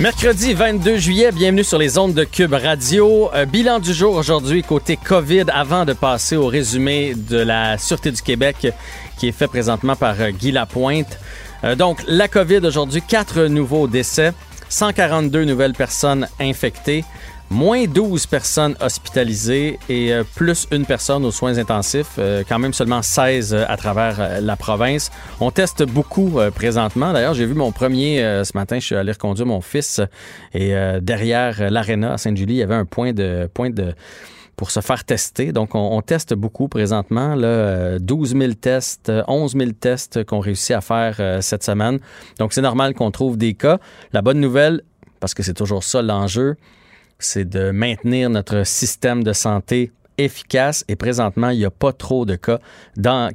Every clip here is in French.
Mercredi 22 juillet, bienvenue sur les ondes de Cube Radio. Euh, bilan du jour aujourd'hui côté COVID avant de passer au résumé de la Sûreté du Québec qui est fait présentement par euh, Guy Lapointe. Euh, donc, la COVID aujourd'hui, quatre nouveaux décès. 142 nouvelles personnes infectées, moins 12 personnes hospitalisées et euh, plus une personne aux soins intensifs, euh, quand même seulement 16 à travers la province. On teste beaucoup présentement. D'ailleurs, j'ai vu mon premier ce matin, je suis allé reconduire mon fils et derrière l'aréna à Sainte-Julie, il y avait un point de point de pour se faire tester. Donc, on, teste beaucoup présentement. Là, 12 000 tests, 11 000 tests qu'on réussit à faire euh, cette semaine. Donc, c'est normal qu'on trouve des cas. La bonne nouvelle, parce que c'est toujours ça l'enjeu, c'est de maintenir notre système de santé efficace et présentement, il n'y a pas trop de cas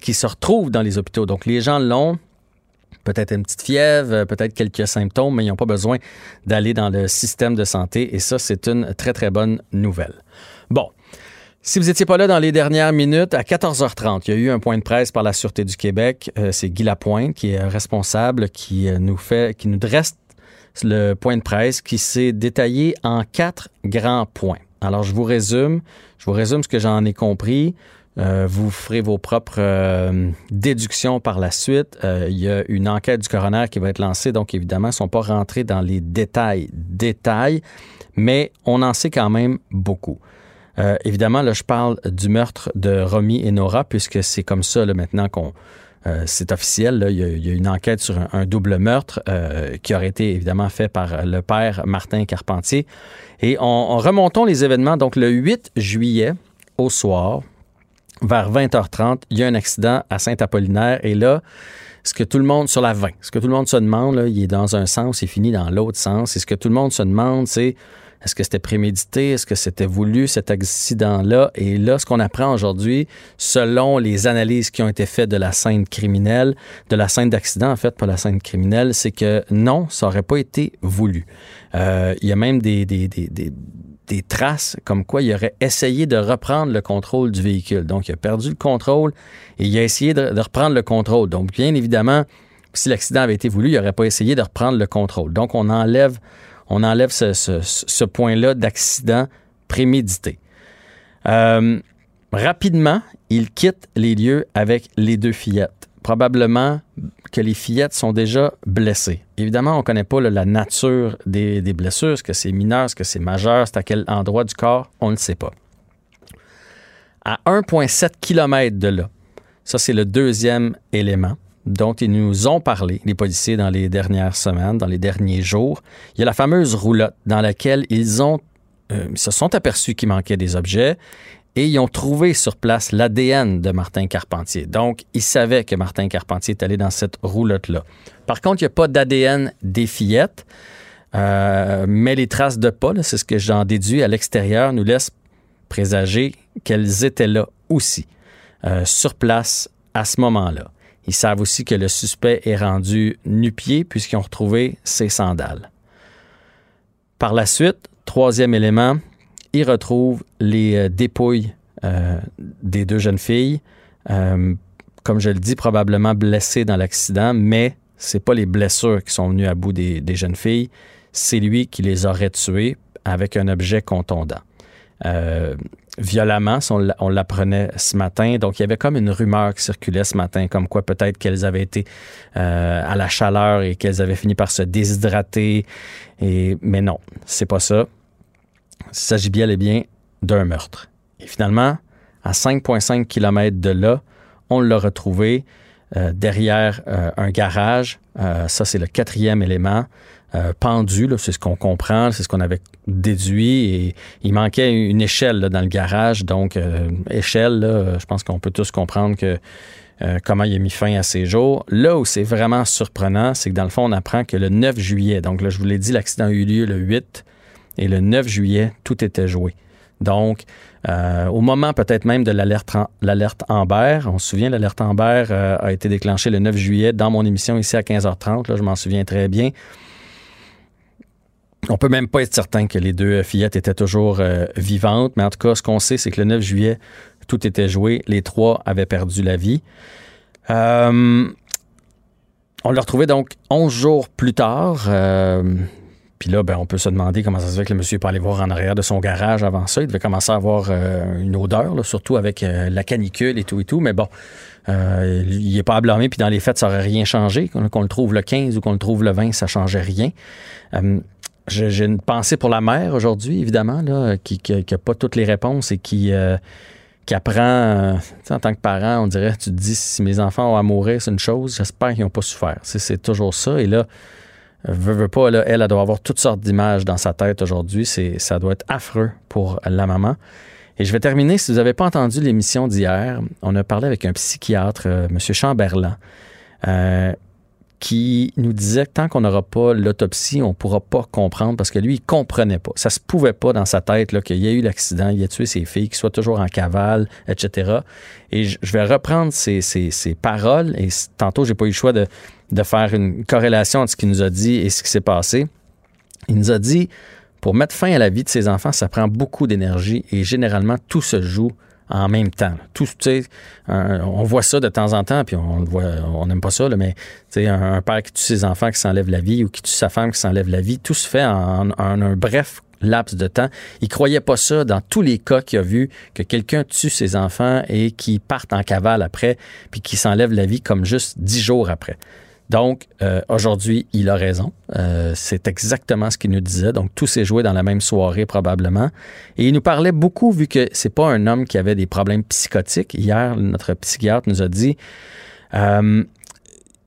qui se retrouvent dans les hôpitaux. Donc, les gens l'ont, peut-être une petite fièvre, peut-être quelques symptômes, mais ils n'ont pas besoin d'aller dans le système de santé et ça, c'est une très, très bonne nouvelle. Bon, si vous n'étiez pas là dans les dernières minutes, à 14h30, il y a eu un point de presse par la Sûreté du Québec. Euh, c'est Guy Lapointe qui est responsable, qui euh, nous fait, qui nous dresse le point de presse qui s'est détaillé en quatre grands points. Alors, je vous résume. Je vous résume ce que j'en ai compris. Euh, vous ferez vos propres déductions par la suite. il y a une enquête du coroner qui va être lancée, donc évidemment, ils ne sont pas rentrés dans les détails, détails, mais on en sait quand même beaucoup. Euh, évidemment, là, je parle du meurtre de Romy et Nora, puisque c'est comme ça maintenant qu'on euh, c'est officiel. Il, y a, une enquête sur un, double meurtre euh, qui aurait été évidemment fait par le père Martin Carpentier. Et on, remontons les événements. Donc, le 8 juillet, au soir, vers 20h30, il y a un accident à Saint-Apollinaire. Et là, ce que tout le monde, sur la 20, ce que tout le monde se demande, là, il est dans un sens, il finit dans l'autre sens. Et ce que tout le monde se demande, c'est est-ce que c'était prémédité? Est-ce que c'était voulu, cet accident-là? Et là, ce qu'on apprend aujourd'hui, selon les analyses qui ont été faites de la scène criminelle, de la scène d'accident, en fait, pas la scène criminelle, c'est que non, ça n'aurait pas été voulu. Euh, il y a même des, des, des, des traces comme quoi il aurait essayé de reprendre le contrôle du véhicule. Donc, il a perdu le contrôle et il a essayé de, de reprendre le contrôle. Donc, bien évidemment, si l'accident avait été voulu, il n'aurait pas essayé de reprendre le contrôle. Donc, on enlève on enlève ce, point-là d'accident prémédité. Euh, rapidement, il quitte les lieux avec les deux fillettes. Probablement que les fillettes sont déjà blessées. Évidemment, on ne connaît pas la nature des, blessures, est-ce que c'est mineur, est-ce que c'est majeur, c'est à quel endroit du corps, on ne sait pas. À 1,7 km de là, ça c'est le deuxième élément, dont ils nous ont parlé, les policiers, dans les dernières semaines, dans les derniers jours. Il y a la fameuse roulotte dans laquelle ils euh, se sont aperçus qu'il manquait des objets et ils ont trouvé sur place l'ADN de Martin Carpentier. Donc, ils savaient que Martin Carpentier est allé dans cette roulotte-là. Par contre, il n'y a pas d'ADN des fillettes, euh, mais les traces de pas, c'est ce que j'en déduis à l'extérieur, nous laissent présager qu'elles étaient là aussi, euh, sur place à ce moment-là. Ils savent aussi que le suspect est rendu nu-pied puisqu'ils ont retrouvé ses sandales. Par la suite, troisième élément, ils retrouvent les euh, dépouilles euh, des deux jeunes filles. Euh, comme je le dis, probablement blessées dans l'accident, mais c'est pas les blessures qui sont venues à bout des jeunes filles, c'est lui qui les aurait tuées avec un objet contondant violemment, on l'apprenait ce matin. Donc, il y avait comme une rumeur qui circulait ce matin, comme quoi peut-être qu'elles avaient été euh, à la chaleur et qu'elles avaient fini par se déshydrater. Mais non, c'est pas ça. Il s'agit bien et bien d'un meurtre. Et finalement, à 5,5 km de là, on l'a retrouvé euh, derrière euh, un garage. ça, c'est le quatrième élément. Euh, pendu, c'est ce qu'on comprend, c'est ce qu'on avait déduit. Et il manquait une échelle dans le garage. Donc, euh, échelle, je pense qu'on peut tous comprendre que euh, comment il a mis fin à ses jours. Là où c'est vraiment surprenant, c'est que dans le fond, on apprend que le 9 juillet, donc là, je vous l'ai dit, l'accident a eu lieu le 8, et le 9 juillet, tout était joué. Donc, Euh, au moment peut-être même de l'alerte Amber. On se souvient, l'alerte Amber euh, a été déclenchée le 9 juillet dans mon émission ici à 15h30. Là, je m'en souviens très bien. On peut même pas être certain que les deux fillettes étaient toujours euh, vivantes, mais en tout cas, ce qu'on sait, c'est que le 9 juillet, tout était joué. Les trois avaient perdu la vie. Euh, on l'a retrouvé donc 11 jours plus tard. Euh, puis là, ben, on peut se demander comment ça se fait que le monsieur peut aller voir en arrière de son garage avant ça. Il devait commencer à avoir une odeur, surtout avec la canicule et tout et tout. Mais bon, il n'est pas à blâmer. Puis dans les fêtes, ça n'aurait rien changé. Qu'on le trouve le 15 ou qu'on le trouve le 20, ça ne changeait rien. J'ai une pensée pour la mère aujourd'hui, évidemment, là, qui n'a pas toutes les réponses et qui, euh, apprend, euh, en tant que parent, on dirait, tu te dis, si mes enfants ont à mourir, c'est une chose, j'espère qu'ils n'ont pas souffert. C'est toujours ça. Et là, veut, pas, elle, elle doit avoir toutes sortes d'images dans sa tête aujourd'hui. Ça doit être affreux pour la maman. Et je vais terminer, si vous n'avez pas entendu l'émission d'hier, on a parlé avec un psychiatre, euh, M. Chamberlain, qui nous disait que tant qu'on n'aura pas l'autopsie, on ne pourra pas comprendre parce que lui, il comprenait pas. Ça se pouvait pas dans sa tête qu'il y a eu l'accident, il a tué ses filles, qu'il soit toujours en cavale, etc. Et je vais reprendre ces, paroles et tantôt, j'ai pas eu le choix de, de faire une corrélation entre ce qu'il nous a dit et ce qui s'est passé. Il nous a dit, pour mettre fin à la vie de ses enfants, ça prend beaucoup d'énergie et généralement, tout se joue en même temps. Tout, on voit ça de temps en temps, puis on voit, on n'aime pas ça, mais un, un père qui tue ses enfants qui s'enlève la vie ou qui tue sa femme qui s'enlève la vie, tout se fait en, un bref laps de temps. Il croyait pas ça dans tous les cas qu'il a vu que quelqu'un tue ses enfants et qui partent en cavale après, puis qui s'enlève la vie comme juste dix jours après. Donc, euh, aujourd'hui, il a raison. Euh, c'est exactement ce qu'il nous disait. Donc, tout s'est joué dans la même soirée probablement. Et il nous parlait beaucoup, vu que c'est pas un homme qui avait des problèmes psychotiques. Hier, notre psychiatre nous a dit, euh,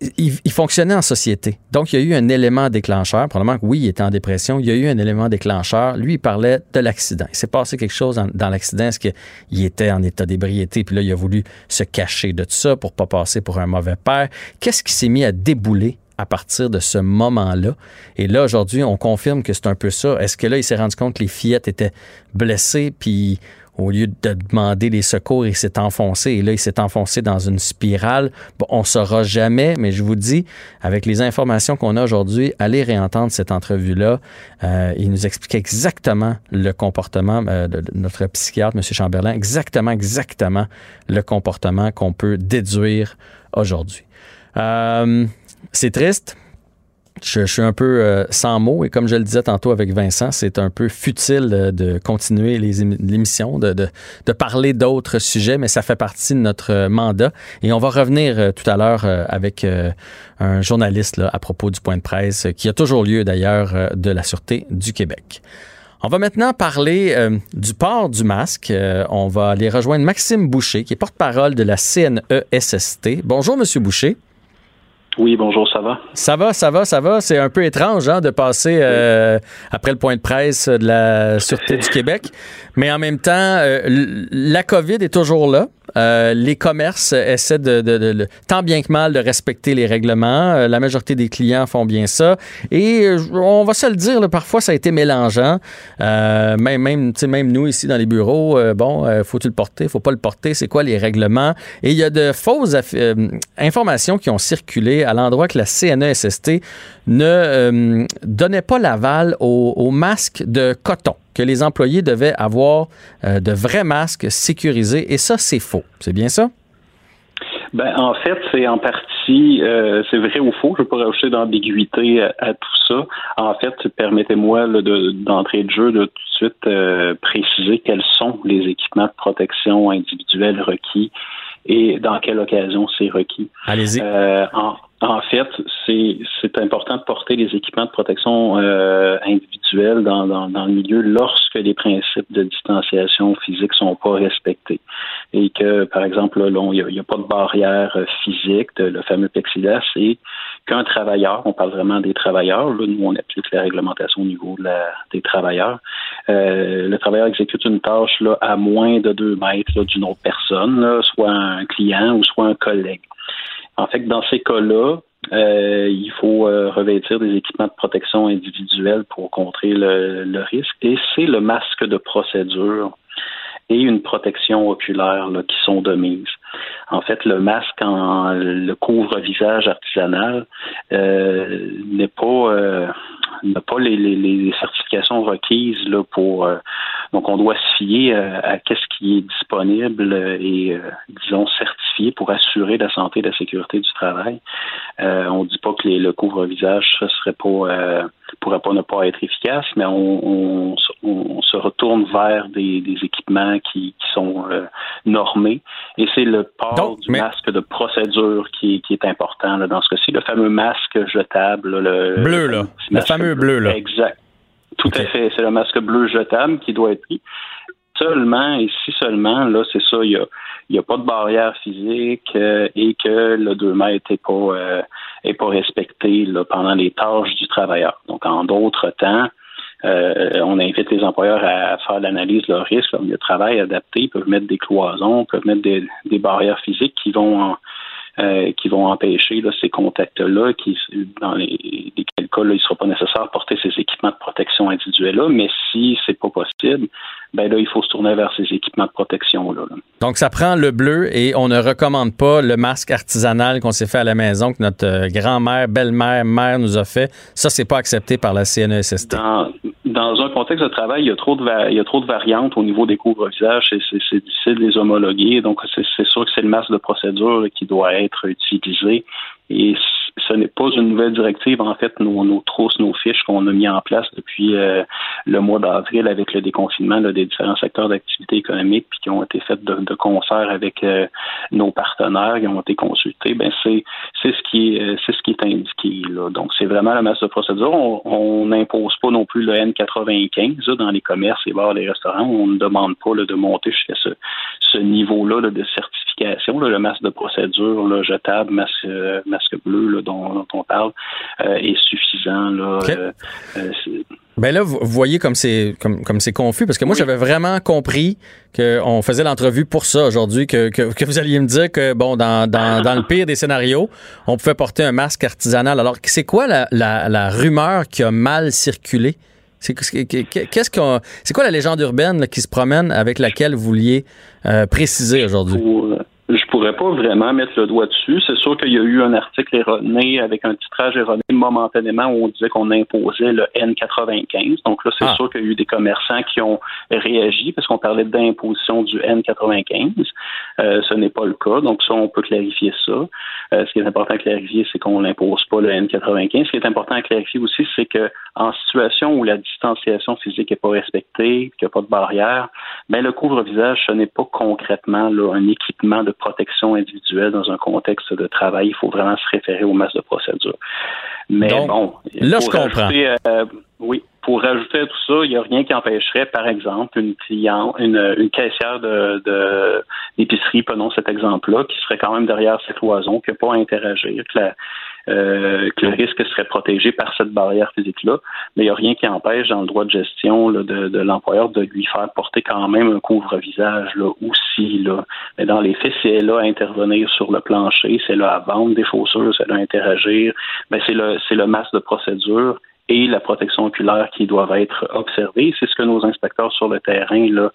il, fonctionnait en société. Donc, il y a eu un élément déclencheur. Probablement que oui, il était en dépression. Il y a eu un élément déclencheur. Lui, il parlait de l'accident. Il s'est passé quelque chose dans, l'accident. Est-ce qu'il était en état d'ébriété? Puis là, il a voulu se cacher de tout ça pour pas passer pour un mauvais père. Qu'est-ce qui s'est mis à débouler à partir de ce moment-là? Et là, aujourd'hui, on confirme que c'est un peu ça. Est-ce que là, il s'est rendu compte que les fillettes étaient blessées, puis au lieu de demander des secours, il s'est enfoncé. Et là, il s'est enfoncé dans une spirale. Bon, on ne saura jamais, mais je vous dis, avec les informations qu'on a aujourd'hui, allez réentendre cette entrevue-là. Euh, il nous explique exactement le comportement euh, de notre psychiatre, M. Chamberlain, exactement, exactement le comportement qu'on peut déduire aujourd'hui. Euh, c'est triste je, suis un peu euh, sans mots et comme je le disais tantôt avec Vincent, c'est un peu futile de, continuer l'émission, de, de, parler d'autres sujets, mais ça fait partie de notre euh, mandat. Et on va revenir euh, tout à l'heure avec un journaliste à propos du point de presse qui a toujours lieu d'ailleurs de la Sûreté du Québec. On va maintenant parler du port du masque. on va aller rejoindre Maxime Boucher, qui est porte-parole de la CNESST. Bonjour, Monsieur Boucher. Oui, bonjour, ça va? Ça va, ça va, ça va. C'est un peu étrange hein, de passer euh, après le point de presse de la Sûreté du Québec. Mais en même temps, euh, la COVID est toujours là. Euh, les commerces essaient de, tant bien que mal de respecter les règlements. Euh, la majorité des clients font bien ça. Et on va se le dire, parfois ça a été mélangeant. même, même, même nous ici dans les bureaux, bon, faut-il le porter, faut pas le porter, c'est quoi les règlements? Et il y a de fausses informations qui ont circulé à l'endroit que la CNESST ne donnait pas l'aval aux masques de coton que les employés devaient avoir euh, de vrais masques sécurisés. Et ça, c'est faux. C'est bien ça? Ben, en fait, c'est en partie, euh, c'est vrai ou faux. Je ne veux pas rajouter d'ambiguïté à, tout ça. En fait, permettez-moi d'entrée de, jeu de tout de suite euh, préciser quels sont les équipements de protection individuelle requis et dans quelle occasion c'est requis. Allez-y. En fait, c'est important de porter les équipements de protection euh, individuels dans, dans, dans, le milieu lorsque les principes de distanciation physique sont pas respectés et que, par exemple, il n'y a, pas de barrière euh, physique, de, le fameux plexiglas, et qu'un travailleur, on parle vraiment des travailleurs, là, nous on applique la réglementation au niveau de la, des travailleurs, euh, le travailleur exécute une tâche là, à moins de deux mètres d'une autre personne, là, soit un client ou soit un collègue. En fait, dans ces cas-là, euh, il faut euh, revêtir des équipements de protection individuelle pour contrer le, risque. Et c'est le masque de procédure et une protection oculaire qui sont de mise. En fait, le masque en le couvre-visage artisanal euh, n'est pas euh, n'a pas les, les, certifications requises là, pour euh, donc on doit se fier euh, à, qu'est-ce qui est disponible et disons certifié pour assurer la santé et la sécurité du travail. on dit pas que le couvre-visage ce serait pas pourrait pas ne pas être efficace, mais on, on, se retourne vers des, des équipements qui, qui sont normés et c'est le port du masque de procédure qui, qui est important là, dans ce cas-ci, le fameux masque jetable. le bleu, là. Le fameux bleu, là. Exact. Tout à fait. C'est le masque bleu jetable qui doit être pris. Seulement, et si seulement, là, c'est ça, il n'y a, a pas de barrière physique euh, et que le 2 mètres n'est pas, euh, est pas respecté là, pendant les tâches du travailleur. Donc, en d'autres temps, euh, on invite les employeurs à faire l'analyse de leur risque, leur milieu de travail adapté. Ils peuvent mettre des cloisons, ils peuvent mettre des, des barrières physiques qui vont en, euh, qui vont empêcher là, ces contacts-là, qui dans les, lesquels cas, là, il ne sera pas nécessaire de porter ces équipements de protection individuels-là, mais si c'est pas possible, ben là, il faut se tourner vers ces équipements de protection-là. Donc, ça prend le bleu et on ne recommande pas le masque artisanal qu'on s'est fait à la maison, que notre euh, grand-mère, belle-mère, mère nous a fait. Ça, c'est pas accepté par la CNESST. Dans, dans un contexte de travail, il y a trop de, variantes au niveau des couvre-visages. C'est difficile de les homologuer. Donc, c'est sûr que c'est le masque de procédure qui doit être utilisé. Et ce n'est pas une nouvelle directive. En fait, nos, nos trousses, nos fiches qu'on a mis en place depuis euh, le mois d'avril avec le déconfinement des différents secteurs d'activité économique, puis qui ont été faites de, concert avec euh, nos partenaires, qui ont été consultés. Ben c'est c'est ce qui est euh, c'est ce qui est indiqué là. Donc c'est vraiment la masse de procédure. On n'impose pas non plus le N95 dans les commerces, les bars, les restaurants. On ne demande pas de monter jusqu'à ce, ce niveau-là de certification. le masque de procédure là, jetable, masque masque bleu dont, on parle euh, est suffisant. Là, euh, euh, ben là, vous voyez comme c'est comme comme c'est confus parce que moi j'avais vraiment compris qu'on faisait l'entrevue pour ça aujourd'hui, que, que, vous alliez me dire que bon dans, dans, dans, le pire des scénarios, on pouvait porter un masque artisanal. Alors c'est quoi la, la, la, rumeur qui a mal circulé? C'est qu'est-ce qu'on c'est quoi la légende urbaine qui se promène avec laquelle vous vouliez préciser aujourd'hui? Je pourrais pas vraiment mettre le doigt dessus. C'est sûr qu'il y a eu un article erroné avec un titrage erroné momentanément où on disait qu'on imposait le N95. Donc là, c'est ah. sûr qu'il y a eu des commerçants qui ont réagi parce qu'on parlait d'imposition du N95. Euh, ce n'est pas le cas. Donc ça, on peut clarifier ça. Euh, ce qui est important à clarifier, c'est qu'on n'impose pas le N95. Ce qui est important à clarifier aussi, c'est que en situation où la distanciation physique n'est pas respectée, qu'il n'y a pas de barrière, ben le couvre-visage, ce n'est pas concrètement là, un équipement de protection individuelle dans un contexte de travail. Il faut vraiment se référer aux masses de procédure. Mais bon, là, je comprends. Euh, oui, pour rajouter à tout ça, il n'y a rien qui empêcherait, par exemple, une cliente, une, une caissière de, d'épicerie, prenons cet exemple-là, qui serait quand même derrière cette cloison, qui n'a pas à interagir, que la, euh, que le risque serait protégé par cette barrière physique-là. Mais il n'y a rien qui empêche dans le droit de gestion de, de l'employeur de lui faire porter quand même un couvre-visage là, aussi. Là. Mais dans les faits, si elle a à intervenir sur le plancher, c'est là à vendre des chaussures, c'est là à interagir, ben c'est le c'est le masque de procédure et la protection oculaire qui doivent être observées. C'est ce que nos inspecteurs sur le terrain là,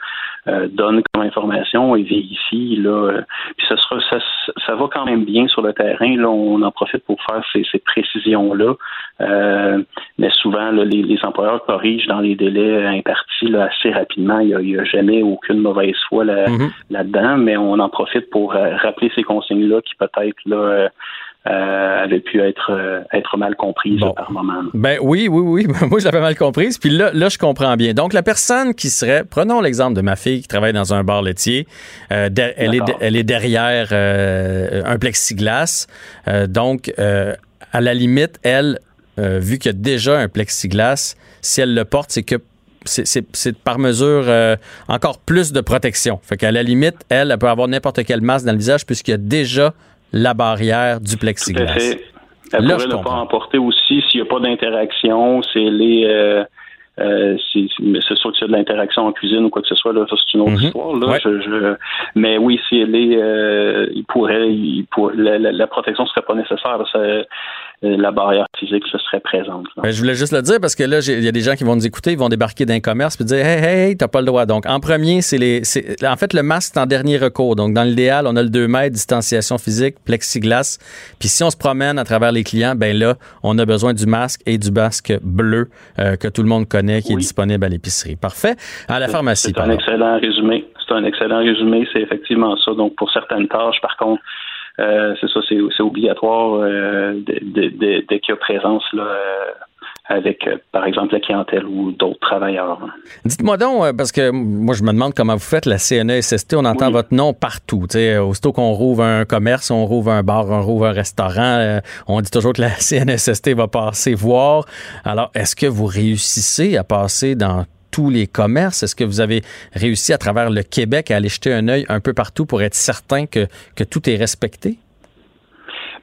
euh, donnent comme information et vérifient. Là, euh, puis ça, sera, ça, ça, va quand même bien sur le terrain. Là, on en profite pour faire ces, ces précisions-là. Euh, mais souvent, là, les, les, employeurs corrigent dans les délais impartis là, assez rapidement. Il n'y a, a, jamais aucune mauvaise foi là, mm-hmm. là-dedans, mais on en profite pour euh, rappeler ces consignes-là qui peut-être là euh, avait pu être, euh, être mal comprise par moment. Ben oui, oui, oui. Moi, je l'avais mal comprise. Puis là, là, je comprends bien. Donc, la personne qui serait, prenons l'exemple de ma fille qui travaille dans un bar laitier. Euh, elle, est, elle est derrière un plexiglas. donc, à la limite, elle, vu qu'il y a déjà un plexiglas, si elle le porte, c'est que c'est par mesure encore plus de protection. Fait qu'à la limite, elle, elle peut avoir n'importe quel masque dans le visage puisqu'il y a déjà la barrière du plexiglas. Tout à fait. Elle pourrait ne pas emporter aussi s'il n'y a pas d'interaction, c'est les euh, euh, c'est sûr que c'est de l'interaction en cuisine ou quoi que ce soit, là, c'est une autre mhm. histoire. Là. Je, mais oui, si elle est, euh, il pourrait, il la, la, protection serait pas nécessaire. La barrière physique se serait présente. Ben, je voulais juste le dire parce que là, il y a des gens qui vont nous écouter, ils vont débarquer d'un commerce puis dire Hey, hey, hey, t'as pas le droit. Donc, en premier, c'est les. En fait, le masque, c'est en dernier recours. Donc, dans l'idéal, on a le 2 mètres, distanciation physique, plexiglas. Puis si on se promène à travers les clients, ben là, on a besoin du masque et du masque bleu euh, que tout le monde connaît, qui est disponible à l'épicerie. Parfait. À la pharmacie. C'est un excellent résumé. C'est un excellent résumé. C'est effectivement ça. Donc, pour certaines tâches, par contre, euh, c'est ça, c'est obligatoire euh, dès qu'il y a présence là, avec, euh, par exemple, la clientèle ou d'autres travailleurs. Dites-moi donc, euh, parce que moi, je me demande comment vous faites la CNESST. On entend votre nom partout. aussitôt qu'on rouvre un commerce, on rouvre un bar, on rouvre un restaurant, euh, on dit toujours que la CNESST va passer voir. Alors, est-ce que vous réussissez à passer dans tous les commerces? Est-ce que vous avez réussi à travers le Québec à aller jeter un œil un peu partout pour être certain que, tout est respecté?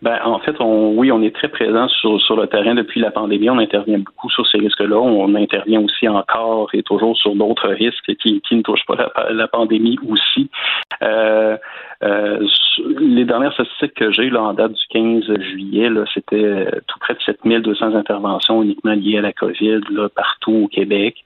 Ben, en fait, oui, on est très présent sur, le terrain depuis la pandémie. On intervient beaucoup sur ces risques-là. On intervient aussi encore et toujours sur d'autres risques qui, ne touchent pas la, pandémie aussi. Euh, euh, les dernières statistiques que j'ai là, en date du 15 juillet, c'était tout près de 7200 interventions uniquement liées à la COVID partout au Québec.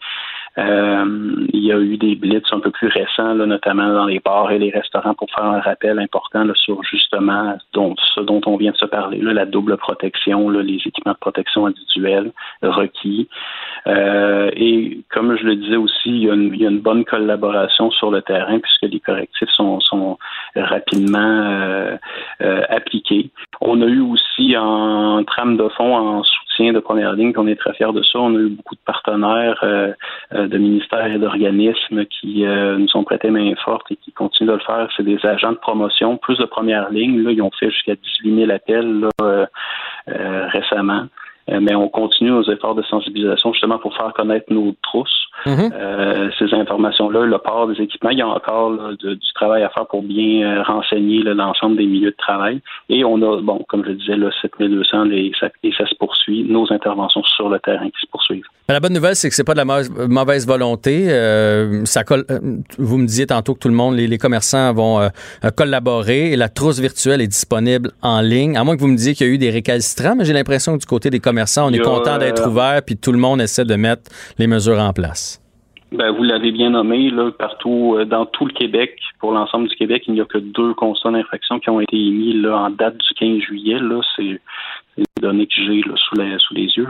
Euh, il y a eu des blitz un peu plus récents, notamment dans les bars et les restaurants, pour faire un rappel important sur justement ce dont on vient de se parler, la double protection, les équipements de protection individuels requis. Euh, et comme je le disais aussi, il y, a une, bonne collaboration sur le terrain puisque les correctifs sont, rapidement euh, appliqués. On a eu aussi en trame de fond, en de première ligne, qu'on est très fiers de ça. On a eu beaucoup de partenaires euh, euh de ministères et d'organismes qui euh, nous ont prêté main forte et qui continuent de le faire. C'est des agents de promotion, plus de première ligne. Là, ils ont fait jusqu'à 18 000 appels récemment. Mais on continue nos efforts de sensibilisation justement pour faire connaître nos trousses Mhm. Euh, ces informations-là, le port des équipements, il y a encore du travail à faire pour bien euh, renseigner l'ensemble des milieux de travail. Et on a, bon, comme je disais, là, 7200 et ça, et ça se poursuit, nos interventions sur le terrain qui se poursuivent. la bonne nouvelle, c'est que c'est pas de la mauvaise, volonté. Euh, ça vous me disiez tantôt que tout le monde, les, commerçants vont collaborer et la trousse virtuelle est disponible en ligne. À moins que vous me disiez qu'il y a eu des récalcitrants, mais j'ai l'impression que du côté des commerçants, on est content d'être ouvert puis tout le monde essaie de mettre les mesures en place. Ben, vous l'avez bien nommé, là, partout euh, dans tout le Québec, pour l'ensemble du Québec, il n'y a que deux constats d'infraction qui ont été émis là, en date du 15 juillet. Là, c'est les données que j'ai sous, les, sous les yeux,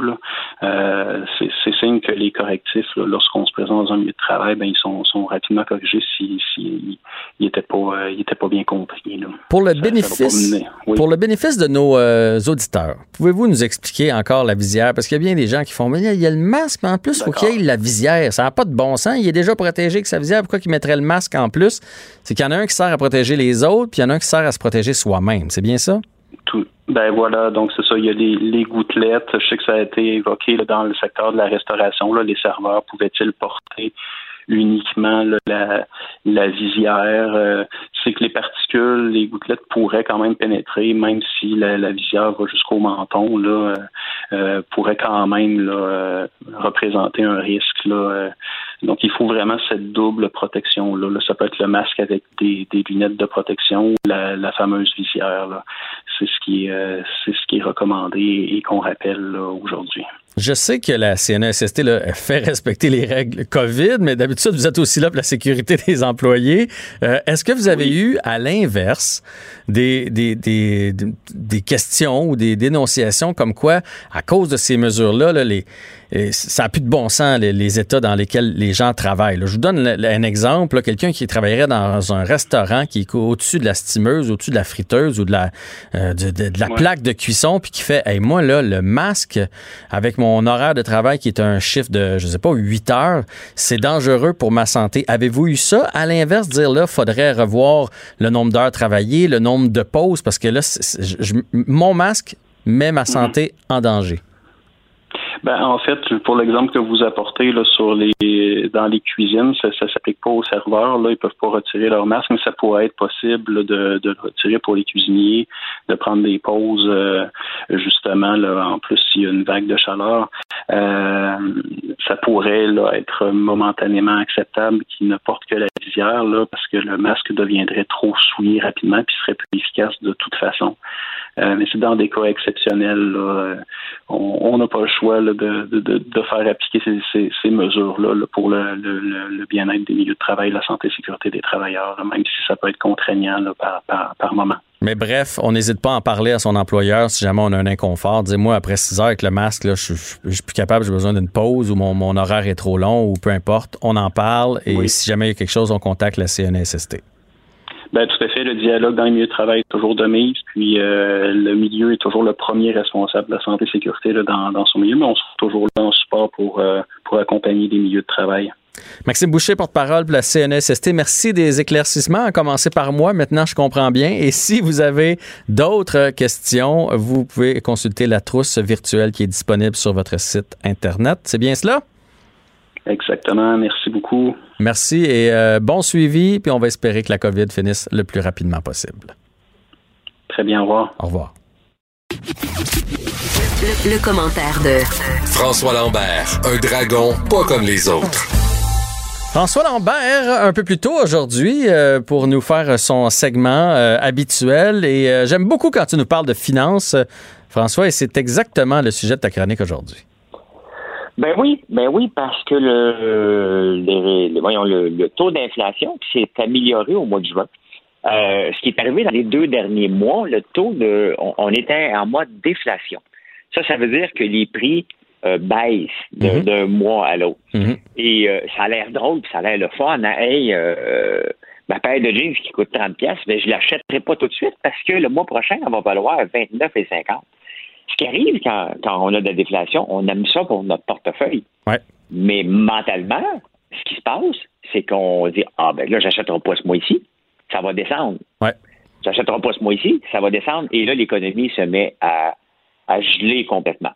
euh, c'est signe que les correctifs, lorsqu'on se présente dans un milieu de travail, ben, ils sont, sont rapidement corrigés s'ils si, si, n'étaient pas, euh, pas bien compris. Là. Pour, le bénéfice, pour le bénéfice de nos euh, auditeurs, pouvez-vous nous expliquer encore la visière? Parce qu'il y a bien des gens qui font, mais il y a le masque, mais en plus, il faut qu'il y ait la visière. Ça n'a pas de bon sens. Il est déjà protégé avec sa visière. Pourquoi il mettrait le masque en plus? C'est qu'il y en a un qui sert à protéger les autres, puis il y en a un qui sert à se protéger soi-même. C'est bien ça? Tout, ben voilà, donc c'est ça. Il y a les, les, gouttelettes. Je sais que ça a été évoqué dans le secteur de la restauration. Là, les serveurs pouvaient-ils porter uniquement la, la, visière? Euh, c'est que les particules, les gouttelettes pourraient quand même pénétrer, même si la, la visière va jusqu'au menton, là, euh, euh pourrait quand même là, euh, représenter un risque. Là, donc, il faut vraiment cette double protection. Là. ça peut être le masque avec des, des lunettes de protection ou la, la fameuse visière. Là. C'est ce qui est, c'est ce qui est recommandé et qu'on rappelle aujourd'hui. Je sais que la CNESST là, fait respecter les règles COVID, mais d'habitude, vous êtes aussi là pour la sécurité des employés. Euh, est-ce que vous avez eu, à l'inverse, des, des, des, des, questions ou des dénonciations comme quoi, à cause de ces mesures-là, là, les, ça n'a plus de bon sens, les, états dans lesquels les gens travaillent. Je vous donne un exemple. Quelqu'un qui travaillerait dans un restaurant qui est au-dessus de la stimeuse, au-dessus de la friteuse ou de la, euh, de, la plaque de cuisson, puis qui fait hey, moi, là, le masque, avec mon horaire de travail qui est un chiffre de, je sais pas, 8 heures, c'est dangereux pour ma santé. Avez-vous eu ça? À l'inverse, dire là, faudrait revoir le nombre d'heures travaillées, le nombre de pauses, parce que là, mon masque met ma santé en danger. Ben, en fait, pour l'exemple que vous apportez là, sur les dans les cuisines, ça ne s'applique pas aux serveurs. Là, ils peuvent pas retirer leur masque, mais ça pourrait être possible de, de le retirer pour les cuisiniers, de prendre des pauses euh, justement là, en plus s'il y a une vague de chaleur. Euh, ça pourrait là, être momentanément acceptable qu'ils ne portent que la visière là, parce que le masque deviendrait trop souillé rapidement puis serait plus efficace de toute façon. Euh, mais c'est dans des cas exceptionnels. on n'a pas le choix de, de, de, faire appliquer ces, ces, mesures-là pour le, le, bien-être des milieux de travail, la santé et sécurité des travailleurs, même si ça peut être contraignant par, par, par moment. Mais bref, on n'hésite pas à en parler à son employeur si jamais on a un inconfort. Dis-moi, après 6 heures avec le masque, là, je, je, suis plus capable, j'ai besoin d'une pause ou mon, mon, horaire est trop long ou peu importe. On en parle et si jamais il y a quelque chose, on contacte la CNSST. Ben, tout à fait. Le dialogue dans le milieu de travail est toujours de mise, puis euh, le milieu est toujours le premier responsable de la santé et sécurité dans, dans son milieu, mais on sera toujours là en support pour, euh, pour accompagner les milieux de travail. Maxime Boucher, porte-parole pour la CNSST, merci des éclaircissements. À commencer par moi, maintenant je comprends bien. Et si vous avez d'autres questions, vous pouvez consulter la trousse virtuelle qui est disponible sur votre site Internet. C'est bien cela? Exactement. Merci beaucoup. Merci et euh, bon suivi. Puis on va espérer que la COVID finisse le plus rapidement possible. Très bien. Au revoir. Au revoir. le commentaire de François Lambert, un dragon pas comme les autres. François Lambert, un peu plus tôt aujourd'hui, euh, pour nous faire son segment euh, habituel. Et euh, j'aime beaucoup quand tu nous parles de finances, François, et c'est exactement le sujet de ta chronique aujourd'hui. Ben oui, ben oui, parce que le, voyons, le, taux d'inflation s'est amélioré au mois de juin. ce qui est arrivé dans les deux derniers mois, le taux de, on était en mode déflation. Ça, ça veut dire que les prix euh, baisse mhm. d'un mois à l'autre. Mhm. Et euh, ça a l'air drôle, ça a l'air le fun. Hein. Hey, euh, ma paire de jeans qui coûte 30 pièces, mais je l'achèterai pas tout de suite parce que le mois prochain, elle va valoir 29,50. Ce qui arrive quand, on a de la déflation, on aime ça pour notre portefeuille. Mais mentalement, ce qui se passe, c'est qu'on dit Ah ben là, j'achèterai pas ce mois-ci, ça va descendre. Ouais. J'achèterai pas ce mois-ci, ça va descendre. Et là, l'économie se met à geler complètement.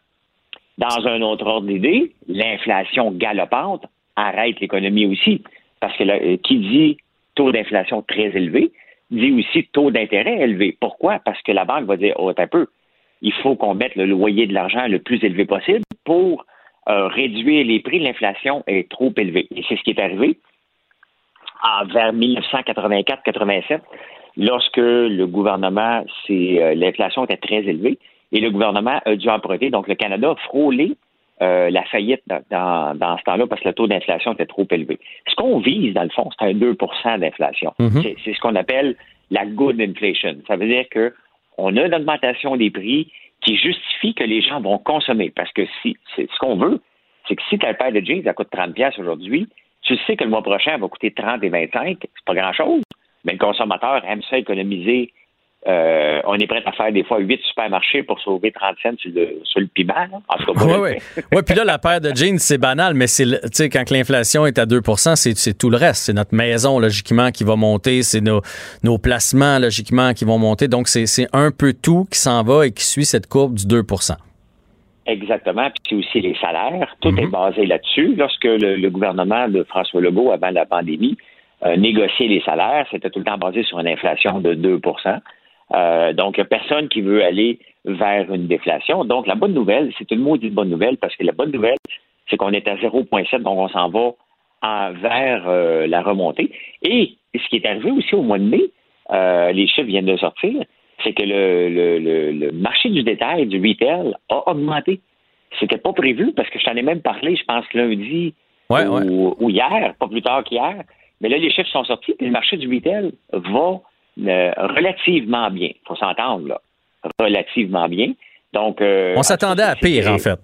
Dans un autre ordre d'idée, l'inflation galopante arrête l'économie aussi. Parce que euh, qui dit taux d'inflation très élevé, dit aussi taux d'intérêt élevé. Pourquoi? Parce que la banque va dire, oh, un peu, il faut qu'on mette le loyer de l'argent le plus élevé possible pour euh, réduire les prix. L'inflation est trop élevée. Et c'est ce qui est arrivé vers 1984-87, lorsque le gouvernement, euh, l'inflation était très élevée, et le gouvernement a dû emprunter. Donc, le Canada a frôlé euh, la faillite dans, dans, ce temps-là parce que le taux d'inflation était trop élevé. Ce qu'on vise, dans le fond, c'est un 2% d'inflation. Mm-hmm. C'est ce qu'on appelle la good inflation. Ça veut dire qu'on a une augmentation des prix qui justifie que les gens vont consommer. Parce que si ce qu'on veut, c'est que si ta paire de jeans, ça coûte 30$ aujourd'hui, tu sais que le mois prochain, elle va coûter 30 et 25, c'est pas grand-chose. Mais le consommateur aime ça économiser euh, on est prêt à faire des fois huit supermarchés pour sauver 30 cents sur le, sur le piment. En tout cas, oui, oui. puis là, la paire de jeans, c'est banal, mais c'est quand l'inflation est à 2% c'est tout le reste. C'est notre maison, logiquement, qui va monter. C'est nos, nos placements, logiquement, qui vont monter. Donc, c'est un peu tout qui s'en va et qui suit cette courbe du 2% Exactement. Puis c'est aussi les salaires. Tout est mhm. basé là-dessus. Lorsque le, gouvernement de François Legault, avant la pandémie, euh, négociait les salaires, c'était tout le temps basé sur une inflation de 2 euh, donc, il n'y a personne qui veut aller vers une déflation. Donc, la bonne nouvelle, c'est une maudite bonne nouvelle parce que la bonne nouvelle, c'est qu'on est à 0,7, donc on s'en va vers euh, la remontée. Et ce qui est arrivé aussi au mois de mai, euh, les chiffres viennent de sortir, c'est que le, marché du détail, du retail, a augmenté. C'était pas prévu parce que je t'en ai même parlé, je pense, lundi ou, ou, hier, pas plus tard qu'hier. Mais là, les chiffres sont sortis, et le marché du retail va euh, relativement bien. Il faut s'entendre, là. Relativement bien. Donc, euh, on s'attendait à pire, en fait.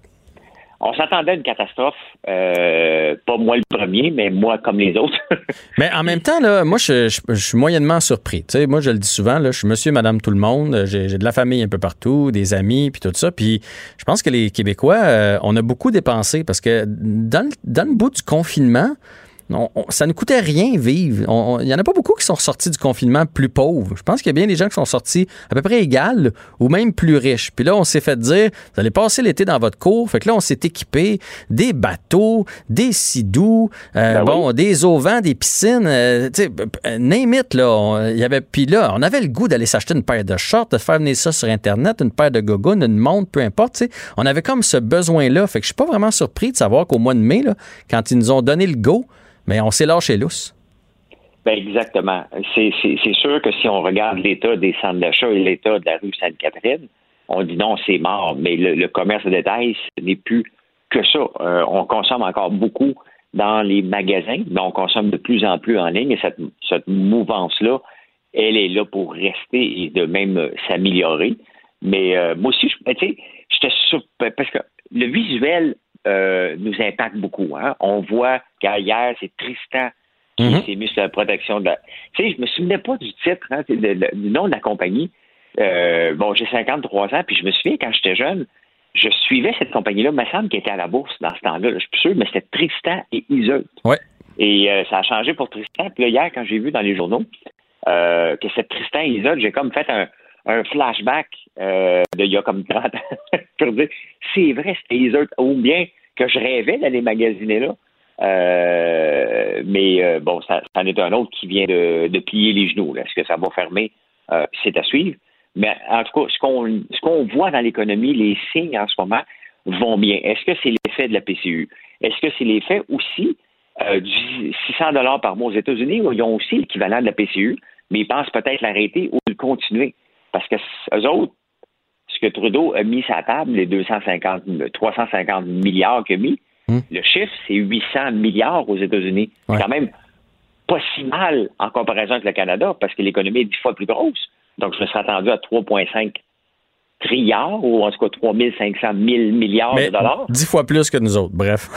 On s'attendait à une catastrophe, euh, pas moi le premier, mais moi comme les autres. mais en même temps, là, moi, je, suis moyennement surpris. Tu sais, moi, je le dis souvent, là, je suis monsieur, madame, tout le monde. J'ai de la famille un peu partout, des amis, puis tout ça. Puis je pense que les Québécois, on a beaucoup dépensé parce que dans, dans le bout du confinement, ça ne coûtait rien vivre. Il n'y en a pas beaucoup qui sont sortis du confinement plus pauvres. Je pense qu'il y a bien des gens qui sont sortis à peu près égales ou même plus riches. Puis là, on s'est fait dire, vous allez passer l'été dans votre cour. Fait que là, on s'est équipé des bateaux, des sidous, euh, ben bon, des auvents, des piscines, euh, tu sais, name it, là. Il y avait, puis là, on avait le goût d'aller s'acheter une paire de shorts, de faire venir ça sur Internet, une paire de gogoons, une montre, peu importe, On avait comme ce besoin-là. Fait que je suis pas vraiment surpris de savoir qu'au mois de mai, là, quand ils nous ont donné le go, mais on s'est lâché lousse. Ben exactement. C'est sûr que si on regarde l'état des centres d'achat et l'état de la rue Sainte-Catherine, on dit non, c'est mort. Mais le, commerce de détail, ce n'est plus que ça. Euh, on consomme encore beaucoup dans les magasins, mais on consomme de plus en plus en ligne et cette, mouvance-là, elle est là pour rester et de même s'améliorer. Mais euh, moi aussi, je, tu sais, j'étais super, parce que le visuel euh, nous impacte beaucoup. Hein? On voit qu'hier, c'est Tristan qui mhm. s'est mis sur la protection de la. Tu sais, je me souvenais pas du titre, hein, du nom de la compagnie. Euh, bon, j'ai 53 ans, puis je me souviens quand j'étais jeune, je suivais cette compagnie-là, il me semble qu'elle était à la bourse dans ce temps-là. Je suis sûr, mais c'était Tristan et Iseult. Ouais. Et euh, ça a changé pour Tristan. Puis là, hier, quand j'ai vu dans les journaux euh, que c'était Tristan et Iseult, j'ai comme fait un, flashback euh, d'il y a comme 30 ans pour dire c'est vrai, c'était Iseult. Ou bien que je rêvais d'aller magasiner là. Euh, mais bon, ça, ça en est un autre qui vient de, plier les genoux. Est-ce que ça va fermer? c'est à suivre. Mais en tout cas, ce qu'on ce qu'on voit dans l'économie, les signes en ce moment vont bien. Est-ce que c'est l'effet de la PCU? Est-ce que c'est l'effet aussi euh, du 600 dollars par mois aux États-Unis où ils ont aussi l'équivalent de la PCU, mais ils pensent peut-être l'arrêter ou le continuer? Parce que eux autres, ce que Trudeau a mis sur la table, les 250, 350 milliards qu'il a mis, hmm. le chiffre, c'est 800 milliards aux États-Unis. C'est quand même pas si mal en comparaison avec le Canada parce que l'économie est dix fois plus grosse. Donc, je me serais attendu à 3,5 trilliards, ou en tout cas 3 500 000 milliards de dollars. Dix fois plus que nous autres, bref.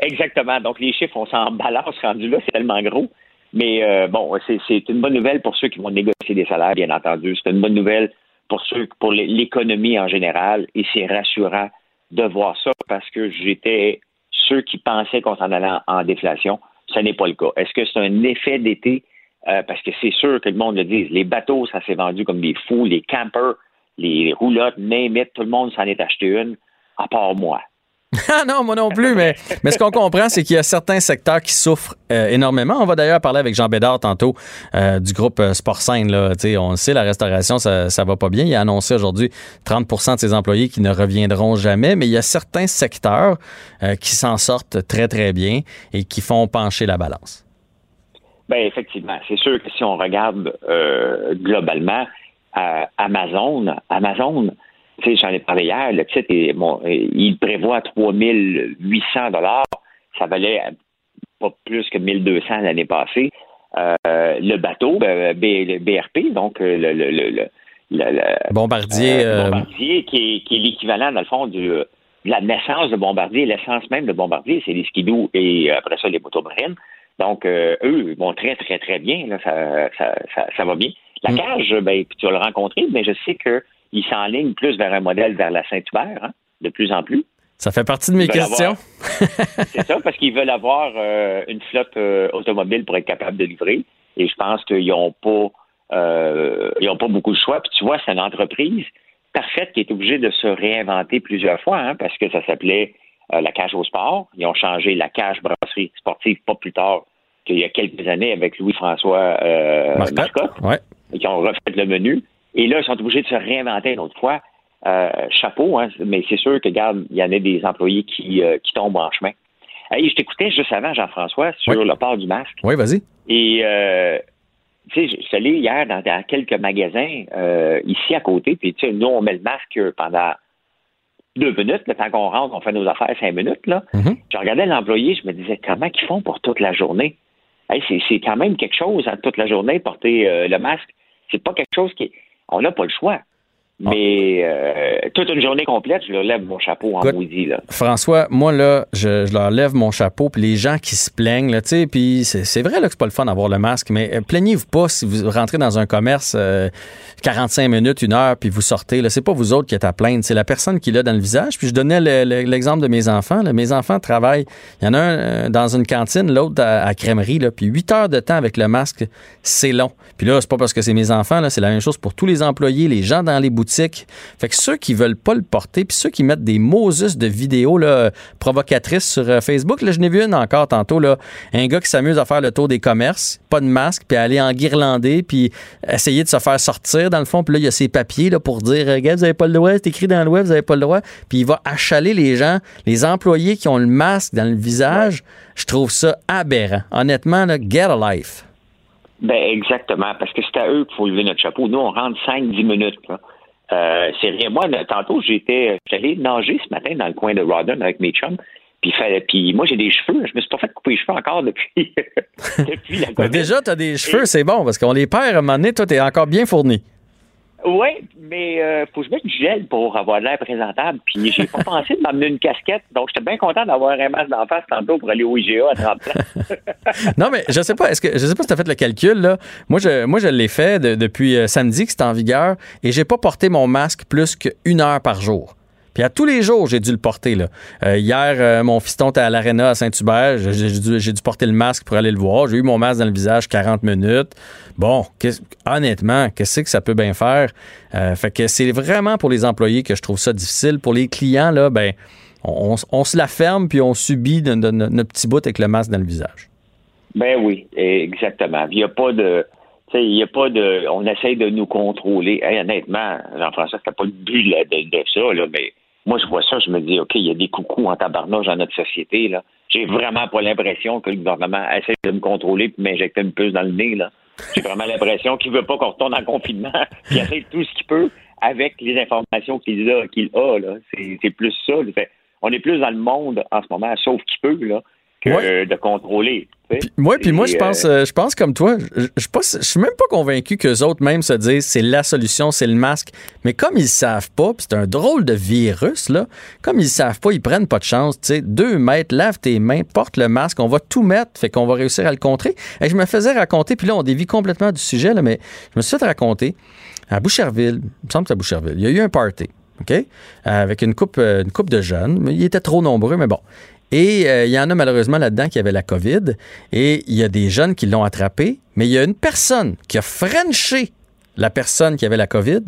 Exactement. Donc, les chiffres, on s'en balance rendu là, c'est tellement gros. Mais euh, bon, c'est une bonne nouvelle pour ceux qui vont négocier des salaires, bien entendu. C'est une bonne nouvelle pour ceux, pour l'économie en général, et c'est rassurant de voir ça parce que j'étais ceux qui pensaient qu'on s'en allait en déflation. Ce n'est pas le cas. Est-ce que c'est un effet d'été? Euh, parce que c'est sûr que le monde le dise. Les bateaux, ça s'est vendu comme des fous. Les campers, les roulottes, name tout le monde s'en est acheté une, à part moi. Ah non, moi non plus, mais, mais ce qu'on comprend, c'est qu'il y a certains secteurs qui souffrent euh, énormément. On va d'ailleurs parler avec Jean Bédard tantôt euh, du groupe Sport Là. on le sait, la restauration, ça, ça va pas bien. Il a annoncé aujourd'hui 30% de ses employés qui ne reviendront jamais, mais il y a certains secteurs qui s'en sortent très, très bien et qui font pencher la balance. Ben effectivement, c'est sûr que si on regarde euh, globalement Amazon, Amazon, j'en ai parlé hier, le titre est, bon, il prévoit 3800 dollars, ça valait pas plus que 1200 l'année passée. Euh, le bateau, ben, BRP, donc euh, le, le, le, le Bombardier, Bombardier qui est, qui est l'équivalent, dans le fond, de la naissance de Bombardier, l'essence même de Bombardier, c'est les skidoo et après ça les motos marines. Donc, euh, eux vont très, très, très bien. ça, ça, ça, va bien. La mm. cage, ben, tu vas le rencontrer, mais je sais qu'ils s'enlignent plus vers un modèle vers la Saint-Hubert, hein, de plus en plus. Ça fait partie de mes questions. c'est ça, parce qu'ils veulent avoir euh, une flotte euh, automobile pour être capable de livrer. Et je pense qu'ils n'ont pas, ils ont pas beaucoup de choix. Puis tu vois, c'est une entreprise parfaite qui est obligée de se réinventer plusieurs fois, hein, parce que ça s'appelait euh, la cage au sport. Ils ont changé la cage brasserie sportive pas plus tard qu'il y a quelques années avec Louis-François euh, Marcotte. Qui ont refait le menu. Et là, ils sont obligés de se réinventer une autre fois. Euh, chapeau, hein, mais c'est sûr que, regarde, il y en a des employés qui, euh, qui tombent en chemin. Hey, je t'écoutais juste avant, Jean-François, sur le port du masque. Oui, vas-y. Et, tu sais, je suis allé hier dans, dans quelques magasins ici à côté, puis, tu sais, nous, on met le masque pendant deux minutes, le temps qu'on rentre, on fait nos affaires cinq minutes. Là. Mm-hmm. Je regardais l'employé, je me disais comment ils font pour toute la journée? c'est quand même quelque chose, hein, toute la journée, porter euh, le masque. C'est pas quelque chose qui. On n'a pas le choix. Ah. Mais euh, toute une journée complète, je leur lève mon chapeau en maudit. Là. François, moi, là, je, leur lève mon chapeau, puis les gens qui se plaignent, là, tu sais, puis c'est vrai là, que c'est pas le fun d'avoir le masque, mais euh, plaignez-vous pas si vous rentrez dans un commerce 45 euh, minutes, une heure, puis vous sortez. Là, c'est pas vous autres qui êtes à plaindre, c'est la personne qui l'a dans le visage. Puis je donnais l'exemple de mes enfants. Là. Mes enfants travaillent. Il y en a un dans une cantine, l'autre à, crèmerie, là, puis 8 heures de temps avec le masque, c'est long. Puis là, c'est pas parce que c'est mes enfants, là, c'est la même chose pour tous les employés, les gens dans les boutiques fait que ceux qui veulent pas le porter, puis ceux qui mettent des Moses de vidéos là, provocatrices sur euh, Facebook, là, je n'ai vu une encore tantôt, là, un gars qui s'amuse à faire le tour des commerces, pas de masque, puis aller en guirlandais, puis essayer de se faire sortir dans le fond, puis là, il y a ses papiers là, pour dire, regarde, vous n'avez pas le droit, c'est écrit dans le web, vous n'avez pas le droit, puis il va achaler les gens, les employés qui ont le masque dans le visage. Je trouve ça aberrant. Honnêtement, là, get a life. Ben exactement, parce que c'est à eux qu'il faut lever notre chapeau. Nous, on rentre 5-10 minutes. Euh, c'est rien. Moi, tantôt, j'étais allé nager ce matin dans le coin de Rawdon avec mes chums. Puis, puis moi, j'ai des cheveux. Je me suis pas fait couper les cheveux encore depuis, depuis la Mais déjà, tu as des cheveux, c'est bon, parce qu'on les perd à un moment donné. Toi, tu es encore bien fourni. Oui, mais euh, faut que je mette du gel pour avoir l'air présentable. Puis j'ai pas pensé de m'amener une casquette. Donc j'étais bien content d'avoir un masque d'en face tantôt pour aller au IGA à 30 non, mais je sais pas, est-ce que je sais pas si tu as fait le calcul là. Moi je moi je l'ai fait depuis euh, samedi que c'est en vigueur et j'ai pas porté mon masque plus qu'une heure par jour. Puis à tous les jours, j'ai dû le porter. Euh, hier, euh, mon fiston était à l'aréna à Saint-Hubert. J'ai dû, porter le masque pour aller le voir. J'ai eu mon masque dans le visage 40 minutes. Bon, honnêtement, qu'est-ce que ça peut bien faire? Euh, fait que c'est vraiment pour les employés que je trouve ça difficile. Pour les clients, là, ben, on, se la ferme puis on subit notre petit bout avec le masque dans le visage. Ben oui, exactement. Il n'y a pas de il a pas de. On essaye de nous contrôler. honnêtement, Jean-François, c'était pas le but de, de, ça, là, mais moi, je vois ça, je me dis, OK, il y a des coucous en tabarnage dans notre société. Là. J'ai vraiment pas l'impression que le gouvernement essaie de me contrôler et m'injecter une puce dans le nez. Là. J'ai vraiment l'impression qu'il veut pas qu'on retourne en confinement. Il essaie tout ce qu'il peut avec les informations qu'il a. Qu'il a là. C'est, plus ça. On est plus dans le monde en ce moment, sauf qu'il peut, là, que de contrôler. Moi, puis moi, je pense, euh, je pense comme toi. Je, je, suis même pas convaincu que autres même se disent c'est la solution, c'est le masque. Mais comme ils savent pas, puis c'est un drôle de virus là, comme ils savent pas, ils prennent pas de chance. Tu sais, deux mètres, lave tes mains, porte le masque, on va tout mettre, fait qu'on va réussir à le contrer. Et je me faisais raconter, puis là on dévie complètement du sujet là, mais je me suis fait raconter à Boucherville, il me semble que c'est à Boucherville, il y a eu un party. OK? Avec une coupe, euh, une coupe de jeunes. Ils étaient trop nombreux, mais bon. Et euh, il y en a malheureusement là-dedans qui avaient la COVID. Et il y a des jeunes qui l'ont attrapé. Mais il y a une personne qui a frenché la personne qui avait la COVID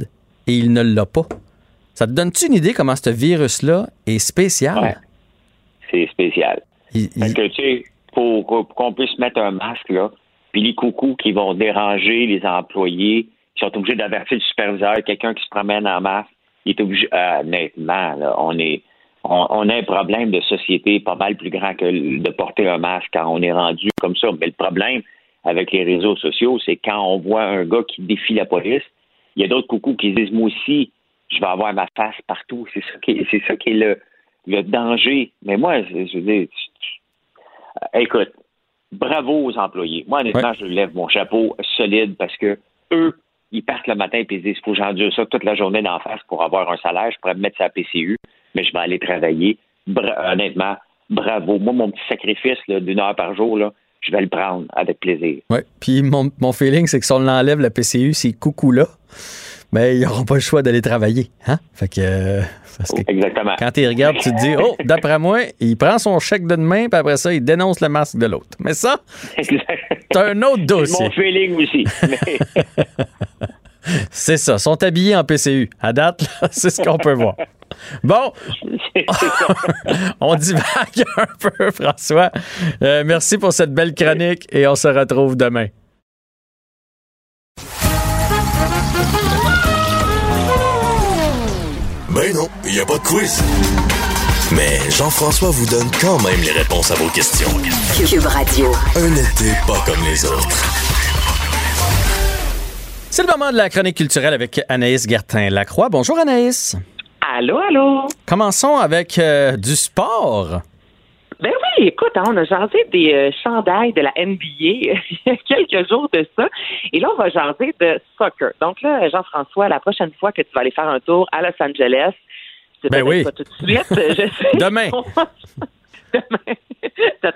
et il ne l'a pas. Ça te donne-tu une idée comment ce virus-là est spécial? Ouais. C'est spécial. Parce que, tu sais, pour, qu'on puisse mettre un masque, là, puis les coucous qui vont déranger les employés, qui sont obligés d'avertir le superviseur, quelqu'un qui se promène en masque, il est obligé, euh, honnêtement, là, on est, on, a un problème de société pas mal plus grand que de porter un masque quand on est rendu comme ça. Mais le problème avec les réseaux sociaux, c'est quand on voit un gars qui défie la police, il y a d'autres coucous qui disent Moi aussi, je vais avoir ma face partout. C'est ça qui est, c'est ça qui est le, danger. Mais moi, je, veux dire, écoute, bravo aux employés. Moi, honnêtement, je lève mon chapeau solide parce que eux, ils partent le matin et ils disent faut que j'endure ça toute la journée d'en face pour avoir un salaire, je pourrais me mettre sa PCU mais je vais aller travailler. honnêtement, bravo. Moi, mon petit sacrifice d'une heure par jour, là, je vais le prendre avec plaisir. Oui. Puis mon, mon feeling, c'est que si on l'enlève, la PCU, ces coucous-là, mais ils n'auront pas le choix d'aller travailler. Hein? Fait que, euh, Exactement. Quand tu regardes, tu te dis, oh, d'après moi, il prend son chèque de demain, puis après ça, il dénonce le masque de l'autre. Mais ça, c'est un autre dossier. mon feeling aussi. c'est ça. Ils sont habillés en PCU. À date, c'est ce qu'on peut voir. Bon, on divague un peu, François. Euh, merci pour cette belle chronique et on se retrouve demain. Ben non, il n'y a pas de quiz. Mais Jean-François vous donne quand même les réponses à vos questions. Cube Radio. Un été pas comme les autres. C'est le moment de la chronique culturelle avec Anaïs Gertin-Lacroix. Bonjour Anaïs. Allô, allô? Commençons avec euh, du sport. Ben oui, écoute, hein, on a jasé des euh, chandails de la NBA il y a quelques jours de ça. Et là, on va jaser de soccer. Donc là, Jean-François, la prochaine fois que tu vas aller faire un tour à Los Angeles, c'est ben oui. pas tout de suite, je sais. Demain.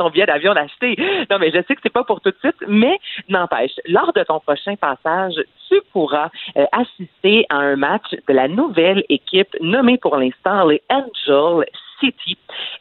Ton billet d'avion d'acheter. Non, mais je sais que c'est pas pour tout de suite, mais n'empêche, lors de ton prochain passage, tu pourras euh, assister à un match de la nouvelle équipe nommée pour l'instant les Angels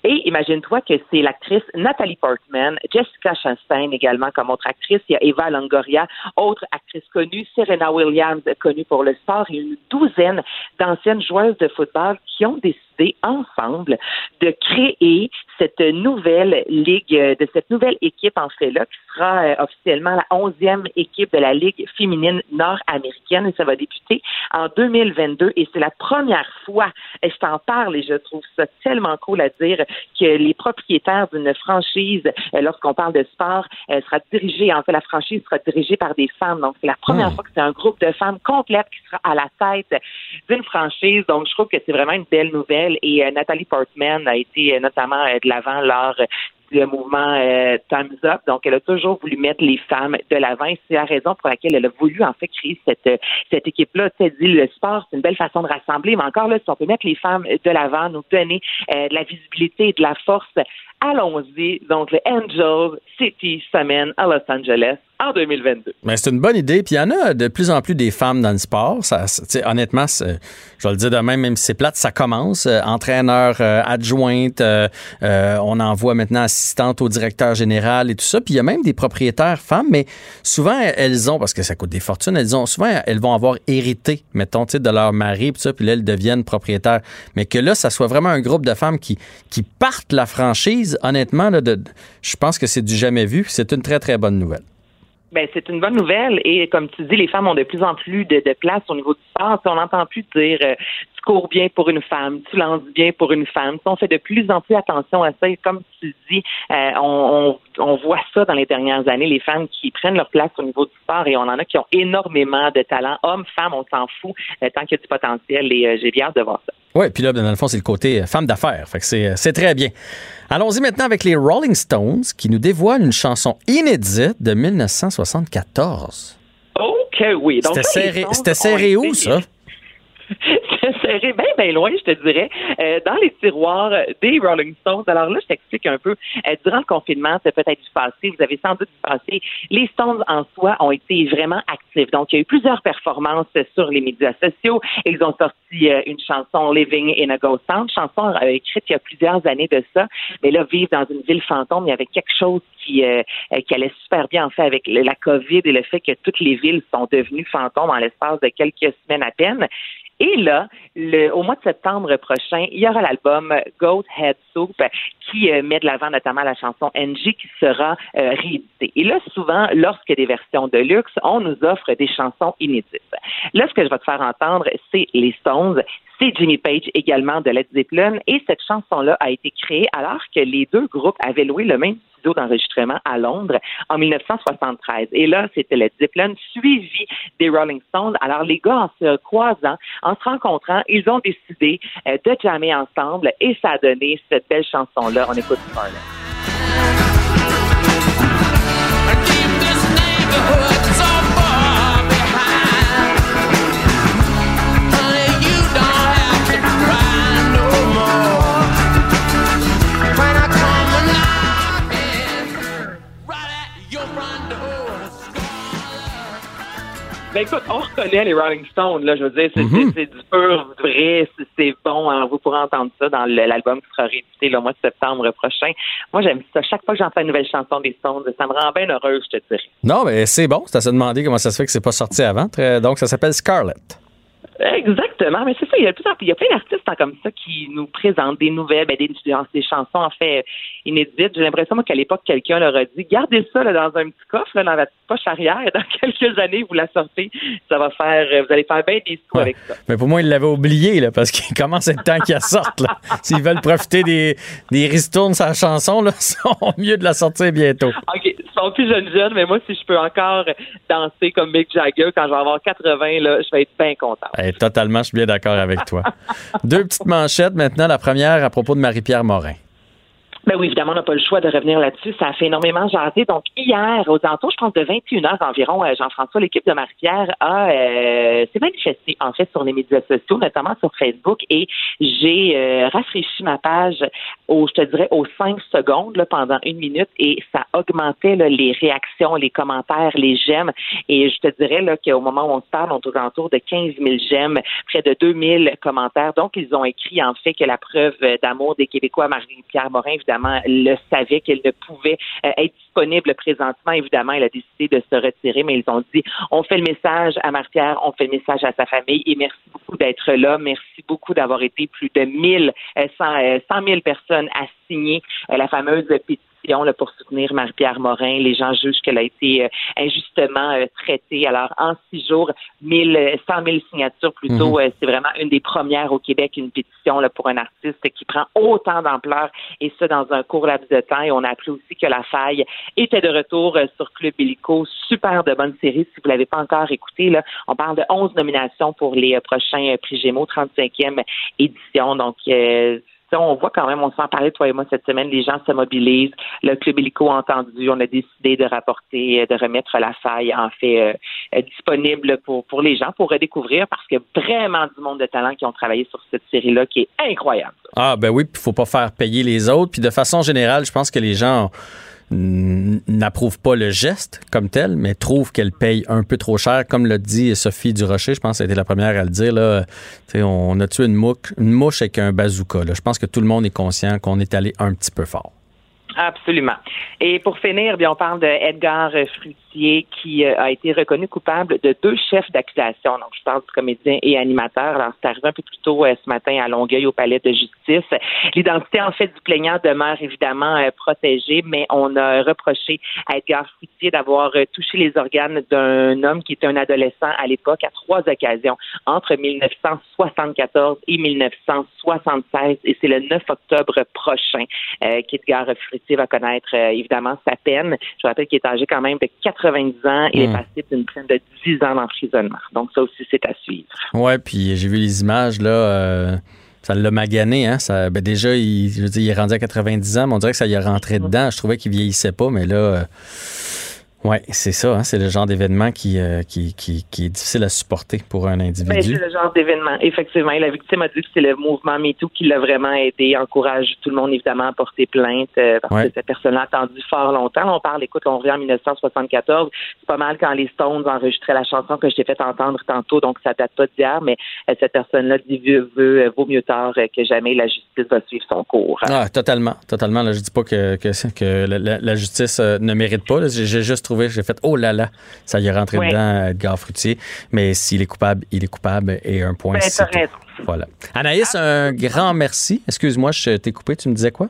Et imagine-toi que c'est l'actrice Nathalie Portman, Jessica Chastain également comme autre actrice, il y a Eva Longoria, autre actrice connue, Serena Williams, connue pour le sport, et une douzaine d'anciennes joueuses de football qui ont décidé ensemble de créer cette nouvelle ligue, de cette nouvelle équipe en fait là, qui sera euh, officiellement la onzième équipe de la Ligue féminine nord-américaine. Et ça va débuter en 2022 et c'est la première fois, et je t'en parle et je trouve ça tellement vraiment cool à dire que les propriétaires d'une franchise, euh, lorsqu'on parle de sport, euh, sera dirigée, en fait, la franchise sera dirigée par des femmes. Donc, c'est la première Hmm. fois que c'est un groupe de femmes complète qui sera à la tête d'une franchise. Donc, je trouve que c'est vraiment une belle nouvelle. Et euh, Nathalie Portman a été notamment de l'avant lors du mouvement euh, Time's Up. Donc, elle a toujours voulu mettre les femmes de l'avant. C'est la raison pour laquelle elle a voulu, en fait, créer cette, euh, cette équipe-là. Tu sais, dit, le sport, c'est une belle façon de rassembler. Mais encore là, si on peut mettre les femmes de l'avant, nous donner euh, de la visibilité et de la force, allons-y. Donc, le Angels City Semaine à Los Angeles en 2022. C'est une bonne idée. Puis il y en a de plus en plus des femmes dans le sport. Ça, honnêtement, je vais le dire de même, si c'est plate, ça commence. Euh, entraîneur euh, adjointe, euh, euh, on envoie maintenant assistante au directeur général et tout ça. Puis il y a même des propriétaires femmes, mais souvent elles ont, parce que ça coûte des fortunes, elles ont souvent elles vont avoir hérité, mettons, de leur mari, puis ça, puis là elles deviennent propriétaires. Mais que là, ça soit vraiment un groupe de femmes qui qui partent la franchise. Honnêtement, là, de, je pense que c'est du jamais vu. C'est une très très bonne nouvelle. Ben, c'est une bonne nouvelle et comme tu dis, les femmes ont de plus en plus de, de place au niveau du sport. On n'entend plus dire euh, tu cours bien pour une femme, tu lances bien pour une femme. On fait de plus en plus attention à ça et comme tu dis, euh, on, on, on voit ça dans les dernières années, les femmes qui prennent leur place au niveau du sport et on en a qui ont énormément de talent. Hommes, femmes, on s'en fout euh, tant qu'il y a du potentiel et euh, j'ai bien hâte de voir ça. Oui, puis là, dans le fond, c'est le côté femme d'affaires. Fait que c'est, très bien. Allons-y maintenant avec les Rolling Stones qui nous dévoilent une chanson inédite de 1974. OK, oui. Donc, C'était serré, serré où, ça? C'était serré bien, bien loin, je te dirais, euh, dans les tiroirs des Rolling Stones. Alors là, je t'explique un peu. Euh, durant le confinement, c'est peut-être du passé, vous avez sans doute du passé. Les Stones en soi ont été vraiment actifs. Donc, il y a eu plusieurs performances sur les médias sociaux. Ils ont sorti euh, une chanson Living in a Ghost Town, chanson euh, écrite il y a plusieurs années de ça. Mais là, vivre dans une ville fantôme, il y avait quelque chose qui, qui allait super bien en fait avec la COVID et le fait que toutes les villes sont devenues fantômes en l'espace de quelques semaines à peine. Et là, le, au mois de septembre prochain, il y aura l'album Goat Head Soup qui euh, met de l'avant notamment la chanson NG qui sera euh, rééditée. Et là, souvent, lorsque des versions de luxe, on nous offre des chansons inédites. Là, ce que je vais te faire entendre, c'est les Stones, c'est Jimmy Page également de Led Zeppelin, et cette chanson-là a été créée alors que les deux groupes avaient loué le même studio d'enregistrement à Londres en 1973. Et là, c'était Led Zeppelin suivi des Rolling Stones. Alors, les gars, en se croisant, en se rencontrant, ils ont décidé euh, de jammer ensemble et ça a donné cette belle chanson-là. On écoute Scarlett. Ben écoute, on reconnaît les Rolling Stones, là, je veux dire, c'est c'est- c'est du pur, vrai, c'est- c'est bon. hein. vous pourrez entendre ça dans l'album qui sera réédité le mois de septembre prochain. Moi, j'aime ça. Chaque fois que j'entends une nouvelle chanson des Stones, ça me rend bien heureuse, je te dirais. Non, mais c'est bon. À se demander comment ça se fait que c'est pas sorti avant. Donc, ça s'appelle Scarlett. Exactement, mais c'est ça, il y a, il y plein d'artistes hein, comme ça qui nous présentent des nouvelles, ben, des, des chansons en fait inédites. J'ai l'impression moi, qu'à l'époque, quelqu'un leur a dit Gardez ça là, dans un petit coffre, là, dans la petite poche arrière, dans quelques années, vous la sortez, ça va faire vous allez faire bien des sous Ouais. avec ça. Mais pour moi, ils l'avaient oublié, là, parce qu'il commence à être temps qu'elle sorte. là. S'ils veulent profiter des, des ristournes la chanson, là, sont mieux de la sortir bientôt. OK, ils sont plus jeunes jeunes, mais moi, si je peux encore danser comme Mick Jagger quand je vais avoir 80, là, je vais être bien content. Totalement, je suis bien d'accord avec toi. Deux petites manchettes maintenant. La première à propos de Marie-Pierre Morin. Ben oui, évidemment, on n'a pas le choix de revenir là-dessus. Ça a fait énormément jaser. Donc, hier, aux alentours, je pense, de 21 heures environ, euh, Jean-François, l'équipe de Marie-Pierre, a euh, s'est manifesté, en fait, sur les médias sociaux, notamment sur Facebook, et j'ai euh, rafraîchi ma page au, je te dirais, aux 5 secondes, là, pendant une minute, et ça augmentait là, les réactions, les commentaires, les j'aime. Et je te dirais qu'au moment où on se parle, on est aux alentours de 15 000 j'aime, près de 2 000 commentaires. Donc, ils ont écrit, en fait, que la preuve d'amour des Québécois Marie-Pierre Morin, évidemment, le savait qu'elle ne pouvait euh, être disponible présentement. Évidemment, elle a décidé de se retirer, mais ils ont dit on fait le message à Marie-Pierre, on fait le message à sa famille et merci beaucoup d'être là. Merci beaucoup d'avoir été plus de 1000, euh, 100, euh, 100 000 personnes à signer euh, la fameuse pétition pétition là, pour soutenir Marie-Pierre Morin. Les gens jugent qu'elle a été euh, injustement euh, traitée. Alors, en six jours, 1000, 100 000 signatures plutôt, mhm. c'est vraiment une des premières au Québec, une pétition là, pour un artiste qui prend autant d'ampleur et ça dans un court laps de temps. Et on a appris aussi que La Faille était de retour sur Club Illico. Super de bonne série. Si vous l'avez pas encore écouté, là, on parle de 11 nominations pour les prochains prix Gémeaux, 35e édition. Donc, on voit quand même, on s'en parlait toi et moi cette semaine, les gens se mobilisent. Le Club Illico a entendu, on a décidé de rapporter, de remettre la faille en fait euh, euh, disponible pour, pour les gens, pour redécouvrir, parce qu'il y a vraiment du monde de talent qui ont travaillé sur cette série-là qui est incroyable. Ah ben oui, il faut pas faire payer les autres. Puis de façon générale, je pense que les gens n'approuve pas le geste comme tel, mais trouve qu'elle paye un peu trop cher. Comme l'a dit Sophie Durocher, je pense qu'elle était la première à le dire, on a tué une mouche, une mouche avec un bazooka. Je pense que tout le monde est conscient qu'on est allé un petit peu fort. Absolument. Et pour finir, bien, on parle de Edgar Fruitier qui euh, a été reconnu coupable de deux chefs d'accusation. Donc, je parle du comédien et animateur. Alors, c'est arrivé un peu plus tôt euh, ce matin à Longueuil au palais de justice. L'identité, en fait, du plaignant demeure évidemment euh, protégée, mais on a reproché à Edgar Fruitier d'avoir touché les organes d'un homme qui était un adolescent à l'époque à trois occasions entre 1974 et 1976. Et c'est le 9 octobre prochain qu'Edgar Fruitier va connaître évidemment sa peine. Je rappelle qu'il est âgé quand même de 90 ans. Il est hmm. passé d'une peine de 10 ans d'emprisonnement. Donc ça aussi, c'est à suivre. Ouais, puis j'ai vu les images là. Euh, ça l'a magané, hein? Ça, ben déjà, il, je veux dire, il est rendu à 90 ans, mais on dirait que ça y est rentré dedans. Je trouvais qu'il vieillissait pas, mais là, euh, oui, c'est ça. Hein, c'est le genre d'événement qui, euh, qui, qui, qui, est difficile à supporter pour un individu. Ben, c'est le genre d'événement, effectivement. Et la victime a dit que c'est le mouvement MeToo qui l'a vraiment aidé, encourage tout le monde évidemment à porter plainte euh, parce que cette personne-là a attendu fort longtemps. On parle, écoute, on revient en 1974. C'est pas mal quand les Stones enregistraient la chanson que je t'ai fait entendre tantôt, donc ça date pas d'hier, mais euh, cette personne-là dit veut, vaut mieux tard que jamais. La justice va suivre son cours. Ah, totalement, totalement. Là, je dis pas que, que, que la, justice ne mérite pas. J'ai juste j'ai fait oh là là, ça y est rentré dedans, Edgar Fruitier. Mais s'il est coupable, il est coupable et un point. Ben, voilà. Anaïs, un grand merci. Excuse-moi, je t'ai coupé. Tu me disais quoi?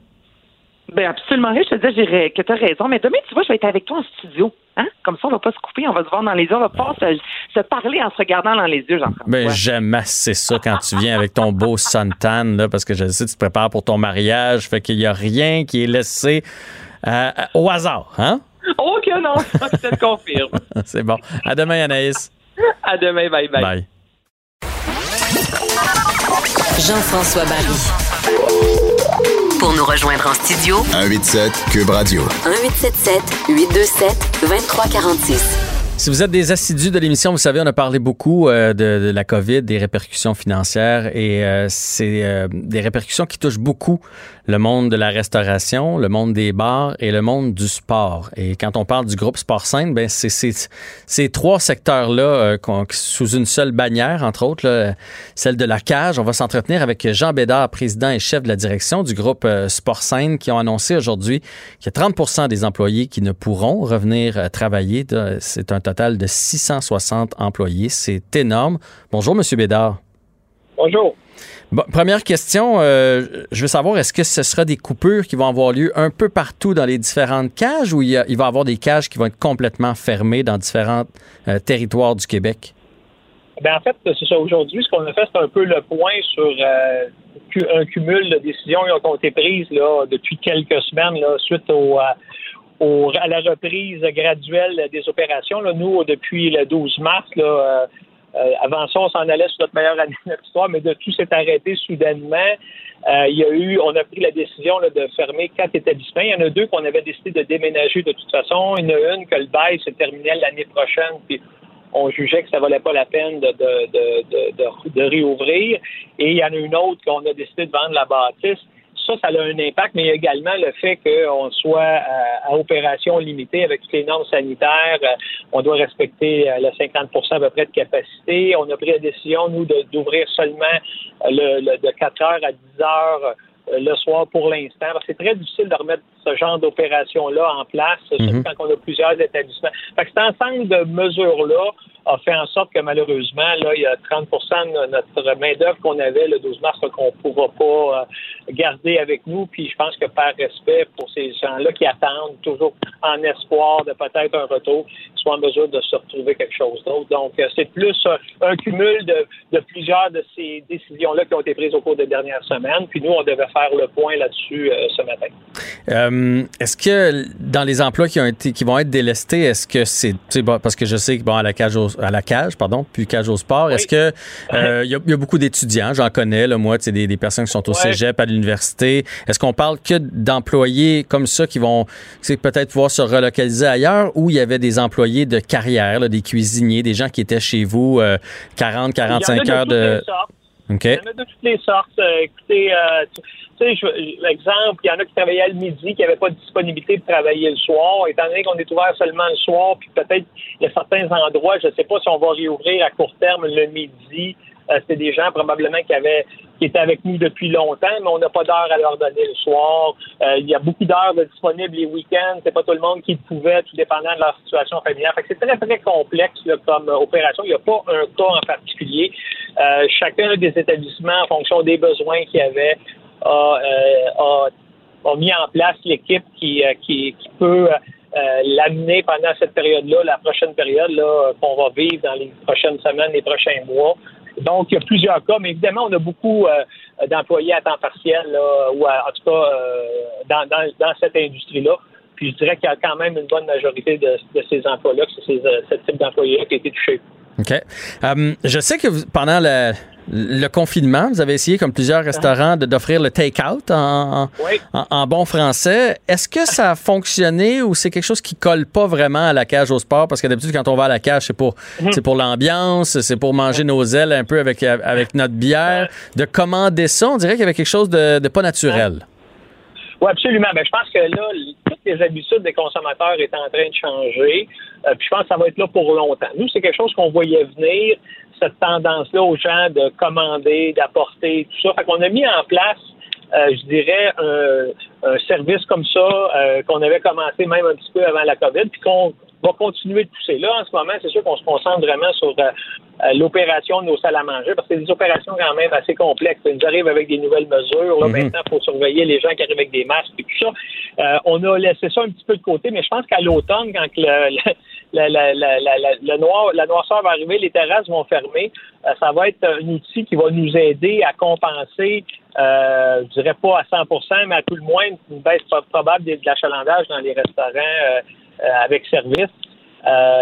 Ben absolument rien. Je te disais que tu as raison. Mais demain, tu vois, je vais être avec toi en studio. Hein? Comme ça, on va pas se couper, on va se voir dans les yeux, on va pas se, parler en se regardant dans les yeux, jean Ben, j'aime assez ça quand tu viens avec ton beau suntan, là, parce que je sais que tu te prépares pour ton mariage, fait qu'il y a rien qui est laissé euh, au hasard, hein? Oh que non, je te le confirme. C'est bon. À demain, Anaïs. À demain, bye bye. Bye. Jean-François Barry. Pour nous rejoindre en studio, 187 Cube Radio. 1877 827 2346. Si vous êtes des assidus de l'émission, vous savez, on a parlé beaucoup euh, de, la COVID, des répercussions financières et euh, c'est euh, des répercussions qui touchent beaucoup le monde de la restauration, le monde des bars et le monde du sport. Et quand on parle du groupe Sport Sainte, ben c'est ces trois secteurs-là sous une seule bannière, entre autres, celle de la cage. On va s'entretenir avec Jean Bédard, président et chef de la direction du groupe Sport Sainte, qui ont annoncé aujourd'hui qu'il y a 30% des employés qui ne pourront revenir travailler. C'est un total de 660 employés. C'est énorme. Bonjour, M. Bédard. Bonjour. première question, euh, je veux savoir, est-ce que ce sera des coupures qui vont avoir lieu un peu partout dans les différentes cages ou il, va y avoir des cages qui vont être complètement fermées dans différents euh, territoires du Québec? Ben en fait, c'est ça. Aujourd'hui, ce qu'on a fait, c'est un peu le point sur euh, un cumul de décisions qui ont été prises là, depuis quelques semaines là, suite au, à la reprise graduelle des opérations. Là, nous, depuis le 12 mars, là, euh, euh, avant ça, on s'en allait sur notre meilleure année de l'histoire, mais de tout s'est arrêté soudainement. Euh, il y a eu, on a pris la décision de fermer quatre établissements. Il y en a deux qu'on avait décidé de déménager de toute façon. Il y en a une que le bail se terminait l'année prochaine, puis on jugeait que ça valait pas la peine de, de, de, de réouvrir. Et il y en a une autre qu'on a décidé de vendre la bâtisse ça, ça a un impact, mais il y a également le fait qu'on soit à, opération limitée avec toutes les normes sanitaires. Euh, on doit respecter euh, le 50% à peu près de capacité. On a pris la décision, nous, d'ouvrir seulement euh, le, de 4 heures à 10 heures le soir pour l'instant. C'est très difficile de remettre ce genre d'opération-là en place, surtout mhm. quand on a plusieurs établissements. Fait que cet ensemble de mesures-là a fait en sorte que malheureusement, là, il y a 30 de notre main-d'œuvre qu'on avait le 12 mars qu'on ne pourra pas euh, garder avec nous. Puis je pense que par respect pour ces gens-là qui attendent toujours en espoir de peut-être un retour, soient en mesure de se retrouver quelque chose d'autre. Donc, euh, c'est plus un cumul de, de, plusieurs de ces décisions-là qui ont été prises au cours des dernières semaines. Puis nous, on devait faire le point là-dessus euh, ce matin. Est-ce que dans les emplois qui ont été qui vont être délestés, est-ce que c'est parce que je sais que bon à la cage à la cage, pardon, puis cage au sport, est-ce que il y, a beaucoup d'étudiants, j'en connais, là, moi, des, des personnes qui sont au cégep, à l'université. Est-ce qu'on parle que d'employés comme ça qui vont peut-être pouvoir se relocaliser ailleurs ou il y avait des employés de carrière, des cuisiniers, des gens qui étaient chez vous 40, 45 heures de. Il y en a de toutes les sortes. Euh, écoutez, euh, tu sais, exemple, il y en a qui travaillaient le midi, qui n'avaient pas de disponibilité de travailler le soir. Étant donné qu'on est ouvert seulement le soir, puis peut-être il y a certains endroits, je ne sais pas si on va réouvrir à court terme le midi. Euh, c'est des gens probablement qui avaient qui étaient avec nous depuis longtemps, mais on n'a pas d'heure à leur donner le soir. Euh, il y a beaucoup d'heures disponibles les week-ends. C'est pas tout le monde qui pouvait, tout dépendant de leur situation familiale. C'est très, très complexe comme opération. Il n'y a pas un cas en particulier. Euh, chacun des établissements, en fonction des besoins qu'il y avait, a, a, mis en place l'équipe qui, qui, qui peut l'amener pendant cette période-là, la prochaine période là qu'on va vivre dans les prochaines semaines, les prochains mois. Donc, il y a plusieurs cas, mais évidemment, on a beaucoup euh, d'employés à temps partiel, ou en tout cas euh, dans, cette industrie-là. Puis je dirais qu'il y a quand même une bonne majorité de, ces emplois-là, c'est euh, ce type d'employés-là qui a été touché. OK. je sais que pendant le, le confinement, vous avez essayé, comme plusieurs restaurants, d'offrir le take-out en, en, bon français. Est-ce que ça a fonctionné ou c'est quelque chose qui colle pas vraiment à la cage au sport? Parce que d'habitude, quand on va à la cage, c'est pour, mhm. c'est pour l'ambiance, c'est pour manger nos ailes un peu avec, avec notre bière. De commander ça, on dirait qu'il y avait quelque chose de, pas naturel. Oui, absolument. Ben, je pense que là, toutes les habitudes des consommateurs est en train de changer. Euh, puis je pense que ça va être là pour longtemps. Nous, c'est quelque chose qu'on voyait venir cette tendance-là aux gens de commander, d'apporter, tout ça. Fait qu'on a mis en place, euh, je dirais, un, service comme ça euh, qu'on avait commencé même un petit peu avant la COVID, puis qu'on va continuer de pousser. Là, en ce moment, c'est sûr qu'on se concentre vraiment sur euh, l'opération de nos salles à manger, parce que c'est des opérations quand même assez complexes. Ils nous arrivent avec des nouvelles mesures. Là, mhm. Maintenant, il faut surveiller les gens qui arrivent avec des masques et tout ça. on a laissé ça un petit peu de côté, mais je pense qu'à l'automne, quand le la, la, la, la, noir, la noirceur va arriver, les terrasses vont fermer. Euh, ça va être un outil qui va nous aider à compenser, euh, je dirais pas à 100% mais à tout le moins une baisse probable de l'achalandage dans les restaurants euh, euh, avec service.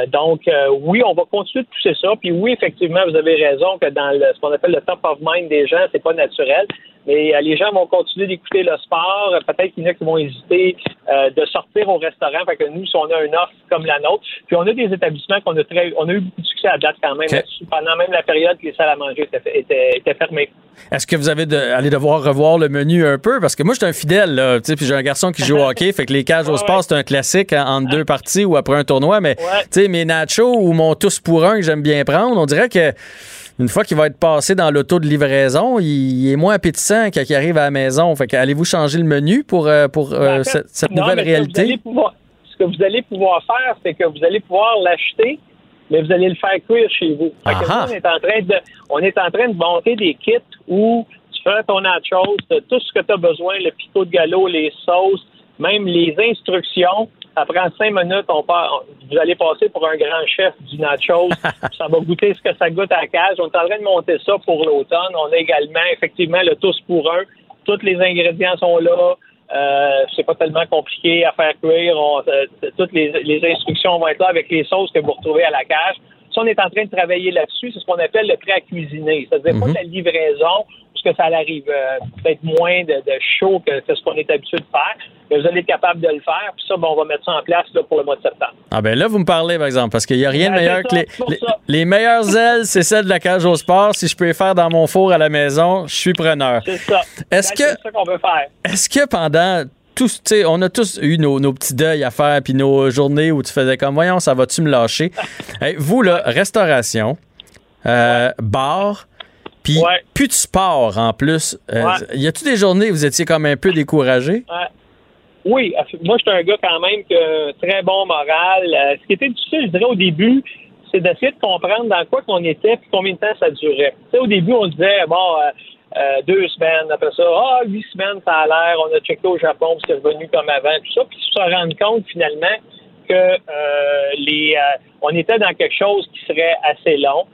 donc, oui, on va continuer de pousser ça. Puis oui, effectivement, vous avez raison que dans le, ce qu'on appelle le top of mind des gens, c'est pas naturel. Mais euh, les gens vont continuer d'écouter le sport. Peut-être qu'il y en a qui vont hésiter euh, de sortir au restaurant. Fait que nous, si on a une offre comme la nôtre, puis on a des établissements qu'on a très, on a eu beaucoup de succès à date quand même pendant même la période que les salles à manger étaient, fermées. Est-ce que vous avez de, allé devoir revoir le menu un peu? Parce que moi, je suis un fidèle, là, puis j'ai un garçon qui joue au hockey, fait que les cages au sport, c'est un classique entre deux parties ou après un tournoi, mais tu sais, mes nachos ou mon tous pour un que j'aime bien prendre, on dirait que une fois qu'il va être passé dans l'auto de livraison, il, est moins appétissant quand il arrive à la maison. Fait allez-vous changer le menu pour, euh, pour euh, ben, cette, nouvelle réalité? Ce que, vous allez pouvoir faire, c'est que vous allez pouvoir l'acheter, mais vous allez le faire cuire chez vous. on est en train de on est en train de monter des kits où tu fais ton nachos, tout ce que tu as besoin, le picot de galop, les sauces, même les instructions ça prend cinq minutes, on part, vous allez passer pour un grand chef du nacho. ça va goûter ce que ça goûte à la cage. On est en train de monter ça pour l'automne. On a également, effectivement, le tous pour un. Tous les ingrédients sont là. Euh, c'est pas tellement compliqué à faire cuire. Euh, toutes les, instructions vont être là avec les sauces que vous retrouvez à la cage. Ça, on est en train de travailler là-dessus. C'est ce qu'on appelle le prêt à cuisiner. C'est-à-dire pas mhm. la livraison, que ça arrive euh, peut-être moins de, chaud que, ce qu'on est habitué de faire. Mais vous allez être capable de le faire. Puis ça, on va mettre ça en place pour le mois de septembre. Ah ben là, vous me parlez, par exemple, parce qu'il n'y a rien de ben, meilleur que les, les, meilleures ailes, c'est celles de la cage au sport. Si je peux les faire dans mon four à la maison, je suis preneur. C'est ça. Est-ce que, c'est ça qu'on veut faire. Est-ce que pendant tous, on a tous eu nos, petits deuils à faire, puis nos journées où tu faisais comme, voyons, ça va-tu me lâcher? vous, là, restauration, euh, bar, puis plus de sport en plus. Euh, y a-tu des journées où vous étiez comme un peu découragé? Oui, moi je suis un gars quand même que très bon moral. Euh, ce qui était difficile, je dirais au début, c'est d'essayer de comprendre dans quoi qu'on était et combien de temps ça durait. Au début, on disait, bon, euh, deux semaines, après ça, ah, huit semaines, ça a l'air, on a checké au Japon, c'est revenu comme avant, tout ça, puis se rendre compte finalement que les on était dans quelque chose qui serait assez long.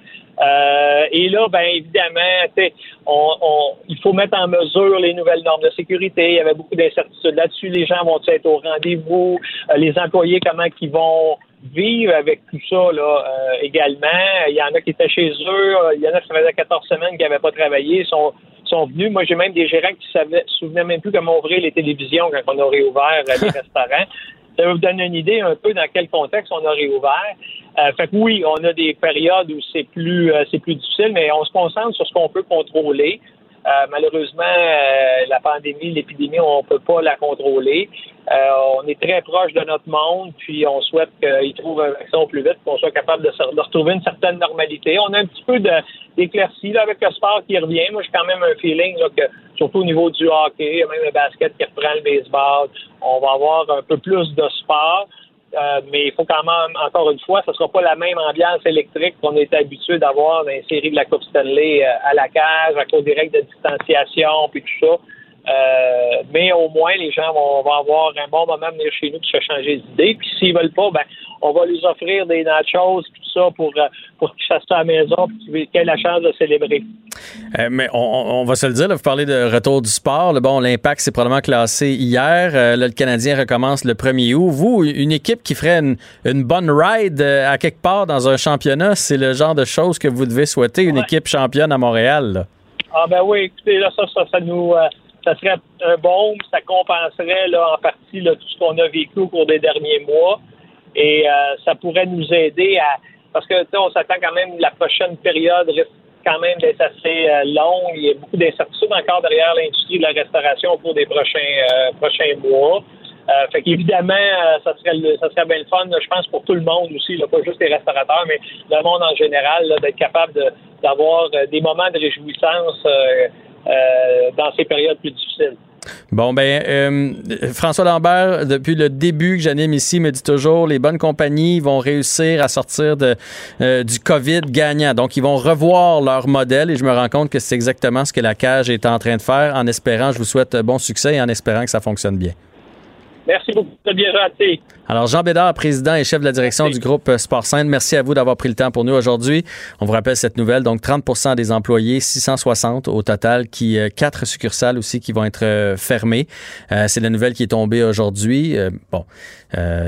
Et là, ben évidemment, on, on, il faut mettre en mesure les nouvelles normes de sécurité. Il y avait beaucoup d'incertitudes là-dessus. Les gens vont être au rendez-vous? les employés, comment ils vont vivre avec tout ça là, euh, également? Il y en a qui étaient chez eux, il y en a qui faisaient 14 semaines qui n'avaient pas travaillé, sont, sont venus. Moi, j'ai même des gérants qui ne se souvenaient même plus comment ouvrir les télévisions quand on a réouvert euh, les restaurants. Ça vous donner une idée un peu dans quel contexte on a réouvert. Euh, fait que oui, on a des périodes où c'est plus c'est plus difficile, mais on se concentre sur ce qu'on peut contrôler. Euh, malheureusement, euh, la pandémie, l'épidémie, on peut pas la contrôler. Euh, on est très proche de notre monde, puis on souhaite qu'ils trouvent un vaccin plus vite, qu'on soit capable de, retrouver une certaine normalité. On a un petit peu d'éclaircie avec le sport qui revient. Moi, j'ai quand même un feeling que, surtout au niveau du hockey, même le basket qui reprend le baseball, on va avoir un peu plus de sport. Euh, mais il faut quand même, encore une fois, ce ne sera pas la même ambiance électrique qu'on est habitué d'avoir dans les séries de la Coupe Stanley euh, à la cage, à cause des règles de distanciation, puis tout ça. Euh, mais au moins, les gens vont, vont, avoir un bon moment à venir chez nous pour se changer d'idée. Puis s'ils veulent pas, ben, on va leur offrir des nachos et tout ça pour, euh, pour qu'ils fassent ça à la maison et qu'ils aient la chance de célébrer. Euh, mais on, on, va se le dire, là, vous parlez de retour du sport. bon, l'impact, c'est probablement classé hier. là, le Canadien recommence le 1er août. Vous, une équipe qui ferait une, une bonne ride à quelque part dans un championnat, c'est le genre de choses que vous devez souhaiter, une équipe championne à Montréal. Ah ben oui, écoutez, là, ça, ça, ça nous ça serait un bon, ça compenserait là, en partie là, tout ce qu'on a vécu au cours des derniers mois. Et euh, ça pourrait nous aider à. Parce que on s'attend quand même la prochaine période risque quand même d'être assez euh, longue. Il y a beaucoup d'incertitudes encore derrière l'industrie de la restauration au cours des prochains euh, prochains mois. fait qu'évidemment, ça serait ça serait bien le fun, je pense, pour tout le monde aussi, là, pas juste les restaurateurs, mais le monde en général, d'être capable d'avoir des moments de réjouissance euh, dans ces périodes plus difficiles. Bon, ben, euh, François Lambert, depuis le début que j'anime ici, me dit toujours les bonnes compagnies vont réussir à sortir de, euh, du COVID gagnant. Donc, ils vont revoir leur modèle et je me rends compte que c'est exactement ce que la cage est en train de faire. En espérant, je vous souhaite bon succès et en espérant que ça fonctionne bien. Merci beaucoup, c'est bien gentil. Alors, Jean Bédard, président et chef de la direction du groupe Sport Sainte, merci à vous d'avoir pris le temps pour nous aujourd'hui. On vous rappelle cette nouvelle. Donc, 30 des employés, 660 au total, qui euh, quatre succursales aussi qui vont être euh, fermées. Euh, c'est la nouvelle qui est tombée aujourd'hui. bon,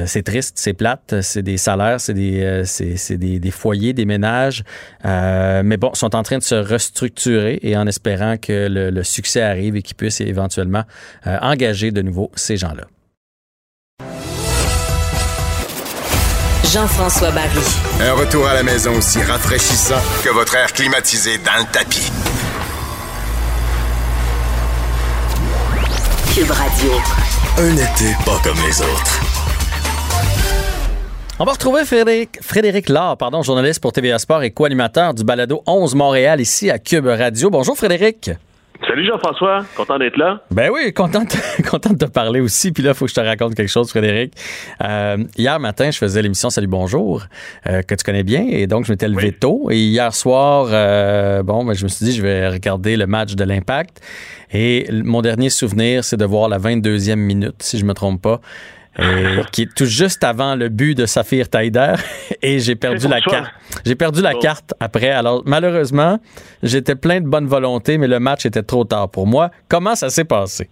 c'est triste, c'est plate, c'est des salaires, c'est des, c'est, des, des, foyers, des ménages. mais bon, sont en train de se restructurer et en espérant que le, le succès arrive et qu'ils puissent éventuellement engager de nouveau ces gens-là. Jean-François Barry. Un retour à la maison aussi rafraîchissant que votre air climatisé dans le tapis. Cube Radio. Un été pas comme les autres. On va retrouver Frédéric, Frédéric Laure, pardon, journaliste pour TVA Sport et co-animateur du balado 11 Montréal ici à Cube Radio. Bonjour Frédéric. Salut Jean-François, content d'être là? Ben oui, content de, content de te parler aussi. Puis là, il faut que je te raconte quelque chose, Frédéric. Euh, hier matin, je faisais l'émission Salut Bonjour, euh, que tu connais bien, et donc je m'étais levé tôt. Et hier soir, euh, bon, ben, je me suis dit, je vais regarder le match de l'Impact. Et mon dernier souvenir, c'est de voir la 22e minute, si je me trompe pas. Euh, qui est tout juste avant le but de Saphir Taider et j'ai perdu la carte. J'ai perdu la carte après. Alors malheureusement, j'étais plein de bonne volonté, mais le match était trop tard pour moi. Comment ça s'est passé?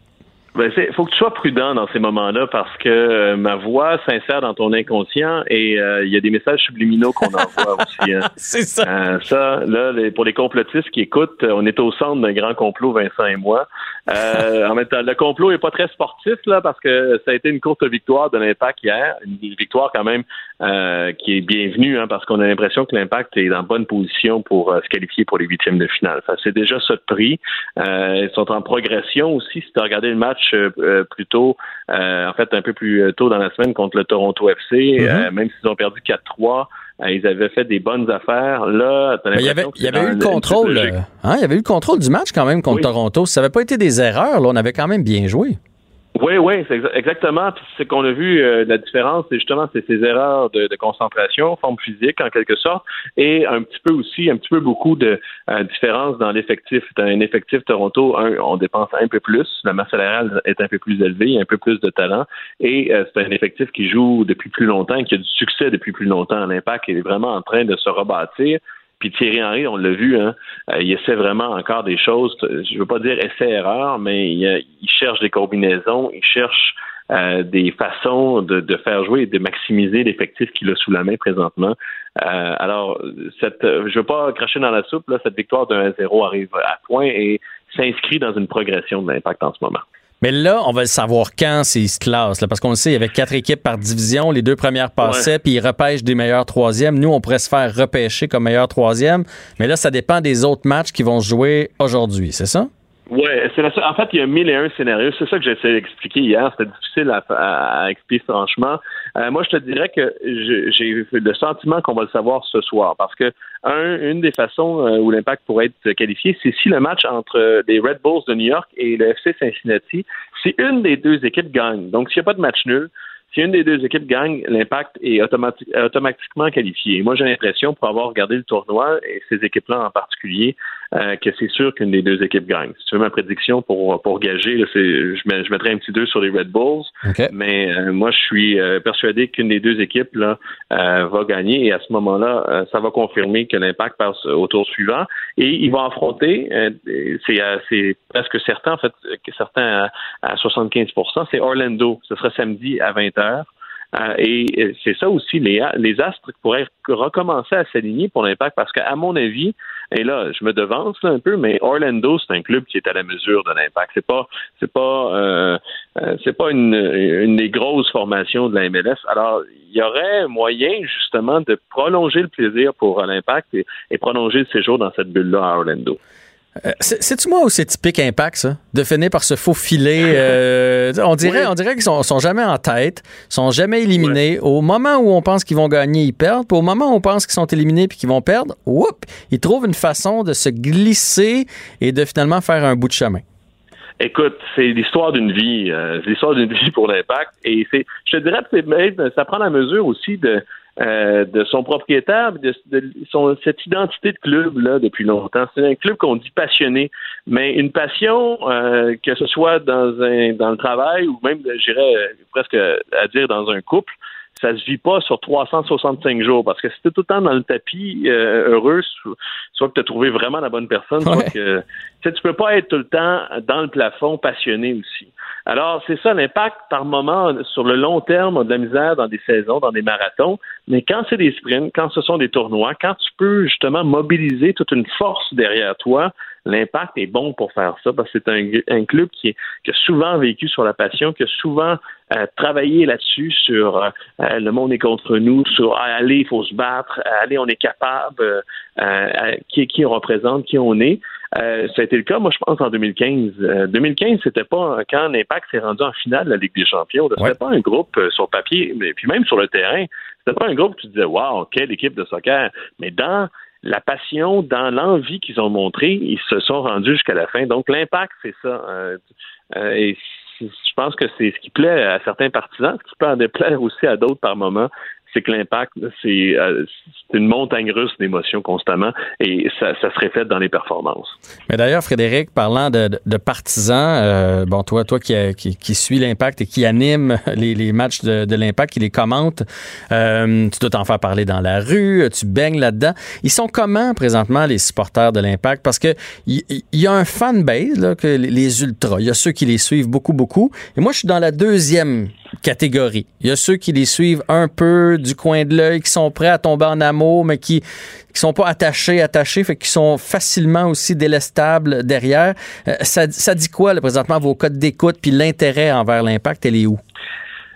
Ben, faut que tu sois prudent dans ces moments-là parce que euh, ma voix s'insère dans ton inconscient et euh, il y a des messages subliminaux qu'on envoie aussi. Hein. C'est ça. Euh, ça, là, pour les complotistes qui écoutent, on est au centre d'un grand complot, Vincent et moi. en même temps, le complot est pas très sportif là parce que ça a été une courte victoire de l'Impact hier, une victoire quand même qui est bienvenue hein, parce qu'on a l'impression que l'Impact est en bonne position pour se qualifier pour les huitièmes de finale. c'est déjà ça de prix. ils sont en progression aussi. Si tu as regardé le match euh, euh, plus tôt, euh, en fait un peu plus tôt dans la semaine contre le Toronto FC, mm-hmm. même s'ils ont perdu 4-3. ils avaient fait des bonnes affaires. Là, il y avait, il y avait eu le contrôle. Hein, il y avait eu le contrôle du match quand même contre Toronto. Ça n'avait pas été des erreurs, là, on avait quand même bien joué. Oui, oui, c'est exactement. Ce qu'on a vu, euh, la différence, c'est justement c'est ces erreurs de, concentration, forme physique en quelque sorte, et un petit peu aussi, un petit peu beaucoup de euh, différence dans l'effectif. Un effectif Toronto, un, on dépense un peu plus, la masse salariale est un peu plus élevée, un peu plus de talent, et euh, c'est un effectif qui joue depuis plus longtemps, qui a du succès depuis plus longtemps. L'impact est vraiment en train de se rebâtir. Puis Thierry Henry, on l'a vu, hein, euh, il essaie vraiment encore des choses. Je veux pas dire essai-erreur, mais il, cherche des combinaisons, il cherche euh, des façons de, faire jouer et de maximiser l'effectif qu'il a sous la main présentement. Euh, alors, cette, je veux pas cracher dans la soupe, là, cette victoire de 1-0 arrive à point et s'inscrit dans une progression de l'impact en ce moment. Mais là, on va le savoir quand c'est se classent, là, parce qu'on le sait, il y avait quatre équipes par division. Les deux premières passaient, puis ils repêchent des meilleurs troisièmes. Nous, on pourrait se faire repêcher comme meilleur troisième. Mais là, ça dépend des autres matchs qui vont se jouer aujourd'hui, c'est ça? Oui, c'est En fait, il y a mille et un scénarios. C'est ça que j'essaie d'expliquer hier. C'était difficile à, expliquer franchement. Euh, moi, je te dirais que j'ai le sentiment qu'on va le savoir ce soir. Parce que un, une des façons euh, où l'impact pourrait être qualifié, c'est si le match entre les Red Bulls de New York et le FC Cincinnati, si une des deux équipes gagne. Donc, s'il n'y a pas de match nul, si une des deux équipes gagne, l'impact est automatiquement qualifié. moi, j'ai l'impression, pour avoir regardé le tournoi, et ces équipes-là en particulier, euh, que c'est sûr qu'une des deux équipes gagne. Si tu veux ma prédiction pour, pour gager, là, je, je mettrais un petit 2 sur les Red Bulls, mais euh, moi, je suis euh, persuadé qu'une des deux équipes là, va gagner, et à ce moment-là, ça va confirmer que l'impact passe au tour suivant, et il va affronter, c'est presque certain, en fait, que certains à, à 75% c'est Orlando. Ce sera samedi à 20h. Euh, et euh, c'est ça aussi, les, les astres pourraient recommencer à s'aligner pour l'impact parce qu'à mon avis, et là, je me devance un peu, mais Orlando, c'est un club qui est à la mesure de l'impact. C'est pas, c'est pas, euh, c'est pas une, une des grosses formations de la MLS. Alors, il y aurait moyen justement de prolonger le plaisir pour l'impact et prolonger le séjour dans cette bulle-là à Orlando. Euh, c'est-tu moi ou c'est typique Impact, ça? De finir par se faufiler. Euh, on dirait, on dirait qu'ils sont, sont jamais en tête, sont jamais éliminés. Au moment où on pense qu'ils vont gagner, ils perdent. Puis au moment où on pense qu'ils sont éliminés puis qu'ils vont perdre, whoop, ils trouvent une façon de se glisser et de finalement faire un bout de chemin. Écoute, c'est l'histoire d'une vie, euh, c'est l'histoire d'une vie pour l'impact. Et c'est, je te dirais, ça prend la mesure aussi de, euh, de son propriétaire, de, son, cette identité de club là depuis longtemps. C'est un club qu'on dit passionné, mais une passion euh, que ce soit dans un dans le travail ou même, j'irais presque à dire dans un couple, ça se vit pas sur 365 jours parce que si tu tout le temps dans le tapis euh, heureux, soit que tu as trouvé vraiment la bonne personne, soit que tu peux pas être tout le temps dans le plafond passionné aussi. Alors, c'est ça l'impact par moment sur le long terme a de la misère dans des saisons, dans des marathons, mais quand c'est des sprints, quand ce sont des tournois, quand tu peux justement mobiliser toute une force derrière toi, l'impact est bon pour faire ça parce que c'est un, un, club qui, qui, a souvent vécu sur la passion, qui a souvent euh, travaillé là-dessus sur euh, euh, le monde est contre nous, sur ah, allez, il faut se battre, allez, on est capable, qui, qui on représente, qui on est. ça a été le cas, moi, je pense, en 2015. 2015, c'était pas quand l'Impact s'est rendu en finale de la Ligue des Champions. C'était pas un groupe sur papier, mais puis même sur le terrain. C'était pas un groupe qui disait Waouh, quelle équipe de soccer. Mais dans la passion, dans l'envie qu'ils ont montré, ils se sont rendus jusqu'à la fin. Donc l'impact, c'est ça. Euh, euh, et je pense que c'est ce qui plaît à certains partisans, ce qui peut en déplaire aussi à d'autres par moment c'est que l'impact, euh, c'est une montagne russe d'émotions constamment et ça, se reflète dans les performances. Mais d'ailleurs, Frédéric, parlant de, partisans, euh, bon, toi, toi qui, qui, suis l'impact et qui anime les, matchs de, l'impact, qui les commente, euh, tu dois t'en faire parler dans la rue, tu baignes là-dedans. Ils sont comment présentement les supporters de l'impact? Parce que il y, a un fanbase, là, que les ultras, il y a ceux qui les suivent beaucoup, beaucoup. Et moi, je suis dans la deuxième catégorie. Il y a ceux qui les suivent un peu du coin de l'œil, qui sont prêts à tomber en amour, mais qui qui sont pas attachés, attachés, fait qu'ils sont facilement aussi délestables derrière. Euh, ça, ça dit quoi, là, présentement, vos codes d'écoute, puis l'intérêt envers l'impact, elle est où?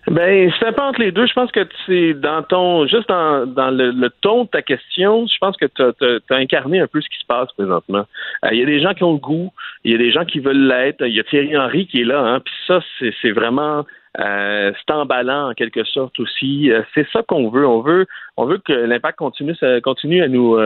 Ben, c'est un peu entre les deux. Je pense que c'est dans ton, juste dans, dans le, ton de ta question, je pense que tu as, incarné un peu ce qui se passe présentement. Euh, il y a des gens qui ont le goût, il y a des gens qui veulent l'être. Il y a Thierry Henry qui est là, hein, puis ça, c'est vraiment euh, c'est emballant en quelque sorte aussi. Euh, c'est ça qu'on veut. On veut, on veut que l'impact continue, continue à nous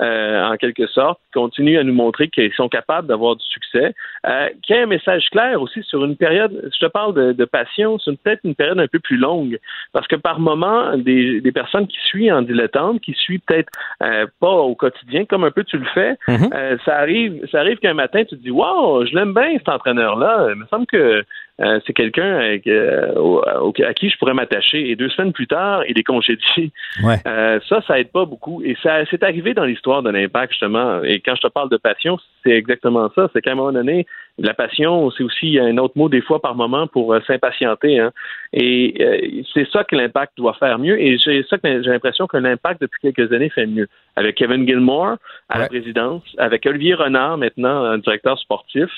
euh, en quelque sorte, continuent à nous montrer qu'ils sont capables d'avoir du succès, euh, qui a un message clair aussi sur une période, je te parle de, de passion, c'est peut-être une période un peu plus longue, parce que par moment, des, des personnes qui suivent en dilettante, qui suivent peut-être euh, pas au quotidien, comme un peu tu le fais, Mhm. euh, ça arrive, ça arrive qu'un matin tu te dis, wow, je l'aime bien cet entraîneur-là, il me semble que euh, c'est quelqu'un euh, à qui je pourrais m'attacher. Et deux semaines plus tard, il est congédié. Ouais. Euh, ça, ça aide pas beaucoup. Et ça, c'est arrivé dans l'histoire de l'impact, justement. Et quand je te parle de passion, c'est exactement ça. C'est qu'à un moment donné, la passion, c'est aussi un autre mot des fois par moment pour euh, s'impatienter. Hein. Et euh, c'est ça que l'impact doit faire mieux. Et j'ai ça que j'ai l'impression que l'impact depuis quelques années fait mieux. Avec Kevin Gilmore à la présidence, avec Olivier Renard maintenant, un directeur sportif,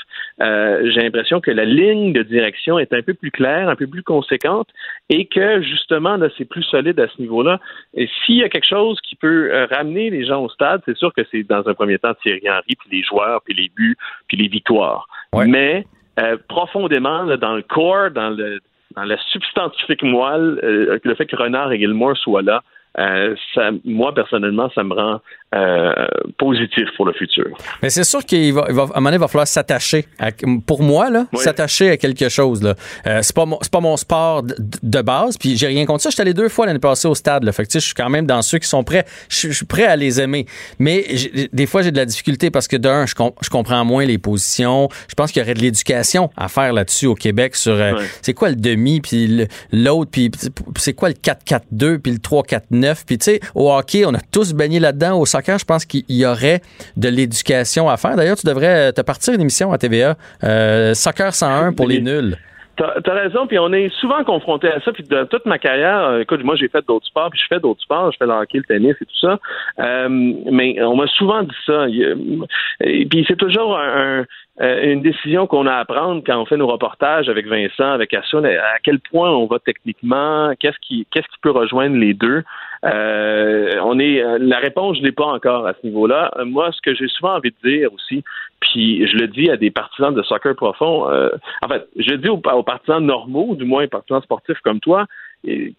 euh, j'ai l'impression que la ligne de direction est un peu plus claire, un peu plus conséquente, et que justement là, c'est plus solide à ce niveau-là. Et s'il y a quelque chose qui peut euh, ramener les gens au stade, c'est sûr que c'est dans un premier temps Thierry Henry, puis les joueurs, puis les buts, puis les victoires. Mais euh, profondément là, dans le corps, dans le dans la substantifique moelle, euh, le fait que Renard et Gilmore soient là, euh, ça, moi personnellement, ça me rend euh, positif pour le futur. Mais c'est sûr qu'il va, il va, à un moment donné, il va falloir s'attacher. Pour moi, là, Oui. s'attacher à quelque chose. Là. Euh, c'est pas mon, c'est pas mon sport de, de base. Puis j'ai rien contre ça. Je suis allé deux fois l'année passée au stade. Là. Fait que, je suis quand même dans ceux qui sont prêts. Je, je suis prêt à les aimer. Mais des fois, j'ai de la difficulté parce que d'un, je, com- je comprends moins les positions. Je pense qu'il y aurait de l'éducation à faire là-dessus au Québec sur euh, Ouais. c'est quoi le demi, puis le- l'autre, puis c'est quoi le 4-4-2, puis le 3-4-9. Puis tu sais, au hockey, on a tous baigné là-dedans. Au soccer, je pense qu'il y aurait de l'éducation à faire. D'ailleurs, tu devrais euh, te partir une émission à TVA, euh, Soccer 101 pour les nuls. T'as as raison, puis on est souvent confronté à ça. Puis de toute ma carrière, euh, écoute, moi j'ai fait d'autres sports, puis je fais d'autres sports, je fais le hockey, le tennis et tout ça. Mais on m'a souvent dit ça. Puis c'est toujours un- euh, une décision qu'on a à prendre quand on fait nos reportages avec Vincent, avec Assun, à quel point on va techniquement, qu'est-ce qui qu'est-ce qui peut rejoindre les deux? Euh, on est euh, la réponse, je l'ai pas encore à ce niveau-là. Euh, Moi, ce que j'ai souvent envie de dire aussi, puis je le dis à des partisans de soccer profond, euh, en fait, je le dis aux, aux partisans normaux, du moins aux partisans sportifs comme toi,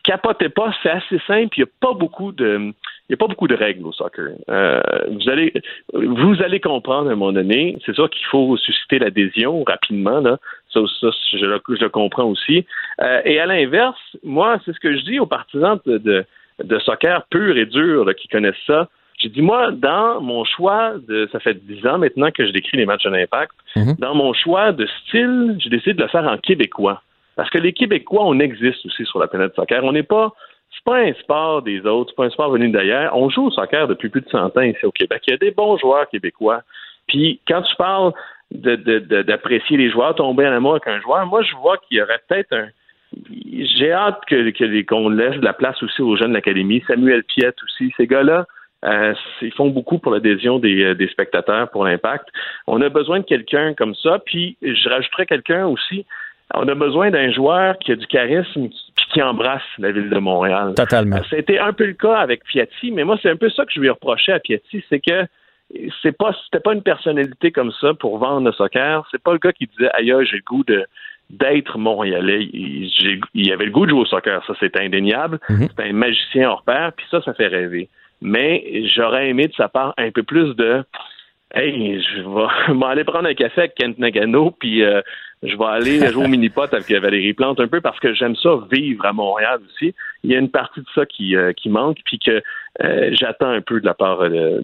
capotez pas, c'est assez simple, il n'y a pas beaucoup de il y a pas beaucoup de règles au soccer. Euh, vous allez vous allez comprendre à un moment donné, c'est sûr qu'il faut susciter l'adhésion rapidement, là. Ça, ça je, le, je le comprends aussi. Euh, et à l'inverse, moi, c'est ce que je dis aux partisans de, de, de soccer pur et dur là, qui connaissent ça. J'ai dit, moi, dans mon choix de. Ça fait dix ans maintenant que je décris les matchs de l'impact. Mhm. Dans mon choix de style, j'ai décidé de le faire en québécois. Parce que les Québécois, on existe aussi sur la planète soccer. On n'est pas. C'est pas un sport des autres, c'est pas un sport venu d'ailleurs. On joue au soccer depuis plus de 100 ans ici au Québec. Il y a des bons joueurs québécois. Puis quand tu parles d'apprécier les joueurs, tomber en amour avec un joueur, moi je vois qu'il y aurait peut-être un. J'ai hâte qu'on laisse de la place aussi aux jeunes de l'académie. Samuel Piette aussi, ces gars-là. euh, ils font beaucoup pour l'adhésion des, euh, des spectateurs pour l'impact. On a besoin de quelqu'un comme ça. Puis je rajouterais quelqu'un aussi. On a besoin d'un joueur qui a du charisme qui embrasse la ville de Montréal. Totalement. Été un peu le cas avec Piatti, mais moi, c'est un peu ça que je lui ai reproché à Piatti, c'est que c'est pas c'était pas une personnalité comme ça pour vendre le soccer. C'est pas le gars qui disait aïe, j'ai le goût de d'être montréalais. Il, il avait le goût de jouer au soccer, ça c'est indéniable. Mhm. C'est un magicien hors pair, puis ça, ça fait rêver. Mais j'aurais aimé de sa part un peu plus de Hey, je vais m'en aller prendre un café avec Kent Nagano, puis euh, je vais aller jouer au mini-pot avec Valérie Plante un peu parce que j'aime ça vivre à Montréal aussi. Il y a une partie de ça qui, euh, qui manque, puis que euh, j'attends un peu de la part euh,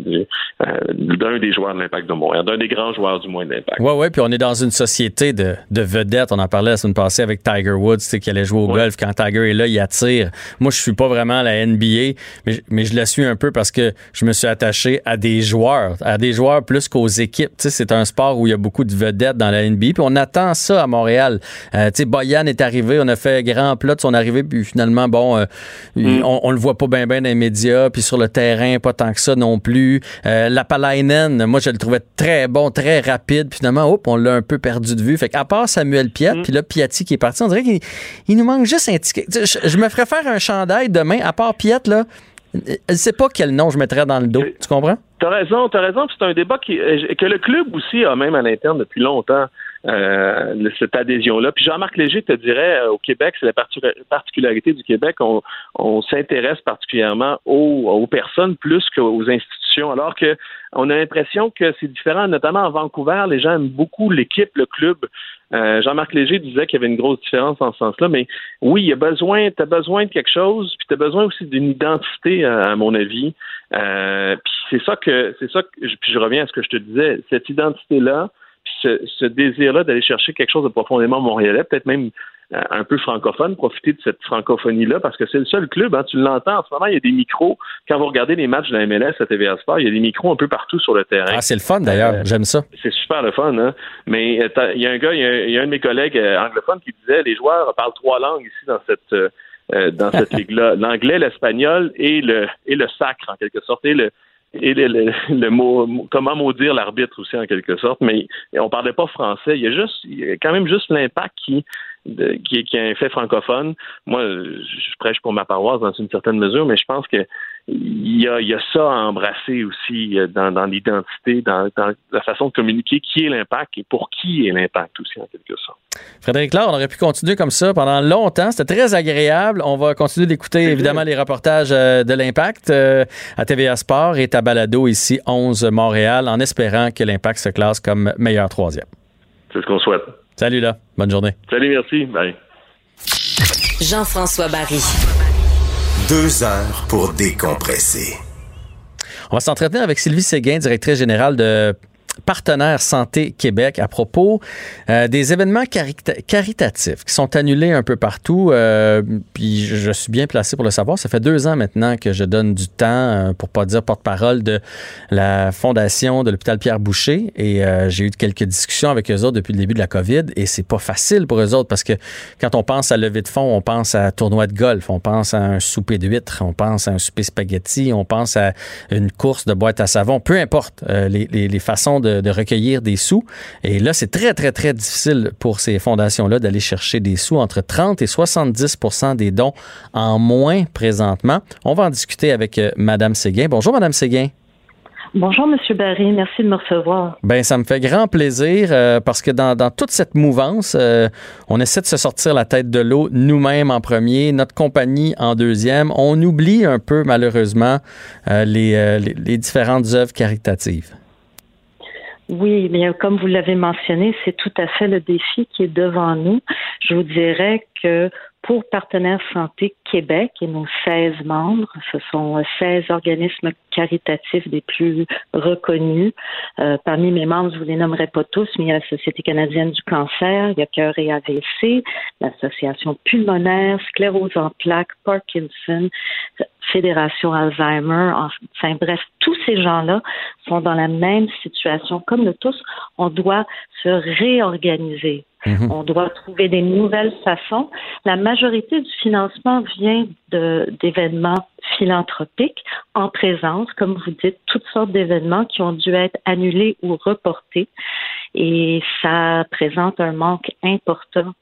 d'un des joueurs de l'Impact de Montréal, d'un des grands joueurs du moins de l'Impact. Ouais, ouais, puis on est dans une société de, de vedettes. On en parlait la semaine passée avec Tiger Woods, qui allait jouer au Ouais. golf. Quand Tiger est là, il attire. Moi, je suis pas vraiment à la NBA, mais, je- mais je la suis un peu parce que je me suis attaché à des joueurs, à des joueurs plus qu'aux équipes. Tu sais, c'est un sport où il y a beaucoup de vedettes dans la NBA, puis on attend ça à Montréal. Euh, tu sais, Boyan est arrivé, on a fait grand plat de son arrivée, puis finalement, bon, euh, Mm. on, on le voit pas bien bien dans les médias, puis sur le terrain, pas tant que ça non plus. Euh, Lapalainen, moi, je le trouvais très bon, très rapide, puis finalement, hop, on l'a un peu perdu de vue. Fait qu'à part Samuel Piette, puis là, Piatti qui est parti, on dirait qu'il il nous manque juste un ticket. Je, je me ferais faire un chandail demain, à part Piette, là, je sais pas quel nom je mettrais dans le dos. Tu comprends? T'as raison, t'as raison. puis C'est un débat qui, euh, que le club aussi a même à l'interne depuis longtemps. Euh, cette adhésion-là. Puis Jean-Marc Léger te dirait, euh, au Québec, c'est la particularité du Québec, on, on s'intéresse particulièrement aux, aux, personnes plus qu'aux institutions, alors que on a l'impression que c'est différent, notamment à Vancouver, les gens aiment beaucoup l'équipe, le club. Euh, Jean-Marc Léger disait qu'il y avait une grosse différence en ce sens-là, mais oui, il y a besoin, tu as besoin de quelque chose, puis tu as besoin aussi d'une identité, à, mon avis. Euh, puis c'est ça que c'est ça que puis je reviens à ce que je te disais, cette identité-là, ce, désir-là d'aller chercher quelque chose de profondément montréalais, peut-être même euh, un peu francophone, profiter de cette francophonie-là, parce que c'est le seul club, hein, tu l'entends en ce moment, il y a des micros. Quand vous regardez les matchs de la MLS à TVA Sport, il y a des micros un peu partout sur le terrain. Ah, c'est le fun d'ailleurs, euh, j'aime ça. C'est super le fun, hein? Mais euh, il y a un gars, il y a, un de mes collègues anglophones qui disait les joueurs parlent trois langues ici dans cette dans cette ligue-là. L'anglais, l'espagnol et le et le sacre, en quelque sorte, et le, et le, mot comment maudire l'arbitre aussi en quelque sorte, mais on parlait pas français. Il y a juste il y a quand même juste l'impact qui qui, qui, est un fait francophone. Moi, je prêche pour ma paroisse dans une certaine mesure, mais je pense que il y a, il y a ça à embrasser aussi euh, dans, dans l'identité, dans, dans, la façon de communiquer, qui est l'impact et pour qui est l'impact aussi, en quelque sorte. Frédéric Laure, on aurait pu continuer comme ça pendant longtemps. C'était très agréable. On va continuer d'écouter, évidemment, les reportages euh, de l'impact euh, à TVA Sport et Tabalado ici, 11 Montréal, en espérant que l'impact se classe comme meilleur troisième. C'est ce qu'on souhaite. Salut là. Bonne journée. Salut, merci. Bye. Jean-François Barry. Deux heures pour décompresser. On va s'entretenir avec Sylvie Séguin, directrice générale de partenaire Santé Québec à propos euh, des événements caritatifs qui sont annulés un peu partout. Euh, puis je, suis bien placé pour le savoir. Ça fait deux ans maintenant que je donne du temps, euh, pour pas dire porte-parole de la fondation de l'hôpital Pierre Boucher. Et j'ai eu quelques discussions avec eux autres depuis le début de la COVID. Et c'est pas facile pour eux autres parce que quand on pense à lever de fonds, on pense à tournoi de golf, on pense à un souper d'huîtres, on pense à un souper spaghetti, on pense à une course de boîte à savon. Peu importe les, les, les façons de de, recueillir des sous. Et là, c'est très, très, très difficile pour ces fondations-là d'aller chercher des sous entre 30 et 70% des dons en moins présentement. On va en discuter avec euh, Madame Séguin. Bonjour, Madame Séguin. Bonjour, Monsieur Barry. Merci de me recevoir. Ben, ça me fait grand plaisir euh, parce que dans, toute cette mouvance, euh, on essaie de se sortir la tête de l'eau nous-mêmes en premier, notre compagnie en deuxième. On oublie un peu, malheureusement, les, les différentes œuvres caritatives. Oui, mais comme vous l'avez mentionné, c'est tout à fait le défi qui est devant nous. Je vous dirais que pour Partenaires Santé Québec et nos 16 membres, ce sont 16 organismes caritatifs des plus reconnus. Euh, parmi mes membres, je vous les nommerai pas tous, mais il y a la Société canadienne du cancer, il y a Cœur et AVC, l'Association pulmonaire, sclérose en plaques, Parkinson, Fédération Alzheimer. Enfin bref, tous ces gens-là sont dans la même situation. Comme nous tous, on doit se réorganiser. Mhm. On doit trouver des nouvelles façons. La majorité du financement vient d'événements philanthropiques en présence, comme vous dites, toutes sortes d'événements qui ont dû être annulés ou reportés. Et ça présente un manque important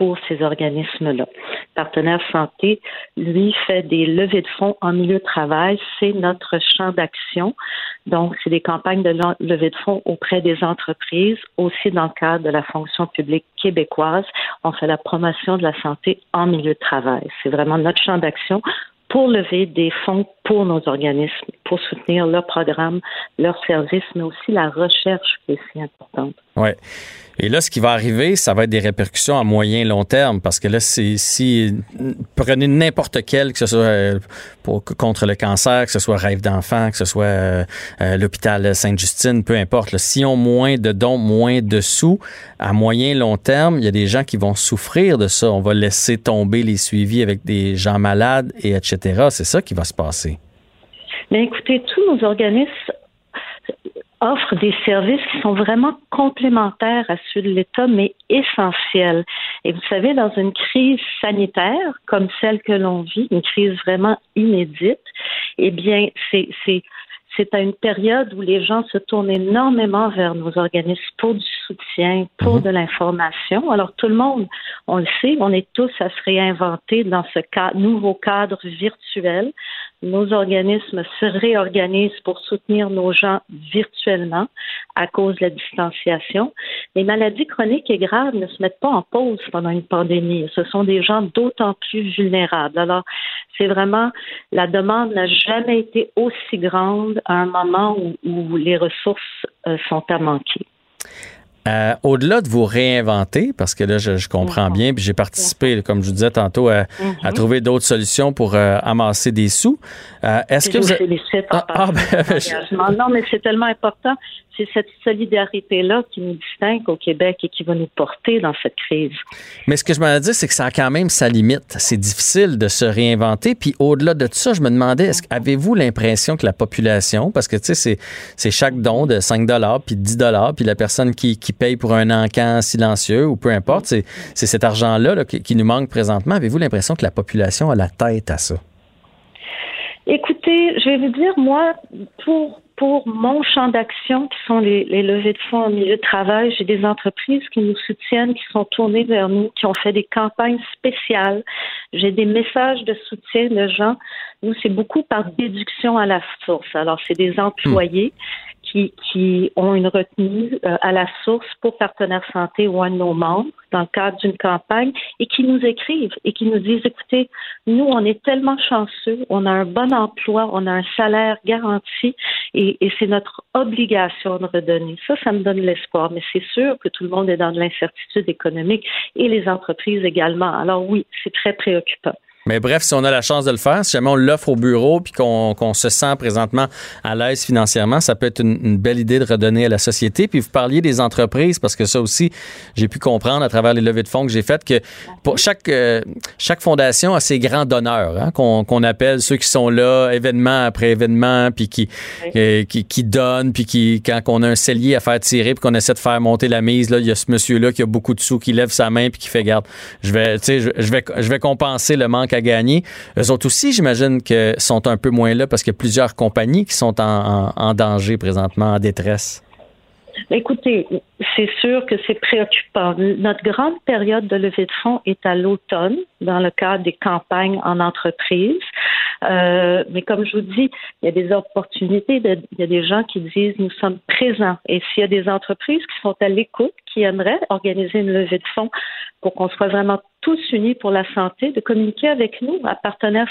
pour ces organismes-là. Partenaire Santé, lui, fait des levées de fonds en milieu de travail. C'est notre champ d'action. Donc, c'est des campagnes de levée de fonds auprès des entreprises, aussi dans le cadre de la fonction publique québécoise. On fait la promotion de la santé en milieu de travail. C'est vraiment notre champ d'action pour lever des fonds pour nos organismes, pour soutenir leurs programmes, leurs services, mais aussi la recherche qui est si importante. Oui. Et là, ce qui va arriver, ça va être des répercussions à moyen long terme, parce que là, si prenez n'importe quel, que ce soit euh, contre le cancer, que ce soit Rêve d'enfant, que ce soit euh, euh, l'hôpital Sainte-Justine, peu importe. si on moins de dons, moins de sous, à moyen long terme, il y a des gens qui vont souffrir de ça. On va laisser tomber les suivis avec des gens malades et etc. C'est ça qui va se passer. Mais écoutez, tous nos organismes offre des services qui sont vraiment complémentaires à ceux de l'État, mais essentiels. Et vous savez, dans une crise sanitaire comme celle que l'on vit, une crise vraiment inédite, eh bien, c'est, c'est, c'est à une période où les gens se tournent énormément vers nos organismes pour du soutien, pour mhm. de l'information. Alors tout le monde, on le sait, on est tous à se réinventer dans ce nouveau cadre virtuel nos organismes se réorganisent pour soutenir nos gens virtuellement à cause de la distanciation. Les maladies chroniques et graves ne se mettent pas en pause pendant une pandémie. Ce sont des gens d'autant plus vulnérables. Alors, c'est vraiment, la demande n'a jamais été aussi grande à un moment où, les ressources euh, sont à manquer. Euh, au-delà de vous réinventer, parce que là, je, comprends bien, puis j'ai participé, comme je vous disais tantôt, à, mm-hmm. trouver d'autres solutions pour euh, amasser des sous. Euh, est-ce que vous, félicite ah, ah, ben, Non, mais c'est tellement important c'est cette solidarité-là qui nous distingue au Québec et qui va nous porter dans cette crise. Mais ce que je me dis, c'est que ça a quand même sa limite. C'est difficile de se réinventer. Puis au-delà de tout ça, je me demandais, est-ce avez-vous l'impression que la population, parce que tu sais, c'est chaque don de 5 puis 10 puis la personne qui, qui paye pour un encan silencieux ou peu importe, c'est cet argent-là qui, qui nous manque présentement. Avez-vous l'impression que la population a la tête à ça? Écoutez, je vais vous dire, moi, pour pour mon champ d'action, qui sont les, levées de fonds au milieu de travail, j'ai des entreprises qui nous soutiennent, qui sont tournées vers nous, qui ont fait des campagnes spéciales. J'ai des messages de soutien de gens. Nous, c'est beaucoup par déduction à la source. Alors, c'est des employés qui, ont une retenue euh, à la source pour Partenaires Santé ou un de nos membres dans le cadre d'une campagne et qui nous écrivent et qui nous disent, écoutez, nous, on est tellement chanceux, on a un bon emploi, on a un salaire garanti et, et c'est notre obligation de redonner. Ça, ça me donne l'espoir, mais c'est sûr que tout le monde est dans de l'incertitude économique et les entreprises également. Alors oui, c'est très préoccupant. Mais bref, si on a la chance de le faire, si jamais on l'offre au bureau puis qu'on se sent présentement à l'aise financièrement, ça peut être une, belle idée de redonner à la société. Puis vous parliez des entreprises parce que ça aussi, j'ai pu comprendre à travers les levées de fonds que j'ai faites que pour chaque euh, chaque fondation a ses grands donneurs hein, qu'on appelle ceux qui sont là événement après événement puis qui, euh, qui, qui donnent puis qui quand on a un cellier à faire tirer puis qu'on essaie de faire monter la mise là, il y a ce monsieur là qui a beaucoup de sous qui lève sa main puis qui fait garde. Je vais tu sais je vais je vais compenser le manque à gagner. Eux autres aussi, j'imagine que sont un peu moins là parce qu'il y a plusieurs compagnies qui sont en, danger présentement, en détresse. Écoutez, c'est sûr que c'est préoccupant. Notre grande période de levée de fonds est à l'automne, dans le cadre des campagnes en entreprise. Euh, mais comme je vous dis, il y a des opportunités, il y a des gens qui disent nous sommes présents. Et s'il y a des entreprises qui sont à l'écoute, qui aimeraient organiser une levée de fonds pour qu'on soit vraiment tous unis pour la santé, de communiquer avec nous à partenaire.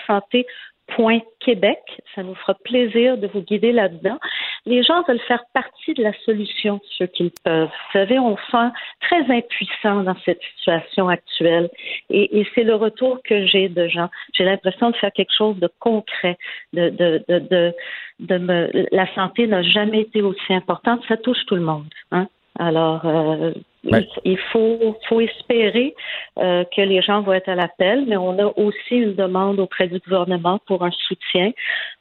Ça nous fera plaisir de vous guider là-dedans. Les gens veulent faire partie de la solution, ceux qu'ils peuvent. Vous savez, on sent très impuissant dans cette situation actuelle. Et, c'est le retour que j'ai de gens. J'ai l'impression de faire quelque chose de concret. De, de, de, de, me, la santé n'a jamais été aussi importante. Ça touche tout le monde. Hein? Alors, euh, il faut, faut espérer euh, que les gens vont être à l'appel, mais on a aussi une demande auprès du gouvernement pour un soutien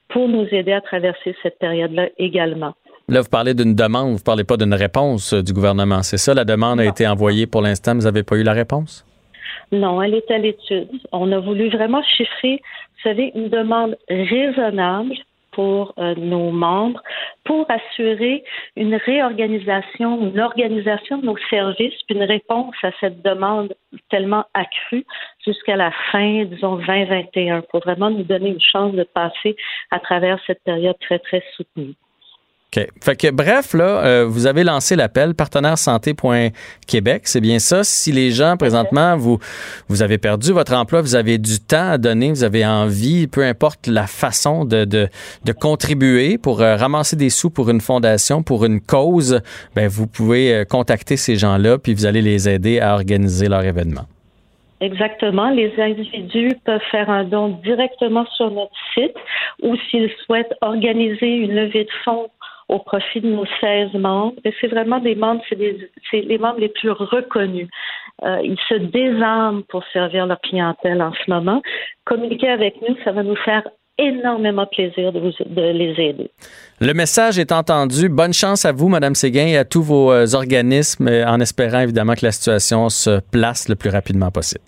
pour nous aider à traverser cette période-là également. Là, vous parlez d'une demande, vous ne parlez pas d'une réponse euh, du gouvernement. C'est ça, la demande a été envoyée pour l'instant, vous n'avez pas eu la réponse? Non, elle est à l'étude. On a voulu vraiment chiffrer, vous savez, une demande raisonnable pour euh, nos membres pour assurer une réorganisation, une organisation de nos services, puis une réponse à cette demande tellement accrue jusqu'à la fin, disons, 2021, pour vraiment nous donner une chance de passer à travers cette période très, très soutenue. OK. Fait que, bref, là, euh, vous avez lancé l'appel partenaire santé.québec. C'est bien ça. Si les gens, présentement, vous, vous avez perdu votre emploi, vous avez du temps à donner, vous avez envie, peu importe la façon de, de, de contribuer pour euh, ramasser des sous pour une fondation, pour une cause, ben, vous pouvez euh, contacter ces gens-là, puis vous allez les aider à organiser leur événement. Exactement. Les individus peuvent faire un don directement sur notre site ou s'ils souhaitent organiser une levée de fonds au profit de nos 16 membres. Et c'est vraiment des membres, c'est les membres les plus reconnus. Euh, ils se désarment pour servir leur clientèle en ce moment. Communiquer avec nous, ça va nous faire énormément plaisir de, vous, de les aider. Le message est entendu. Bonne chance à vous, Madame Séguin, et à tous vos euh, organismes, euh, en espérant évidemment que la situation se place le plus rapidement possible.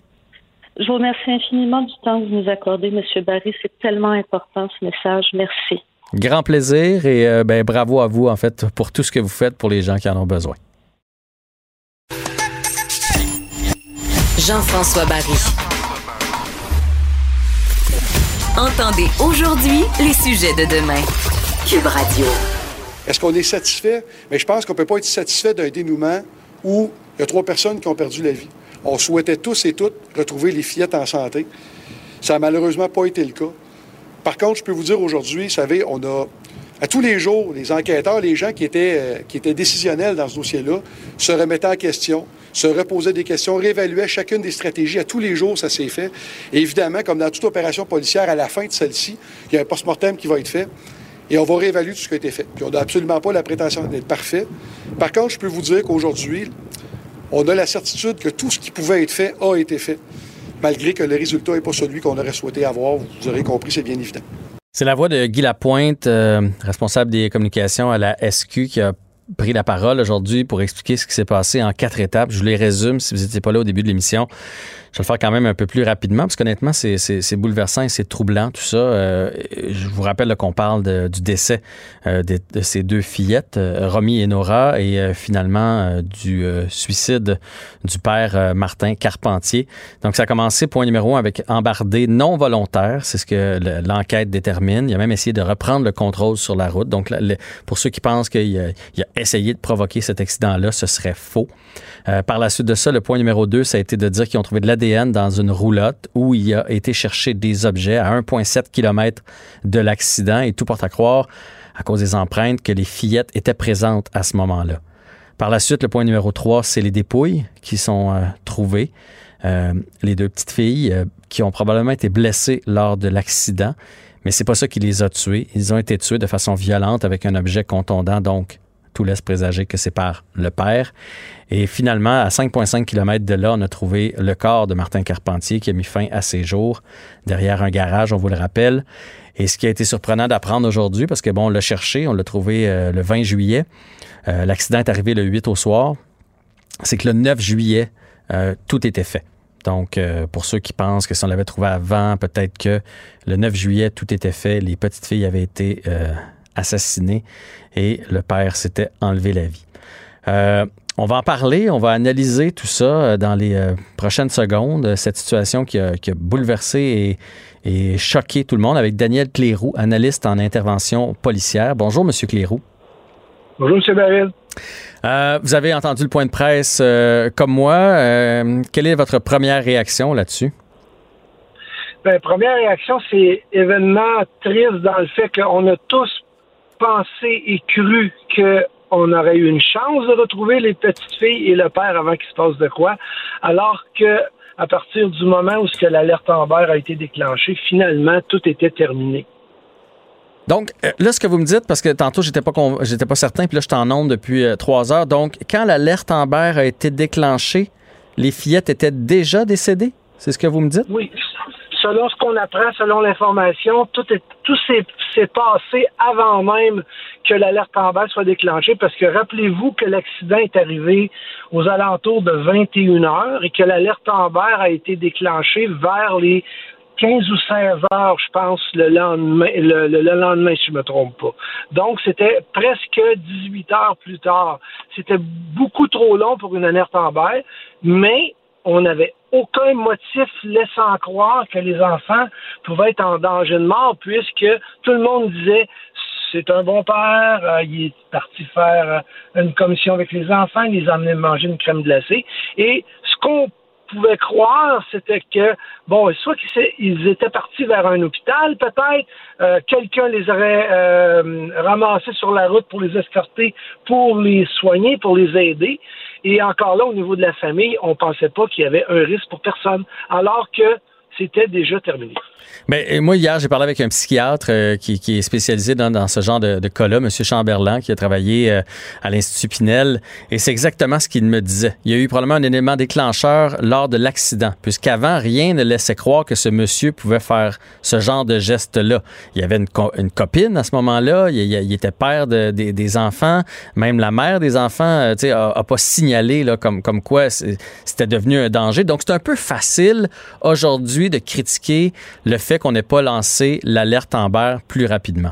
Je vous remercie infiniment du temps que vous nous accordez, M. Barry. C'est tellement important ce message. Merci. Grand plaisir et euh, ben, bravo à vous, en fait, pour tout ce que vous faites pour les gens qui en ont besoin. Jean-François Barry. Entendez aujourd'hui les sujets de demain. Cube Radio. Est-ce qu'on est satisfait? Mais je pense qu'on ne peut pas être satisfait d'un dénouement où il y a trois personnes qui ont perdu la vie. On souhaitait tous et toutes retrouver les fillettes en santé. Ça n'a malheureusement pas été le cas. Par contre, je peux vous dire aujourd'hui, vous savez, on a à tous les jours, les enquêteurs, les gens qui étaient, euh, qui étaient décisionnels dans ce dossier-là, se remettaient en question, se reposaient des questions, réévaluaient chacune des stratégies. À tous les jours, ça s'est fait. Et évidemment, comme dans toute opération policière, à la fin de celle-ci, il y a un post-mortem qui va être fait. Et on va réévaluer tout ce qui a été fait. Puis on n'a absolument pas la prétention d'être parfait. Par contre, je peux vous dire qu'aujourd'hui, on a la certitude que tout ce qui pouvait être fait a été fait, malgré que le résultat n'est pas celui qu'on aurait souhaité avoir. Vous aurez compris, c'est bien évident. C'est la voix de Guy Lapointe, euh, responsable des communications à la SQ, qui a pris la parole aujourd'hui pour expliquer ce qui s'est passé en quatre étapes. Je vous les résume si vous n'étiez pas là au début de l'émission. Je vais le faire quand même un peu plus rapidement, parce qu'honnêtement, c'est, bouleversant et c'est troublant, tout ça. Euh, je vous rappelle qu'on parle du décès euh, de, ces deux fillettes, euh, Romy et Nora, et finalement du suicide du père Martin Carpentier. Donc, ça a commencé, point numéro un, avec embardé non volontaire. C'est ce que l'enquête détermine. Il a même essayé de reprendre le contrôle sur la route. Donc, pour ceux qui pensent qu'il a, il a essayé de provoquer cet accident-là, ce serait faux. Par la suite de ça, le point numéro deux, ça a été de dire qu'ils ont trouvé de la dans une roulotte où il a été chercher des objets à 1,7 km de l'accident et tout porte à croire, à cause des empreintes, que les fillettes étaient présentes à ce moment-là. Par la suite, le point numéro 3, c'est les dépouilles qui sont euh, trouvées. Euh, les deux petites filles euh, qui ont probablement été blessées lors de l'accident, mais c'est pas ça qui les a tuées. Ils ont été tués de façon violente avec un objet contondant, donc tout laisse présager que c'est par le père. Et finalement, à 5,5 km de là, on a trouvé le corps de Martin Carpentier qui a mis fin à ses jours derrière un garage, on vous le rappelle. Et ce qui a été surprenant d'apprendre aujourd'hui, parce que bon, on l'a cherché, on l'a trouvé euh, le 20 juillet. Euh, l'accident est arrivé le 8 au soir. C'est que le 9 juillet, euh, tout était fait. Donc, pour ceux qui pensent que si on l'avait trouvé avant, peut-être que le 9 juillet, tout était fait. Les petites filles avaient été assassinées et le père s'était enlevé la vie. Euh, on va en parler, on va analyser tout ça euh, dans les euh, prochaines secondes, cette situation qui a, bouleversé et, choqué tout le monde avec Daniel Cléroux, analyste en intervention policière. Bonjour, Monsieur Cléroux. Bonjour, M. David. vous avez entendu le point de presse comme moi. quelle est votre première réaction là-dessus? Bien, première réaction, c'est événement triste dans le fait qu'on a tous pensé et cru qu'on aurait eu une chance de retrouver les petites filles et le père avant qu'il se passe de quoi, alors que à partir du moment où l'alerte Amber a été déclenchée, finalement, tout était terminé. Donc, euh, là, ce que vous me dites, parce que tantôt, j'étais pas, j'étais pas certain, puis là, je t'en nombre depuis euh, trois heures. Donc, quand l'alerte Amber a été déclenchée, les fillettes étaient déjà décédées? C'est ce que vous me dites? Oui selon ce qu'on apprend, selon l'information, tout, est, tout s'est, passé avant même que l'alerte en bas soit déclenchée, parce que rappelez-vous que l'accident est arrivé aux alentours de 21 heures et que l'alerte en a été déclenchée vers les 15 ou 16 heures, je pense, le lendemain, le, lendemain, si je ne me trompe pas. Donc, c'était presque 18 heures plus tard. C'était beaucoup trop long pour une alerte en mais on n'avait aucun motif laissant croire que les enfants pouvaient être en danger de mort, puisque tout le monde disait c'est un bon père, euh, il est parti faire euh, une commission avec les enfants, il les a amenés manger une crème glacée. Et ce qu'on pouvait croire, c'était que, bon, soit qu'ils étaient partis vers un hôpital, peut-être, euh, quelqu'un les aurait ramassés sur la route pour les escorter, pour les soigner, pour les aider. Et encore là, au niveau de la famille, on pensait pas qu'il y avait un risque pour personne, alors que c'était déjà terminé. Mais euh, moi, hier, j'ai parlé avec un psychiatre euh, qui, est spécialisé dans, ce genre de, cas-là, M. Chamberlain, qui a travaillé euh, à l'Institut Pinel, et c'est exactement ce qu'il me disait. Il y a eu probablement un élément déclencheur lors de l'accident, puisqu'avant, rien ne laissait croire que ce monsieur pouvait faire ce genre de geste-là. Il y avait une, copine à ce moment-là, il, était père de, des enfants, même la mère des enfants tu a, pas signalé comme, comme quoi c'était devenu un danger. Donc, c'est un peu facile aujourd'hui de critiquer le fait qu'on n'ait pas lancé l'alerte Amber plus rapidement?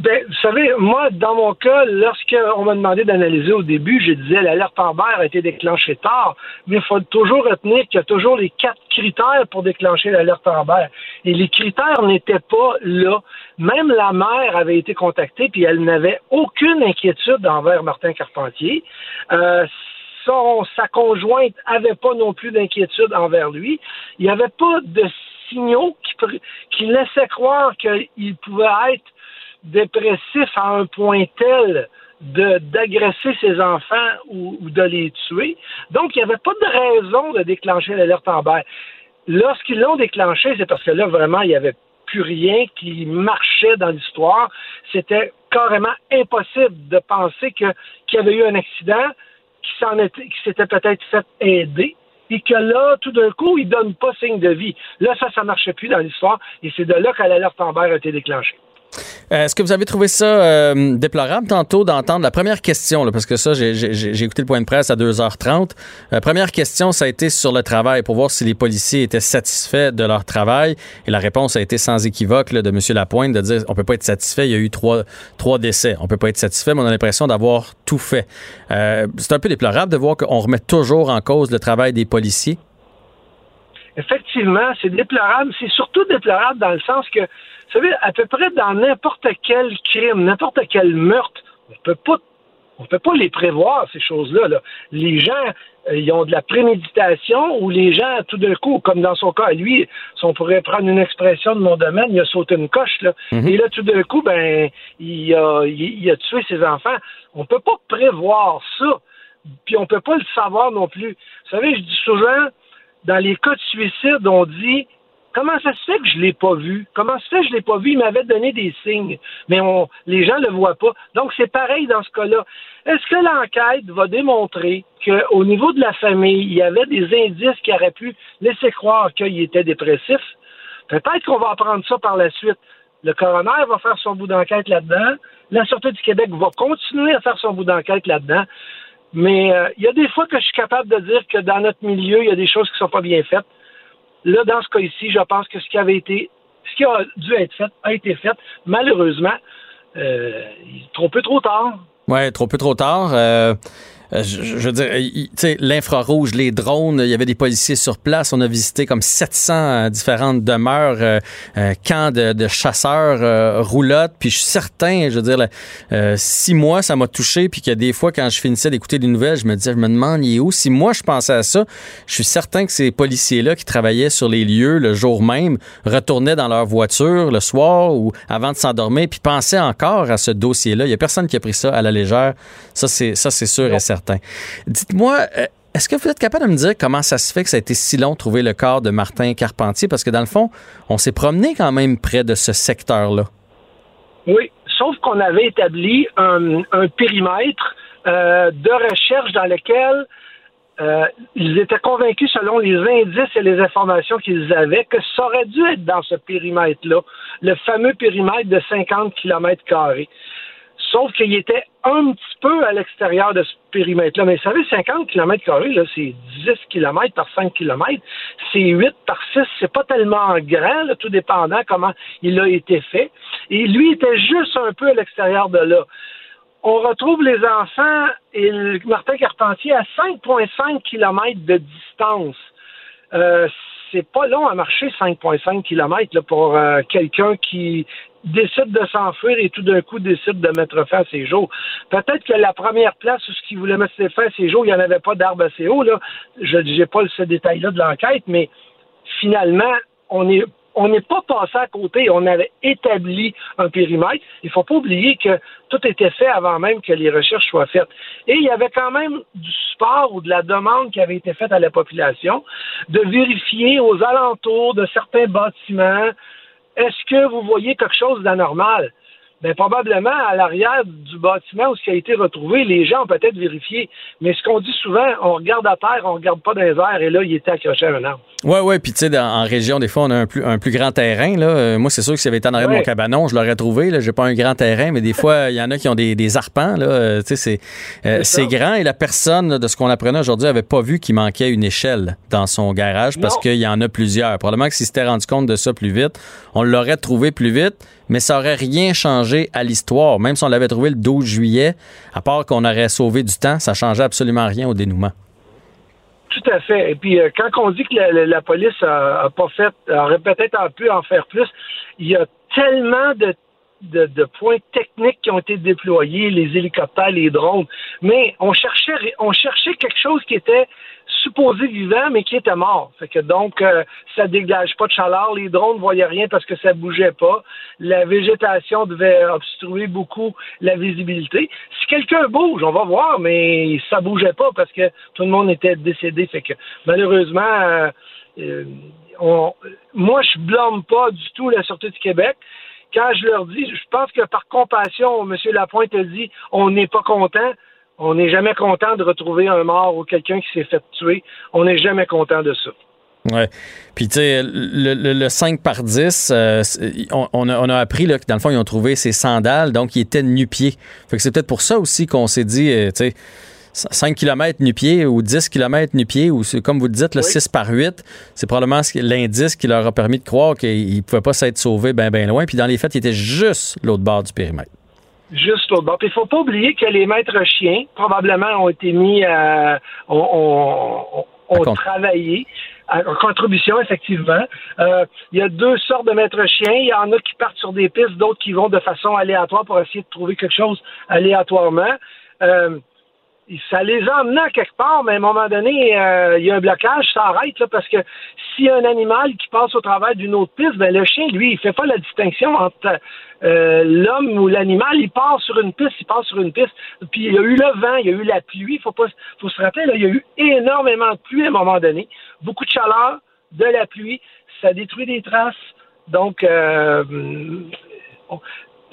Ben, vous savez, moi, dans mon cas, lorsqu'on m'a demandé d'analyser au début, je disais l'alerte Amber a été déclenchée tard, mais il faut toujours retenir qu'il y a toujours les quatre critères pour déclencher l'alerte Amber. Et les critères n'étaient pas là. Même la mère avait été contactée, puis elle n'avait aucune inquiétude envers Martin Carpentier. Euh, sa conjointe avait pas non plus d'inquiétude envers lui. Il n'y avait pas de signaux qui, laissaient croire qu'il pouvait être dépressif à un point tel d'agresser ses enfants ou, de les tuer. Donc, il n'y avait pas de raison de déclencher l'alerte Amber. Lorsqu'ils l'ont déclenché, c'est parce que là, vraiment, il n'y avait plus rien qui marchait dans l'histoire. C'était carrément impossible de penser qu'il y avait eu un accident, qui s'était peut-être fait aider, et que là, tout d'un coup, il ne donne pas signe de vie. Là, ça, ça marchait plus dans l'histoire, et c'est de là que l'alerte Amber a été déclenchée. Euh, est-ce que vous avez trouvé ça euh, déplorable tantôt d'entendre la première question, parce que ça, j'ai écouté le point de presse à 2h30. La première question, ça a été sur le travail, pour voir si les policiers étaient satisfaits de leur travail. Et la réponse a été sans équivoque là, de M. Lapointe de dire on peut pas être satisfait, il y a eu trois, trois décès. On peut pas être satisfait, mais on a l'impression d'avoir tout fait. Euh, c'est un peu déplorable de voir qu'on remet toujours en cause le travail des policiers. Effectivement, c'est déplorable. C'est surtout déplorable dans le sens que vous savez, à peu près dans n'importe quel crime, n'importe quel meurtre, on peut pas on peut pas les prévoir, ces choses-là. Les gens, euh, ils ont de la préméditation ou les gens, tout d'un coup, comme dans son cas, lui, si on pourrait prendre une expression de mon domaine, il a sauté une coche. Là. Mhm. Et là, tout d'un coup, ben, il a, il, a tué ses enfants. On peut pas prévoir ça. Puis on peut pas le savoir non plus. Vous savez, je dis souvent, dans les cas de suicide, on dit Comment ça se fait que je ne l'ai pas vu? Comment ça se fait que je ne l'ai pas vu? Il m'avait donné des signes, mais on, les gens ne le voient pas. Donc, c'est pareil dans ce cas-là. Est-ce que l'enquête va démontrer qu'au niveau de la famille, il y avait des indices qui auraient pu laisser croire qu'il était dépressif? Peut-être qu'on va apprendre ça par la suite. Le coroner va faire son bout d'enquête là-dedans. La Sûreté du Québec va continuer à faire son bout d'enquête là-dedans. Mais euh, il y a des fois que je suis capable de dire que dans notre milieu, il y a des choses qui ne sont pas bien faites. Là, dans ce cas ici, je pense que ce qui avait été, ce qui a dû être fait, a été fait. Malheureusement, euh, trop peu trop tard. Ouais, trop peu trop tard. Euh, euh, je, veux dire, tu sais, l'infrarouge, les drones, il y avait des policiers sur place. On a visité comme 700 euh, différentes demeures, euh, camps de, chasseurs, roulottes. Puis je suis certain, je veux dire, six mois, ça m'a touché. Puis a des fois, quand je finissais d'écouter des nouvelles, je me disais, je me demande, il est où? Si moi, je pensais à ça, je suis certain que ces policiers-là qui travaillaient sur les lieux le jour même retournaient dans leur voiture le soir ou avant de s'endormir, puis pensaient encore à ce dossier-là. Il y a personne qui a pris ça à la légère. Ça, c'est sûr et certain. Dites-moi, euh, est-ce que vous êtes capable de me dire comment ça se fait que ça a été si long de trouver le corps de Martin Carpentier? Parce que dans le fond, on s'est promené quand même près de ce secteur-là. Oui, sauf qu'on avait établi un, périmètre euh, de recherche dans lequel euh, ils étaient convaincus, selon les indices et les informations qu'ils avaient, que ça aurait dû être dans ce périmètre-là, le fameux périmètre de 50 km carrés. Sauf qu'il était un petit peu à l'extérieur de ce périmètre-là. Mais vous savez, 50 km c'est 10 km par 5 km. C'est 8 par 6. C'est pas tellement grand, tout dépendant comment il a été fait. Et lui était juste un peu à l'extérieur de là. On retrouve les enfants et Martin Carpentier à 5,5 km de distance. Euh, c'est pas long à marcher 5,5 km pour euh, quelqu'un qui décide de s'enfuir et tout d'un coup décide de mettre fin à ses jours. Peut-être que la première place où ce qu'il voulait mettre fin à ses jours, il n'y en avait pas d'arbre assez haut. Là. Je n'ai pas ce détail-là de l'enquête, mais finalement, on on n'est pas passé à côté, on avait établi un périmètre. Il ne faut pas oublier que tout était fait avant même que les recherches soient faites. Et il y avait quand même du support ou de la demande qui avait été faite à la population de vérifier aux alentours de certains bâtiments est-ce que vous voyez quelque chose d'anormal? Bien, probablement, à l'arrière du bâtiment où ce qui a été retrouvé, les gens ont peut-être vérifié. Mais ce qu'on dit souvent, on regarde à terre, on regarde pas dans les airs, et là, il était accroché à un arbre. Oui, oui, puis tu sais, en région, des fois, on a un plus, un plus grand terrain. Là. Euh, moi, c'est sûr que si avait été en arrière de mon cabanon, je l'aurais trouvé. Je n'ai pas un grand terrain, mais des fois, il y en a qui ont des, des arpents. Là. Euh, tu sais, euh, c'est, grand et la personne, de ce qu'on apprenait aujourd'hui, n'avait pas vu qu'il manquait une échelle dans son garage parce qu'il y en a plusieurs. Probablement que s'il s'était rendu compte de ça plus vite, on l'aurait trouvé plus vite mais ça aurait rien changé à l'histoire. Même si on l'avait trouvé le 12 juillet, à part qu'on aurait sauvé du temps, ça changeait absolument rien au dénouement. Tout à fait. Et puis, euh, quand on dit que la, police a, pas fait, aurait peut-être pu en faire plus, il y a tellement de de, points techniques qui ont été déployés, les hélicoptères, les drones, mais on cherchait, on cherchait quelque chose qui était supposé vivant, mais qui était mort. Fait que donc, euh, ça dégage pas de chaleur. Les drones ne voyaient rien parce que ça bougeait pas. La végétation devait obstruer beaucoup la visibilité. Si quelqu'un bouge, on va voir, mais ça bougeait pas parce que tout le monde était décédé. Fait que malheureusement, euh, euh, moi, je blâme pas du tout la Sûreté du Québec quand je leur dis, je pense que par compassion, M. Lapointe a dit, on n'est pas content. On n'est jamais content de retrouver un mort ou quelqu'un qui s'est fait tuer. On n'est jamais content de ça. Oui. Puis, tu sais, le, 5 par 10, euh, on, a, appris là, que dans le fond, ils ont trouvé ses sandales, donc il était nu-pied. Fait que c'est peut-être pour ça aussi qu'on s'est dit, euh, tu sais, 5 km nu-pied ou 10 km nu-pied, ou comme vous dites, le 6 par 8, c'est probablement l'indice qui leur a permis de croire qu'ils ne pouvaient pas s'être sauvés bien, bien loin. Puis dans les faits, ils étaient juste l'autre bord du périmètre. Juste l'autre bord. Puis il ne faut pas oublier que les maîtres chiens, probablement, ont été mis à. ont, travaillé en contribution, effectivement. Euh, il y a deux sortes de maîtres chiens. Il y en a qui partent sur des pistes, d'autres qui vont de façon aléatoire pour essayer de trouver quelque chose aléatoirement. Euh, ça les a emmenés quelque part, mais à un moment donné, euh, il y a un blocage, ça arrête, là, parce que s'il y a un animal qui passe au travers d'une autre piste, ben le chien, lui, il fait pas la distinction entre euh, l'homme ou l'animal, il passe sur une piste, il passe sur une piste. Puis il y a eu le vent, il y a eu la pluie, faut pas faut se rappeler, là, il y a eu énormément de pluie à un moment donné, beaucoup de chaleur, de la pluie, ça détruit des traces. Donc, euh,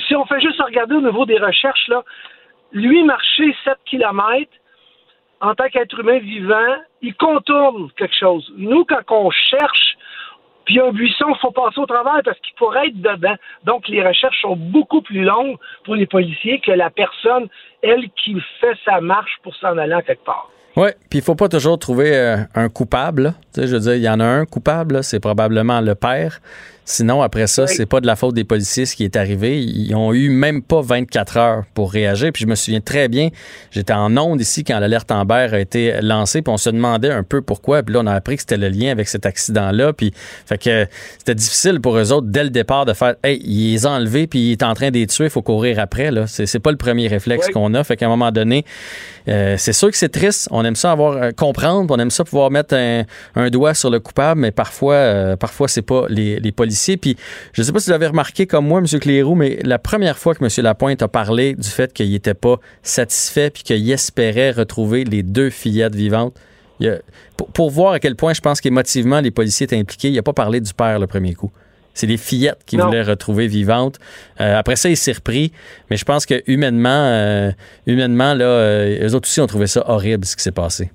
si on fait juste regarder au niveau des recherches, là, lui, marcher 7 km, en tant qu'être humain vivant, il contourne quelque chose. Nous, quand on cherche, puis un buisson, il faut passer au travers parce qu'il pourrait être dedans. Donc, les recherches sont beaucoup plus longues pour les policiers que la personne, elle, qui fait sa marche pour s'en aller en quelque part. Oui, puis il faut pas toujours trouver euh, un coupable. Je veux dire, il y en a un coupable, c'est probablement le père. Sinon, après ça, c'est pas de la faute des policiers ce qui est arrivé. Ils ont eu même pas 24 heures pour réagir. Puis je me souviens très bien, j'étais en onde ici quand l'alerte Amber a été lancée, puis on se demandait un peu pourquoi. Puis là, on a appris que c'était le lien avec cet accident-là. Puis fait que c'était difficile pour eux autres dès le départ de faire, hey, il les a enlevés, puis il est en train de les tuer, il faut courir après. Là, c'est pas le premier réflexe qu'on a. Fait qu'à un moment donné, euh, c'est sûr que c'est triste. On aime ça avoir euh, comprendre, on aime ça pouvoir mettre un, doigt sur le coupable, mais parfois, euh, parfois c'est pas les, les policiers puis, je ne sais pas si vous avez remarqué comme moi, M. Clérou, mais la première fois que M. Lapointe a parlé du fait qu'il n'était pas satisfait puis qu'il espérait retrouver les deux fillettes vivantes, pour, voir à quel point je pense qu'émotivement les policiers étaient impliqués, il n'a pas parlé du père le premier coup. C'est les fillettes qu'il voulait retrouver vivantes. Euh, après ça, il s'est repris. Mais je pense que humainement, euh, humainement là, euh, eux autres aussi ont trouvé ça horrible ce qui s'est passé.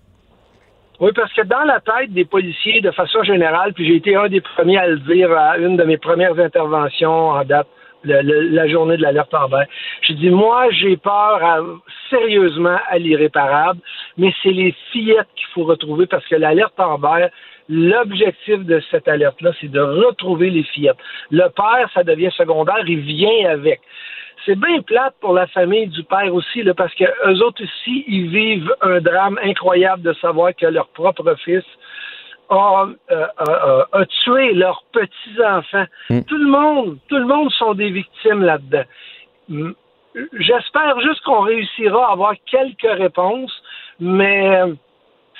Oui, parce que dans la tête des policiers, de façon générale, puis j'ai été un des premiers à le dire à une de mes premières interventions en date, la journée de l'alerte en bain. J'ai dit, moi, j'ai peur sérieusement à l'irréparable, mais c'est les fillettes qu'il faut retrouver parce que l'alerte en bain, l'objectif de cette alerte-là, c'est de retrouver les fillettes. Le père, ça devient secondaire, il vient avec c'est bien plate pour la famille du père aussi, là, parce que eux autres aussi, ils vivent un drame incroyable de savoir que leur propre fils a, euh, tué leurs petits-enfants. Mm. Tout le monde, tout le monde sont des victimes là-dedans. Mm. J'espère juste qu'on réussira à avoir quelques réponses, mais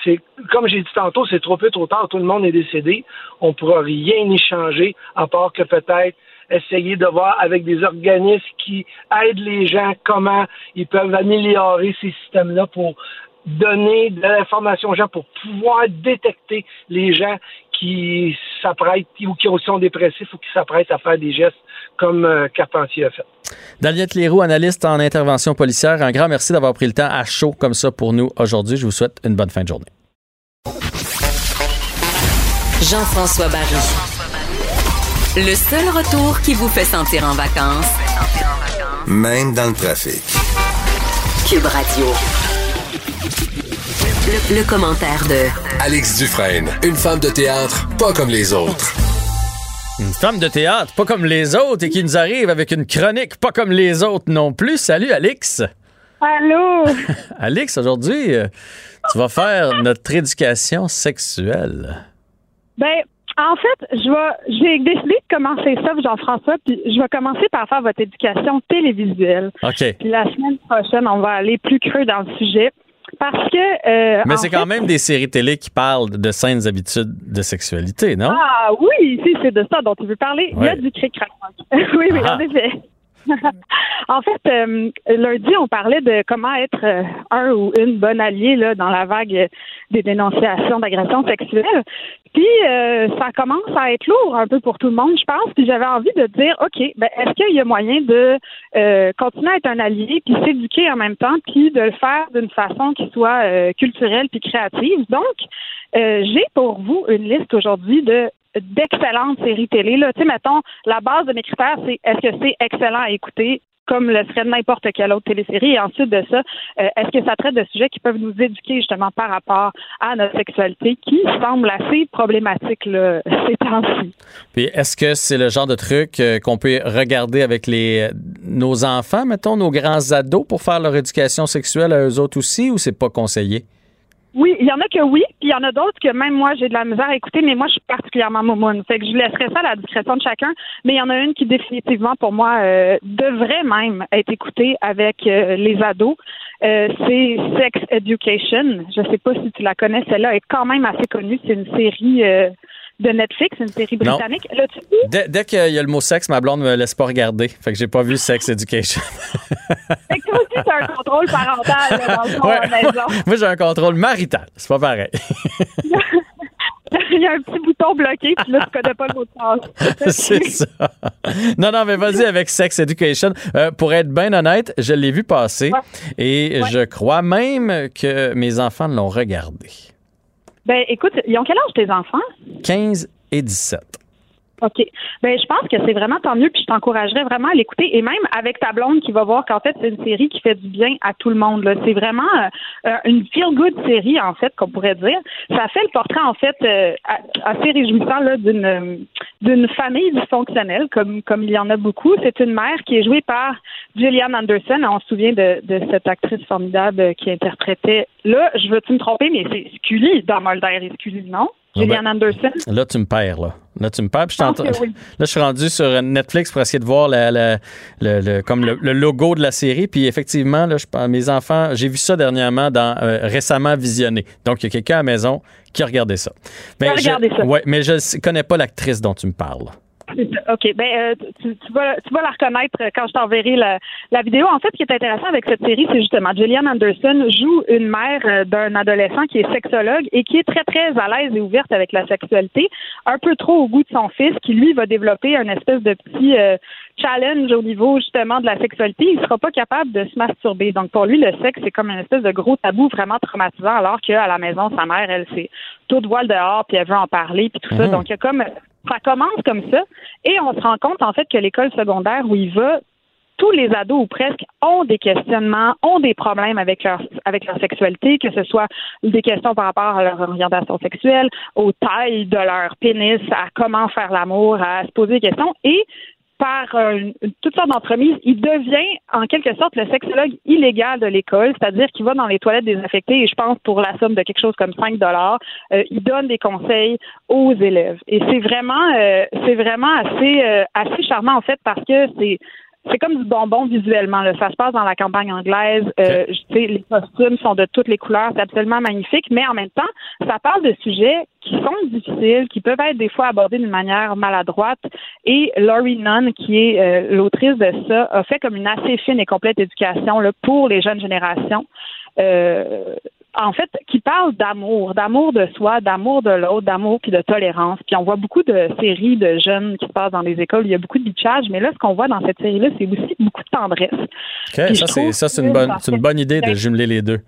c'est comme j'ai dit tantôt, c'est trop peu trop tard, tout le monde est décédé. On ne pourra rien y changer, à part que peut-être essayer de voir avec des organismes qui aident les gens comment ils peuvent améliorer ces systèmes-là pour donner de l'information aux gens pour pouvoir détecter les gens qui s'apprêtent ou qui sont dépressifs ou qui s'apprêtent à faire des gestes comme euh, Carpentier a fait. Daniette Leroux, analyste en intervention policière, un grand merci d'avoir pris le temps à chaud comme ça pour nous aujourd'hui. Je vous souhaite une bonne fin de journée. Jean-François Barry. Le seul retour qui vous fait sentir en vacances, même dans le trafic. Cube Radio. Le, commentaire de Alex Dufresne, une femme de théâtre pas comme les autres. Une femme de théâtre, pas comme les autres, et qui nous arrive avec une chronique pas comme les autres non plus. Salut, Alix. Allô? Alix, aujourd'hui, euh, tu vas faire notre éducation sexuelle. Ben, en fait, je vais, j'ai décidé de commencer ça, Jean-François, puis je vais commencer par faire votre éducation télévisuelle. OK. Puis la semaine prochaine, on va aller plus creux dans le sujet. Parce que. euh, Mais c'est fait- quand même des séries télé qui parlent de saines habitudes de sexualité, non? Ah oui, si c'est de ça dont tu veux parler. Il y a du cric-crac. oui, oui, Ah. en effet. En fait, euh, lundi, on parlait de comment être euh, un ou une bonne alliée là, dans la vague des dénonciations d'agressions sexuelles. Puis, euh, ça commence à être lourd un peu pour tout le monde, je pense. Puis, j'avais envie de dire, OK, ben, est-ce qu'il y a moyen de continuer à être un allié, puis s'éduquer en même temps, puis de le faire d'une façon qui soit culturelle puis créative? Donc, j'ai pour vous une liste aujourd'hui de d'excellentes séries télé. Là. Tu mettons, la base de mes critères, c'est est-ce que c'est excellent à écouter comme le serait n'importe quelle autre télésérie. Et ensuite de ça, euh, est-ce que ça traite de sujets qui peuvent nous éduquer justement par rapport à notre sexualité qui semble assez problématique là, ces temps-ci? Puis est-ce que c'est le genre de truc euh, qu'on peut regarder avec nos enfants, mettons, nos grands ados pour faire leur éducation sexuelle à eux autres aussi, ou c'est pas conseillé? Oui, il y en a que oui, puis il y en a d'autres que même moi j'ai de la misère à écouter, mais moi je suis particulièrement moumoune. Fait que je laisserai ça à la discrétion de chacun, mais il y en a une qui définitivement pour moi euh, devrait même être écoutée avec euh, les ados. Euh, c'est Sex Education. Je sais pas si tu la connais, celle-là est quand même assez connue. C'est une série euh, de Netflix, une série Non. britannique. Là, tu Dès, dès qu'il y a le mot sexe, ma blonde me laisse pas regarder. Fait que j'ai pas vu Sex Education. fait que toi aussi, t'as un contrôle parental là, dans le fond, Ouais. à la maison. Moi, j'ai un contrôle marital. C'est pas pareil. il y a un petit bouton bloqué, puis là, tu connais pas le mot de passe. c'est ça. Non, non, mais vas-y avec Sex Education. Euh, pour être bien honnête, je l'ai vu passer et je crois même que mes enfants l'ont regardé. Ben, écoute, ils ont quel âge tes enfants? 15 et 17. OK. Ben, je pense que c'est vraiment tant mieux, puis je t'encouragerais vraiment à l'écouter. Et même avec ta blonde qui va voir qu'en fait, c'est une série qui fait du bien à tout le monde. C'est vraiment euh, euh, une feel-good série, en fait, qu'on pourrait dire. Ça fait le portrait, en fait, euh, assez réjouissant d'une euh, d'une famille dysfonctionnelle, comme, comme il y en a beaucoup. C'est une mère qui est jouée par Gillian Anderson. On se souvient de, de cette actrice formidable qui interprétait. Là, je veux-tu me tromper, mais c'est Scully dans Mulder et Scully, non? Gillian Anderson. Là, tu me perds, là. Là, tu me perds. Puis je, oui. là, je suis rendu sur Netflix pour essayer de voir la- la- le, le- comme le, le logo de la série. Puis effectivement, là, je, mes enfants, j'ai vu ça dernièrement dans euh, récemment visionné. Donc, il y a quelqu'un à la maison qui a regardé ça. A je, regardé ça. Ouais, mais je ne connais pas l'actrice dont tu me parles. OK. Ben, euh, tu, tu vas, tu vas la reconnaître euh, quand je t'enverrai la, la vidéo. En fait, ce qui est intéressant avec cette série, c'est justement Gillian Anderson joue une mère euh, d'un adolescent qui est sexologue et qui est très, très à l'aise et ouverte avec la sexualité, un peu trop au goût de son fils, qui lui va développer un espèce de petit euh, challenge au niveau justement de la sexualité. Il sera pas capable de se masturber. Donc, pour lui, le sexe, c'est comme une espèce de gros tabou vraiment traumatisant, alors qu'à la maison, sa mère, elle, c'est tout voile dehors, puis elle veut en parler, puis tout ça. Mhm. Donc, il y a comme ça commence comme ça et on se rend compte en fait que l'école secondaire où il va tous les ados ou presque ont des questionnements, ont des problèmes avec leur avec leur sexualité, que ce soit des questions par rapport à leur orientation sexuelle, aux tailles de leur pénis, à comment faire l'amour, à se poser des questions et par euh, toutes sortes d'entreprises, il devient en quelque sorte le sexologue illégal de l'école, c'est-à-dire qu'il va dans les toilettes désinfectées et je pense pour la somme de quelque chose comme 5 dollars, euh, il donne des conseils aux élèves. Et c'est vraiment euh, c'est vraiment assez euh, assez charmant en fait parce que c'est c'est comme du bonbon visuellement. Là. Ça se passe dans la campagne anglaise. Euh, je sais, les costumes sont de toutes les couleurs. C'est absolument magnifique. Mais en même temps, ça parle de sujets qui sont difficiles, qui peuvent être des fois abordés d'une manière maladroite. Et Laurie Nunn, qui est euh, l'autrice de ça, a fait comme une assez fine et complète éducation là, pour les jeunes générations. Euh, en fait, qui parle d'amour, d'amour de soi, d'amour de l'autre, d'amour puis de tolérance. Puis on voit beaucoup de séries de jeunes qui se passent dans les écoles. Il y a beaucoup de bitchage, mais là, ce qu'on voit dans cette série-là, c'est aussi beaucoup de tendresse. OK, Puis ça, c'est, ça, une bonne, ça c'est une fait- bonne idée de jumeler les deux.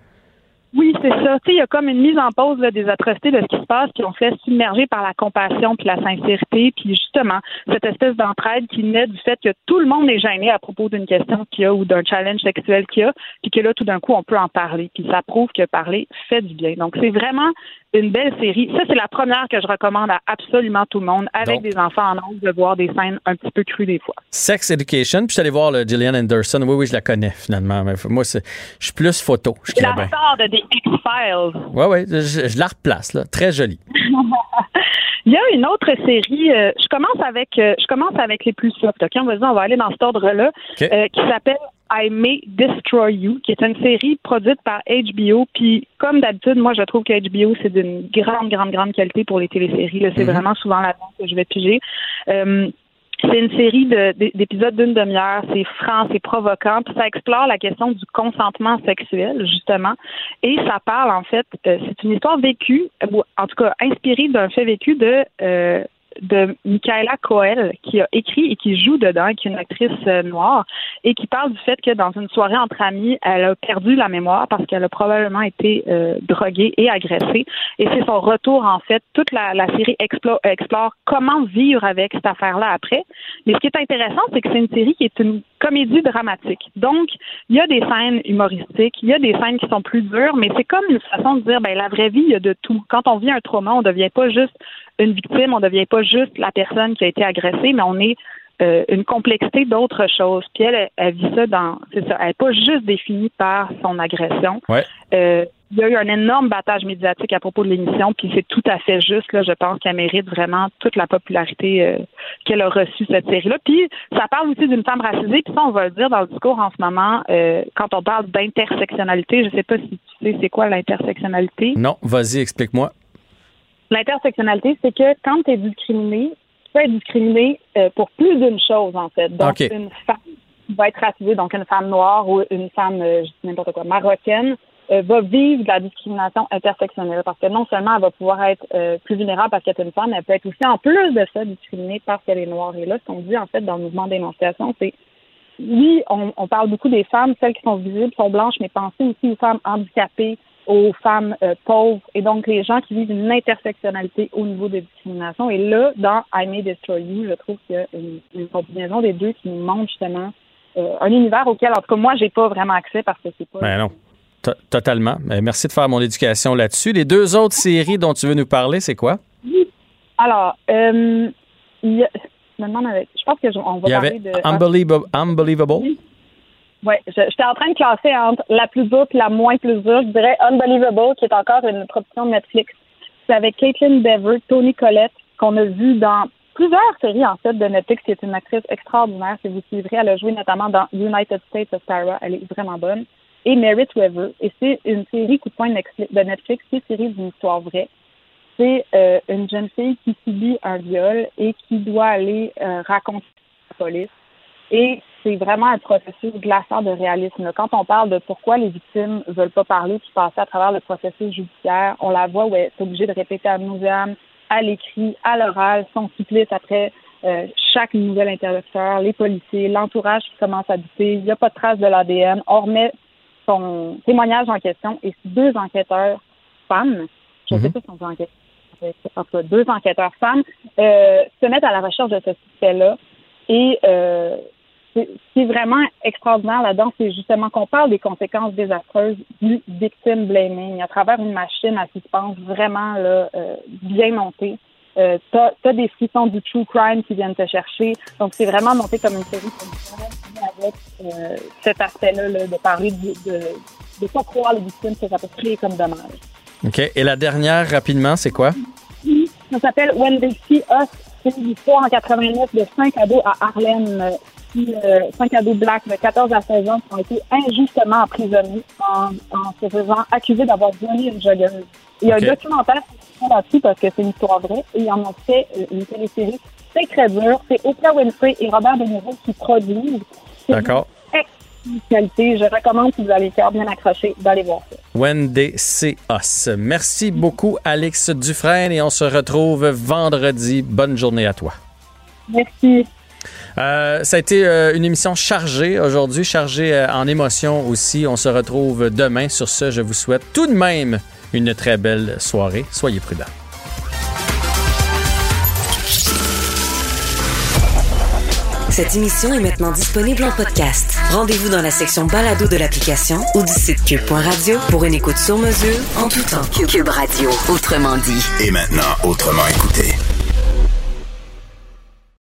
Oui, c'est ça. Tu sais, il y a comme une mise en pause là, des atrocités de ce qui se passe, puis on se laisse submerger par la compassion puis la sincérité, puis justement cette espèce d'entraide qui naît du fait que tout le monde est gêné à propos d'une question qu'il y a ou d'un challenge sexuel qu'il y a, puis que là tout d'un coup on peut en parler, puis ça prouve que parler fait du bien. Donc c'est vraiment une belle série. Ça c'est la première que je recommande à absolument tout le monde avec Donc- des enfants en âge de voir des scènes un petit peu crues des fois. Sex Education, puis je suis allé voir le Gillian Anderson. Oui, oui, je la connais finalement. Mais moi, c'est- je suis plus photo. Je la bien. de X-Files. Oui, oui, je, je la replace, là. Très jolie. Il y a une autre série. euh, je commence avec, euh, je commence avec les plus soft. Ok, on va dire, on va aller dans cet ordre-là, euh, qui s'appelle I May Destroy You, qui est une série produite par HBO. Puis, comme d'habitude, moi, je trouve que HBO c'est d'une grande, grande, grande qualité pour les téléséries. C'est Mhm. vraiment souvent là-dedans que je vais piger. C'est une série d'épisodes d'une demi-heure. C'est franc, c'est provoquant. Puis ça explore la question du consentement sexuel, justement. Et ça parle, en fait, euh, c'est une histoire vécue, ou en tout cas inspirée d'un fait vécu de euh, de Michaela Coel, qui a écrit et qui joue dedans, qui est une actrice euh, noire, et qui parle du fait que dans une soirée entre amis, elle a perdu la mémoire parce qu'elle a probablement été euh, droguée et agressée. Et c'est son retour, en fait. Toute la, série explore, explore comment vivre avec cette affaire-là après. Mais ce qui est intéressant, c'est que c'est une série qui est une comédie dramatique. Donc, il y a des scènes humoristiques, il y a des scènes qui sont plus dures, mais c'est comme une façon de dire, ben la vraie vie, il y a de tout. Quand on vit un trauma, on ne devient pas juste une victime, on ne devient pas juste la personne qui a été agressée, mais on est euh, une complexité d'autres choses. Puis elle, elle, vit ça dans, c'est ça, elle n'est pas juste définie par son agression. Ouais. Euh, il y a eu un énorme battage médiatique à propos de l'émission, puis c'est tout à fait juste. Là, je pense qu'elle mérite vraiment toute la popularité euh, qu'elle a reçue cette série-là. Puis ça parle aussi d'une femme racisée, puis ça on va le dire dans le discours en ce moment euh, quand on parle d'intersectionnalité. Je sais pas si tu sais c'est quoi l'intersectionnalité. Non, vas-y, explique-moi. L'intersectionnalité, c'est que quand tu es discriminé, tu peux être discriminé euh, pour plus d'une chose, en fait. Donc, une femme va être racisée, donc une femme noire ou une femme, euh, je dis n'importe quoi, marocaine, euh, va vivre de la discrimination intersectionnelle parce que non seulement elle va pouvoir être euh, plus vulnérable parce qu'elle est une femme, mais elle peut être aussi, en plus de ça, discriminée parce qu'elle est noire. Et là, ce qu'on dit, en fait, dans le mouvement d'énonciation, c'est oui, on, on parle beaucoup des femmes, celles qui sont visibles, sont blanches, mais pensez aussi aux femmes handicapées, aux femmes euh, pauvres, et donc les gens qui vivent une intersectionnalité au niveau des discriminations. Et là, dans I May Destroy You, je trouve qu'il y a une, une combinaison des deux qui nous montre justement euh, un univers auquel, en tout cas, moi, j'ai pas vraiment accès parce que c'est pas. Ben non. To- Totalement. Euh, Merci de faire mon éducation là-dessus. Les deux autres séries dont tu veux nous parler, c'est quoi? Alors, euh, il y a- je me demande avec, je pense que je- on va Il y parler avait de. Unbelievable. Unbelievable. Oui, j'étais en train de classer entre la plus dure et la moins plus dure. Je dirais Unbelievable, qui est encore une production de Netflix. C'est avec Caitlin Dever, Tony Collette, qu'on a vu dans plusieurs séries, en fait, de Netflix, qui est une actrice extraordinaire. Si vous suivrez, elle a joué notamment dans United States of Tara. Elle est vraiment bonne. Et Merit Weaver. Et c'est une série coup de poing de Netflix, qui est tirée d'une histoire vraie. C'est euh, une jeune fille qui subit un viol et qui doit aller euh, raconter à la police. Et c'est vraiment un processus glaçant de réalisme. Quand on parle de pourquoi les victimes veulent pas parler puis passer à travers le processus judiciaire, on la voit où elle est obligée de répéter à nauseam, à l'écrit, à l'oral, son supplice après euh, chaque nouvel interlocuteur, les policiers, l'entourage qui commence à douter, il n'y a pas de trace de l'ADN, on remet son témoignage en question et deux enquêteurs femmes, je ne sais pas si on peut enquêter, en tout cas, deux enquêteurs femmes, euh, se mettent à la recherche de ce suspect-là et euh, ce qui est vraiment extraordinaire là-dedans, c'est justement qu'on parle des conséquences désastreuses du victim blaming à travers une machine à suspense vraiment là, euh, bien montée. Euh, t'as, t'as des frissons du true crime qui viennent te chercher. Donc, c'est vraiment monté comme une série avec euh, cet aspect-là là, de parler de, de, de pas croire les victimes que ça peut créer comme dommage. OK. Et la dernière, rapidement, c'est quoi? Ça s'appelle When They See Us. C'est une histoire en 89 de cinq ados à Harlem, euh, qui, euh, cinq ados blacks de 14 à 16 ans qui ont été injustement emprisonnés en, en se faisant accuser d'avoir violé une joggeuse. Il y a un documentaire là-dessus parce que c'est une histoire vraie et ils en ont fait euh, une télésérie. C'est très dur. C'est Oprah Winfrey et Robert De Niro qui produisent. D'accord. qualité. Je recommande si vous avez le cœur bien accroché d'aller voir ça. See us. Merci beaucoup, Alex Dufresne, et on se retrouve vendredi. Bonne journée à toi. Merci. Euh, ça a été euh, une émission chargée aujourd'hui, chargée euh, en émotions aussi. On se retrouve demain. Sur ce, je vous souhaite tout de même une très belle soirée. Soyez prudents. Cette émission est maintenant disponible en podcast. Rendez-vous dans la section balado de l'application ou du site cube.radio pour une écoute sur mesure en tout temps. Cube Radio, autrement dit. Et maintenant, autrement écouté.